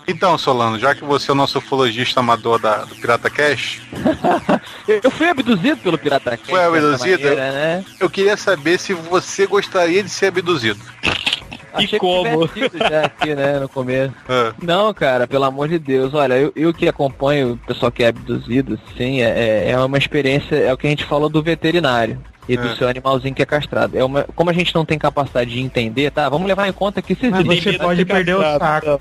D: Então, Solano, já que você é o nosso ufologista amador da, do Pirata Cash,
F: Eu fui abduzido pelo Pirata Cast
D: Foi abduzido?
F: maneira, né?
D: eu queria saber se você gostaria de ser abduzido.
F: Achei que
E: como?
F: já aqui, né, no começo.
D: Ah,
F: Não, cara, pelo amor de Deus. Olha, eu, eu que acompanho o pessoal que é abduzido, sim, é, é- é uma experiência, é o que a gente falou do veterinário. E do
D: É.
F: seu animalzinho que é castrado. É uma, como a gente não tem capacidade de entender, tá? Vamos levar em conta que se
C: Mas
F: existe,
C: você pode perder o saco.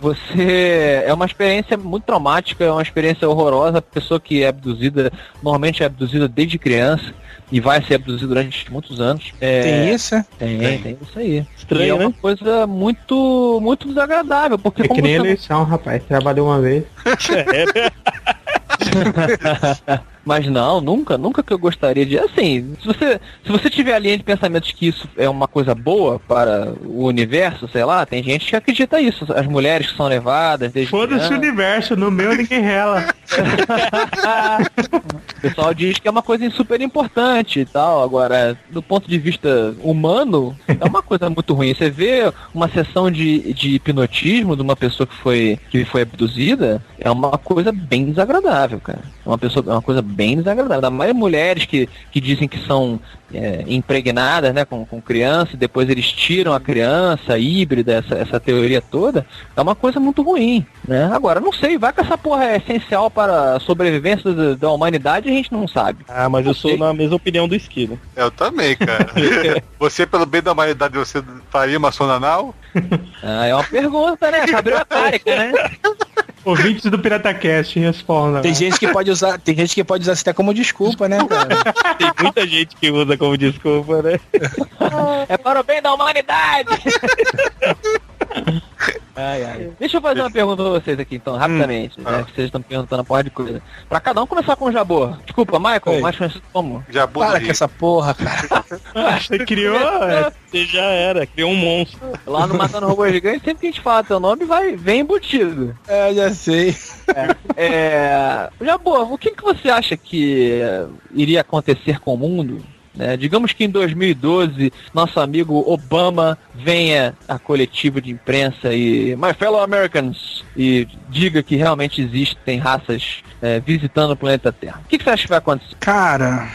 F: Você é uma experiência muito traumática, é uma experiência horrorosa. A pessoa que é abduzida, normalmente é abduzida desde criança e vai ser abduzida durante muitos anos. É,
B: Tem isso, é?
F: Tem,
D: Tem.
F: tem isso aí.
E: Estranho,
F: e é uma
E: né?
F: coisa muito, muito desagradável, porque
C: É
F: como
C: que nem
F: você
C: eleição, rapaz. Trabalhou uma vez.
F: Mas não, nunca, nunca que eu gostaria de. Assim, se você, se você tiver a linha de pensamentos que isso é uma coisa boa para o universo, sei lá, tem gente que acredita isso. As mulheres que são levadas
C: Foda-se o universo, no meu ninguém rela.
F: O pessoal diz que é uma coisa super importante e tal. Agora, do ponto de vista humano, é uma coisa muito ruim. Você vê uma sessão de, de hipnotismo de uma pessoa que foi, que foi abduzida, é uma coisa bem desagradável, cara. É uma pessoa, é uma coisa bem desagradável. Ainda mais mulheres que, que dizem que são é, impregnadas, né, com, com criança, e depois eles tiram a criança, híbrida, essa, essa teoria toda, é uma coisa muito ruim, né? Agora, não sei, vai que essa porra é essencial para a sobrevivência da, da humanidade, a gente não sabe.
E: Ah, mas eu sou
F: Ok.
E: na mesma opinião do Esquilo.
D: eu também, cara. você, pelo bem da humanidade, você faria uma sonda anal?
F: Ah, é uma pergunta, né? Cabriocárica, né?
C: Ouvintes do PirataCast respondam.
B: Tem gente que pode usar, tem gente que pode usar isso até como desculpa, né, cara?
E: Tem muita gente que usa como desculpa, né?
F: É para o bem da humanidade! Ai, ai. Deixa eu fazer uma pergunta pra vocês aqui, então, rapidamente, né? Que vocês estão perguntando uma porra de coisa. Pra cada um começar com o Jabor. Desculpa, Michael,
B: Oi.
F: mais conhecido como?
D: Jabu
B: Para com essa porra, cara.
C: Você criou. é,
E: Você já era, criou um monstro.
F: Lá no Matando Robô Gigante, sempre que a gente fala teu nome, vai, vem embutido.
B: É, já sei.
F: É... Jabor, o que, que você acha que eh, iria acontecer com o mundo? Né? Digamos que em 2012, nosso amigo Obama venha à coletiva de imprensa e My fellow Americans e diga que realmente existem raças eh, visitando o planeta Terra. O que, que você acha que vai acontecer?
B: Cara,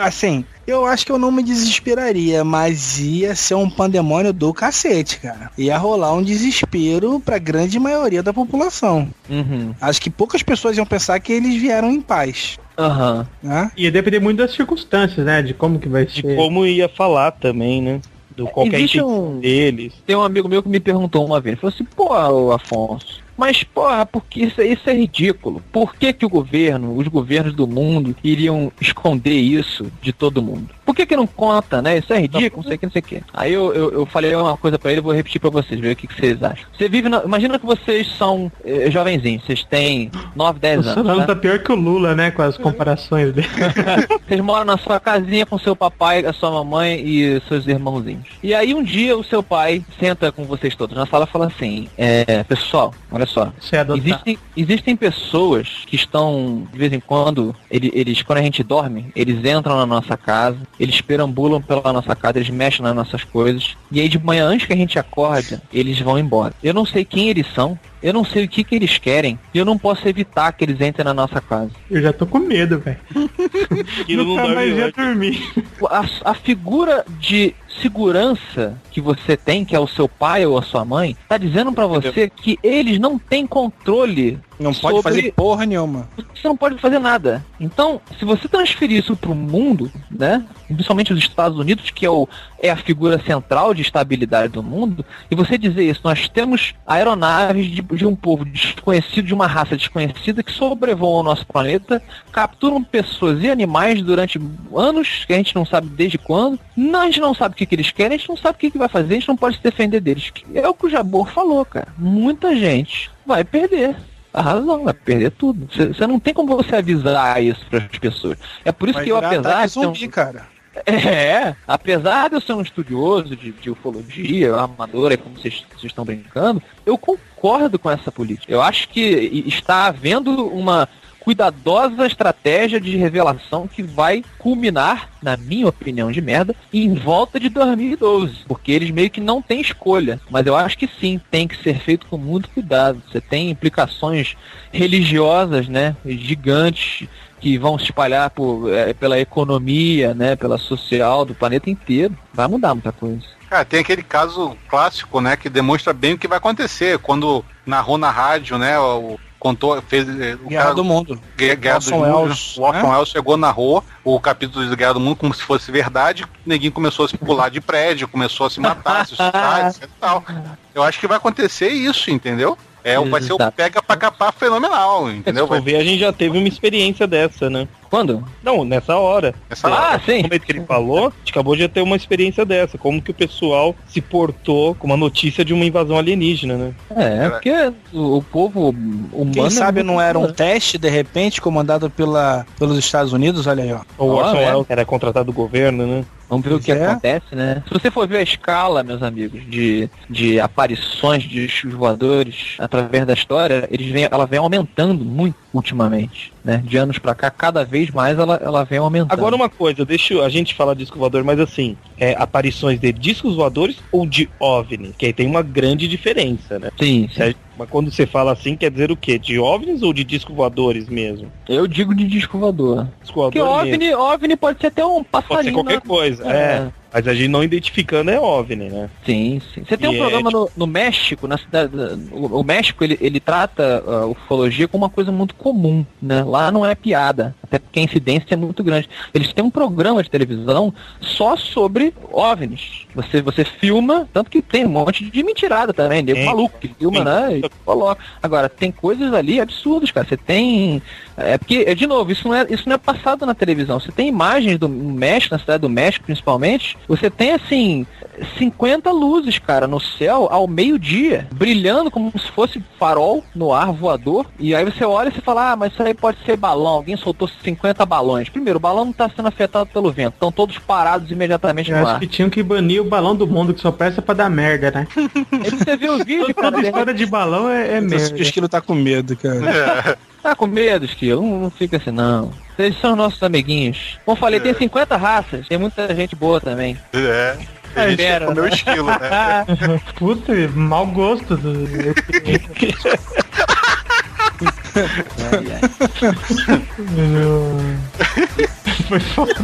B: assim, eu acho que eu não me desesperaria, mas ia ser um pandemônio do cacete, cara. Ia rolar um desespero pra grande maioria da população.
F: Uhum.
B: Acho que poucas pessoas iam pensar que eles vieram em paz,
F: Aham.
B: né?
C: Ia depender muito das circunstâncias, né? De como que vai
E: De
C: ser.
E: como ia falar também, né? Do qualquer
F: Existe
E: intenção
F: um-
E: deles.
F: Tem um amigo meu que me perguntou uma vez, ele falou assim, pô, Afonso, mas porra, porque isso, isso é ridículo. Por que que o governo, os governos do mundo iriam esconder isso de todo mundo? Por que que não conta, né? Isso é ridículo, não sei o que, não sei o que. Aí eu, eu, eu falei uma coisa pra ele, vou repetir pra vocês, ver o que, que vocês acham. Você vive, na, imagina que vocês são eh, jovenzinhos, vocês têm 9, 10
C: O
F: anos,
C: Solano
F: né?
C: tá pior que o Lula, né? Com as comparações dele.
F: Vocês moram na sua casinha com seu papai, a sua mamãe e seus irmãozinhos. E aí um dia o seu pai senta com vocês todos na sala e fala assim, é, pessoal, olha só.
C: É adotado.
F: Existem, existem pessoas que estão, de vez em quando, ele- eles, quando a gente dorme, eles entram na nossa casa, eles perambulam pela nossa casa, eles mexem nas nossas coisas, e aí de manhã, antes que a gente acorde, eles vão embora. Eu não sei quem eles são, eu não sei o que, que eles querem, e eu não posso evitar que eles entrem na nossa casa.
C: Eu já tô com medo, velho.
E: Aquilo não
C: Nunca
E: dorme
C: mais ia dormir.
F: a, a figura de segurança que você tem, que é o seu pai ou a sua mãe, tá dizendo pra você que eles não têm controle
B: Não pode
F: sobre-
B: fazer porra nenhuma.
F: você não pode fazer nada. Então, se você transferir isso para o mundo, né, principalmente os Estados Unidos, que é, o, é a figura central de estabilidade do mundo, e você dizer isso, nós temos aeronaves de, de um povo desconhecido, de uma raça desconhecida, que sobrevoam o nosso planeta, capturam pessoas e animais durante anos, que a gente não sabe desde quando, não, a gente não sabe o que, que eles querem, a gente não sabe o que, que vai fazer, a gente não pode se defender deles. É o que o Jabor falou, cara. Muita gente vai perder. A razão, vai perder tudo. Você não tem como você avisar isso para as pessoas. É por isso
B: Vai
F: que eu, apesar de ser um,
B: zumbi, cara.
F: é, apesar de eu ser um estudioso de, de ufologia, amador, é como vocês, estão brincando, eu concordo com essa política. Eu acho que está havendo uma cuidadosa estratégia de revelação que vai culminar, na minha opinião de merda, em volta de 2012. Porque eles meio que não têm escolha. Mas eu acho que sim, tem que ser feito com muito cuidado. Você tem implicações religiosas, né? Gigantes que vão se espalhar por, eh, pela economia, né, pela social do planeta inteiro. Vai mudar muita coisa.
D: Cara, tem aquele caso clássico, né, que demonstra bem o que vai acontecer. Quando narrou na rádio, né, o contou, fez eh, o
B: Guerra
D: cara
B: do Mundo.
D: Guerra, Guerra dos
B: Orson
D: Mundos,
B: Welles,
D: o Orson
B: né?
D: Welles chegou, narrou o capítulo de Guerra do Mundo como se fosse verdade, ninguém começou a se pular de prédio, começou a se matar, se assustar, etc e tal. Eu acho que vai acontecer isso, entendeu? É, vai ser o pega pra capar fenomenal, entendeu?
E: Se for ver, a gente já teve uma experiência dessa, né?
F: Quando?
E: Não, nessa hora.
D: essa
F: Ah, sim.
E: No momento que ele falou, a gente acabou de ter uma experiência dessa. Como que o pessoal se portou com uma notícia de uma invasão alienígena, né?
F: É, porque o, o povo humano.
B: Quem
F: é
B: sabe não era um teste, de repente, comandado pela, pelos Estados Unidos, olha aí, ó.
E: O Orson
F: é.
E: Welles era contratado do governo, né?
F: Vamos ver o que
B: é.
F: acontece, né? Se você for ver a escala, meus amigos, de, de aparições de voadores através da história, eles vêm, ela vem aumentando muito ultimamente, né? De anos pra cá, cada vez mais ela, ela vem aumentando.
E: Agora uma coisa, deixa a gente falar de disco voador, mas assim, é, aparições de discos voadores ou de OVNI? Que aí tem uma grande diferença, né?
F: Sim,
E: a- Mas quando você fala assim, quer dizer o quê? De OVNIs ou de disco voadores mesmo?
F: eu digo de disco voador.
E: Disco
F: Porque
E: voador mesmo.
F: OVNI, OVNI pode ser até um passarinho.
E: Pode ser qualquer
F: né?
E: coisa,
F: É.
E: é. Mas a gente não identificando é OVNI, né?
F: Sim, sim. Você tem
E: E
F: um
E: é,
F: programa no, no México, na cidade. O, o México ele, ele trata a ufologia como uma coisa muito comum, né? Lá não é piada, até porque a incidência é muito grande. Eles têm um programa de televisão só sobre OVNIs. Você, você filma, tanto que tem um monte de mentirada também, nego
E: Tem.
F: maluco que filma,
E: Sim.
F: né? E coloca. Agora, tem coisas ali absurdas, cara. Você tem. É porque, de novo, isso não é, isso não é passado na televisão. Você tem imagens do México, na cidade do México principalmente. Você tem assim 50 luzes, cara, no céu ao meio-dia, brilhando como se fosse farol no ar voador. E aí você olha e você fala: "Ah, mas isso aí pode ser balão. Alguém soltou 50 balões". Primeiro, o balão não tá sendo afetado pelo vento. Estão todos parados imediatamente
C: Eu
F: no
C: acho
F: ar.
C: que tinham que banir o balão do mundo, que só presta pra dar merda, né?
F: Aí você vê o vídeo, cara,
C: Toda história de balão é, é
B: O
C: merda.
B: esquilo tá com medo, cara.
F: Tá com medo, Esquilo? Não, não fica assim, não. Eles são nossos amiguinhos. Como eu falei, tem 50 raças, tem muita gente boa também.
D: É.
F: É,
D: A gente
F: espera,
D: é o meu estilo, né?
C: Puta, mau gosto. Do... Foi foda.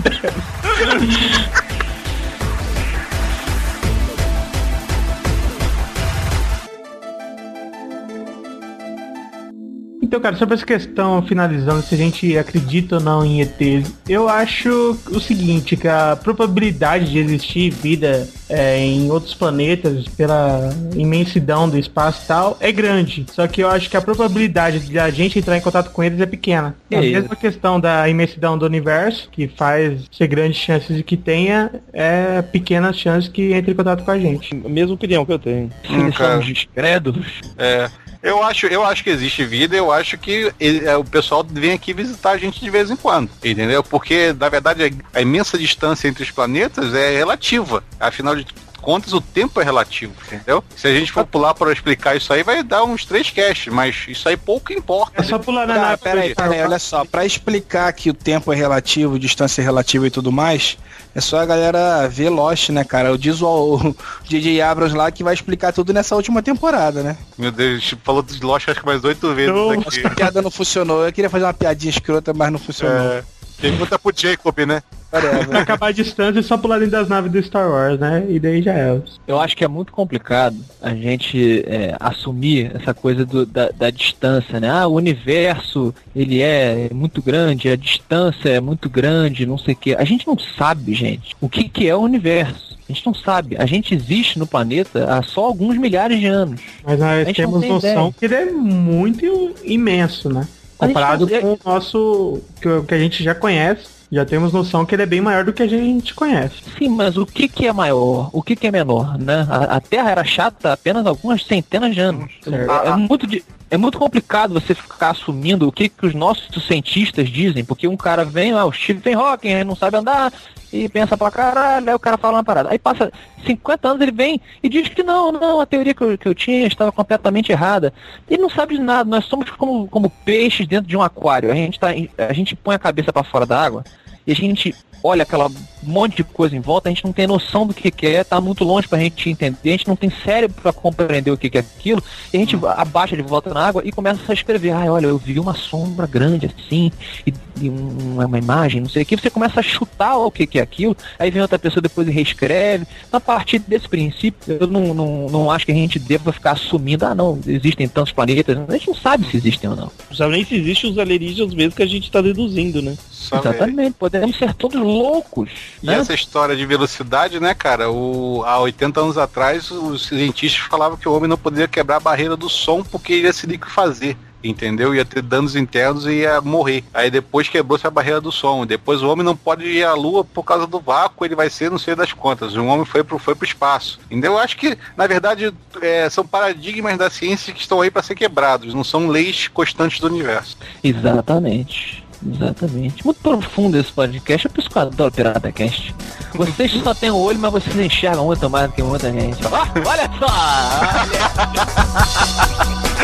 C: Então, cara, sobre essa questão, finalizando, se a gente acredita ou não em ETs, eu acho o seguinte, que a probabilidade de existir vida é, em outros planetas, pela imensidão do espaço e tal, é grande. Só que eu acho que a probabilidade de a gente entrar em contato com eles é pequena.
F: É
C: a mesma questão da imensidão do universo, que faz ser grandes chances de que tenha, é pequenas chances que entre em contato com a gente.
E: A mesma opinião que eu tenho.
F: Eles
D: cara.
F: são descrédulos.
D: É. Eu acho, eu acho que existe vida, eu acho que ele- é, o pessoal vem aqui visitar a gente de vez em quando, entendeu? Porque, na verdade, a imensa distância entre os planetas é relativa. Afinal de contas, o tempo é relativo, entendeu? Se a gente for pular para explicar isso aí, vai dar uns três casts, mas isso aí pouco importa.
C: É só pular na
B: Tá,
C: nave.
B: peraí, peraí, olha só. Pra explicar que o tempo é relativo, distância é relativa e tudo mais, é só a galera ver Lost, né, cara? Eu diz o, o DJ Abrams lá que vai explicar tudo nessa última temporada, né?
D: Meu Deus, a gente falou de Lost acho que mais oito vezes
C: Não.
D: aqui.
B: A piada não funcionou. Eu queria fazer uma piadinha escrota, mas não funcionou.
D: É, pergunta pro Jacob, né?
B: Whatever.
C: Acabar a distância e só pular dentro das naves do Star Wars, né? E daí já é.
F: Eu acho que é muito complicado a gente é, assumir essa coisa do- da, da distância, né? Ah, o universo, ele é muito grande, a distância é muito grande, não sei o quê. A gente não sabe, gente, o que, que é o universo. A gente não sabe. A gente existe no planeta há só alguns milhares de anos.
C: Mas nós temos
F: tem
C: noção
F: ideia.
C: que ele é muito imenso, né? Comparado com o nosso. Que, o- que a gente já conhece. Já temos noção que ele é bem maior do que a gente conhece.
F: Sim, mas o que, que é maior? O que, que é menor? Né? A, a Terra era chata há apenas algumas centenas de anos. É, é muito di- é muito complicado você ficar assumindo o que, que os nossos cientistas dizem, porque um cara vem, ah, o Stephen Hawking ele não sabe andar, e pensa pra caralho, aí o cara fala uma parada. Aí passa 50 anos, ele vem e diz que não, não, a teoria que eu, que eu tinha estava completamente errada. Ele não sabe de nada, nós somos como, como peixes dentro de um aquário. A gente, tá, a gente põe a cabeça pra fora da água e a gente olha aquela monte de coisa em volta, a gente não tem noção do que, que é, tá muito longe pra gente entender, a gente não tem cérebro pra compreender o que, que é aquilo, e a gente abaixa de volta na água e começa a escrever, ah, olha, eu vi uma sombra grande assim, e, e um- uma imagem, não sei o que, você começa a chutar o que, que é aquilo, aí vem outra pessoa depois e reescreve. A partir desse princípio, eu não, não, não acho que a gente deva ficar assumindo, ah não, existem tantos planetas, a gente não sabe se existem ou não.
E: Não sabe nem se existem os alienígenas mesmo que a gente tá deduzindo, né?
F: Exatamente, podemos ser todos loucos.
D: E
F: né?
D: essa história de velocidade, né, cara? O, há 80 anos atrás, os cientistas falavam que o homem não poderia quebrar a barreira do som porque ele ia se liquefazer. Entendeu? Ia ter danos internos e ia morrer. Aí depois quebrou-se a barreira do som. Depois o homem não pode ir à lua por causa do vácuo, ele vai ser não sei das contas. O homem foi pro, foi pro espaço. Entendeu? Eu acho que, na verdade, é, são paradigmas da ciência que estão aí para ser quebrados, não são leis constantes do universo.
F: Exatamente. Exatamente. Muito profundo esse podcast. É por isso que eu adoro Pirata Cast. Vocês só têm o olho, mas vocês enxergam muito mais do que muita gente. Ah, olha só!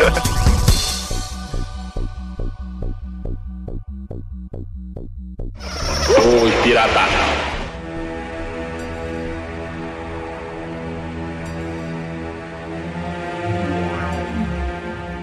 F: Olha.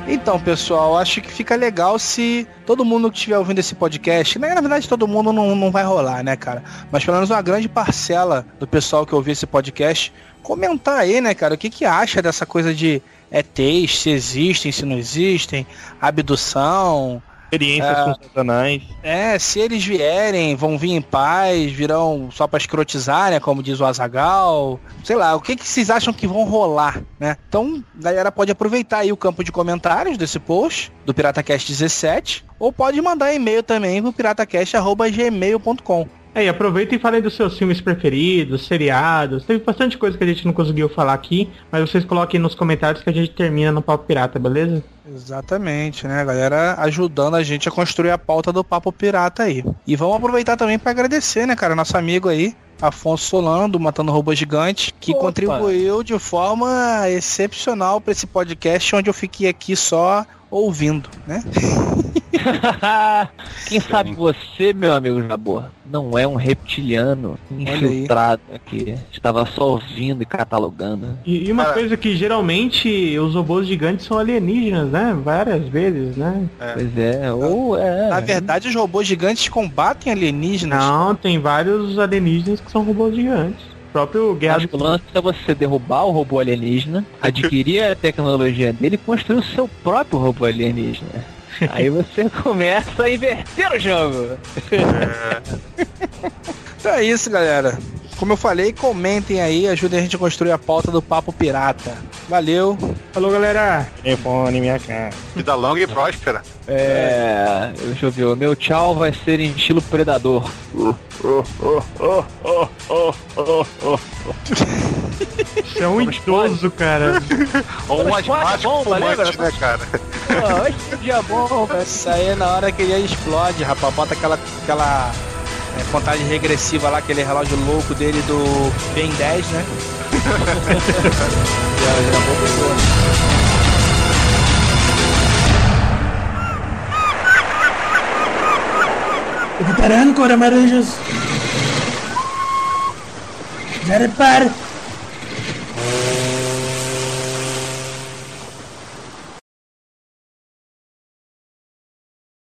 B: Então, pessoal, acho que fica legal se todo mundo que estiver ouvindo esse podcast, né, na verdade todo mundo não, não vai rolar, né, cara? Mas pelo menos uma grande parcela do pessoal que ouvir esse podcast, comentar aí, né, cara, o que que acha dessa coisa de ETs, se existem, se não existem, abdução,
E: Experiências
B: É.
E: com satanás.
B: é, se eles vierem, vão vir em paz, virão só pra escrotizar, né? Como diz o Azagal. Sei lá, o que, que vocês acham que vão rolar, né? Então, a galera pode aproveitar aí o campo de comentários desse post, do PirataCast 17, ou pode mandar e-mail também pro piratacast.gmail.com.
C: Aí, aproveita e fale dos seus filmes preferidos, seriados. Teve bastante coisa que a gente não conseguiu falar aqui, mas vocês coloquem nos comentários que a gente termina no Papo Pirata, beleza?
B: Exatamente, né? A galera ajudando a gente a construir a pauta do Papo Pirata aí. E vamos aproveitar também para agradecer, né, cara, nosso amigo aí, Afonso Solano, do Matando Robô Gigante, que
F: Opa.
B: contribuiu de forma excepcional para esse podcast, onde eu fiquei aqui só ouvindo, né?
F: Quem sabe você, meu amigo Jabor, não é um reptiliano infiltrado aqui. Estava só ouvindo e catalogando.
C: E, e uma
D: Cara-
C: coisa que geralmente os robôs gigantes são alienígenas, né? Várias vezes, né?
F: Pois é, ou é.
B: Na verdade, os robôs gigantes combatem alienígenas.
C: Não, tem vários alienígenas que são robôs gigantes. O próprio Guerra
F: Acho que o lance é você derrubar o robô alienígena, adquirir a tecnologia dele e construir o seu próprio robô alienígena. Aí você começa a inverter o jogo.
B: Então é isso, galera. Como eu falei, comentem aí, ajudem a gente a construir a pauta do Papo Pirata. Valeu.
C: Falou, galera!
E: Telefone, minha cara.
D: Vida longa e próspera.
F: É. Deixa eu ver, o meu tchau vai ser em estilo predador.
C: Você é um idoso, cara.
D: Ou um asmático fumante, né, cara?
F: Pô, hoje que dia bom, velho.
B: Isso aí é na hora que ele explode, rapaz. Bota aquela, aquela é, contagem regressiva lá, aquele relógio louco dele do Ben 10, né?
F: Já, já vou pro-
H: Reparando, Cora Maranjas. Já repara.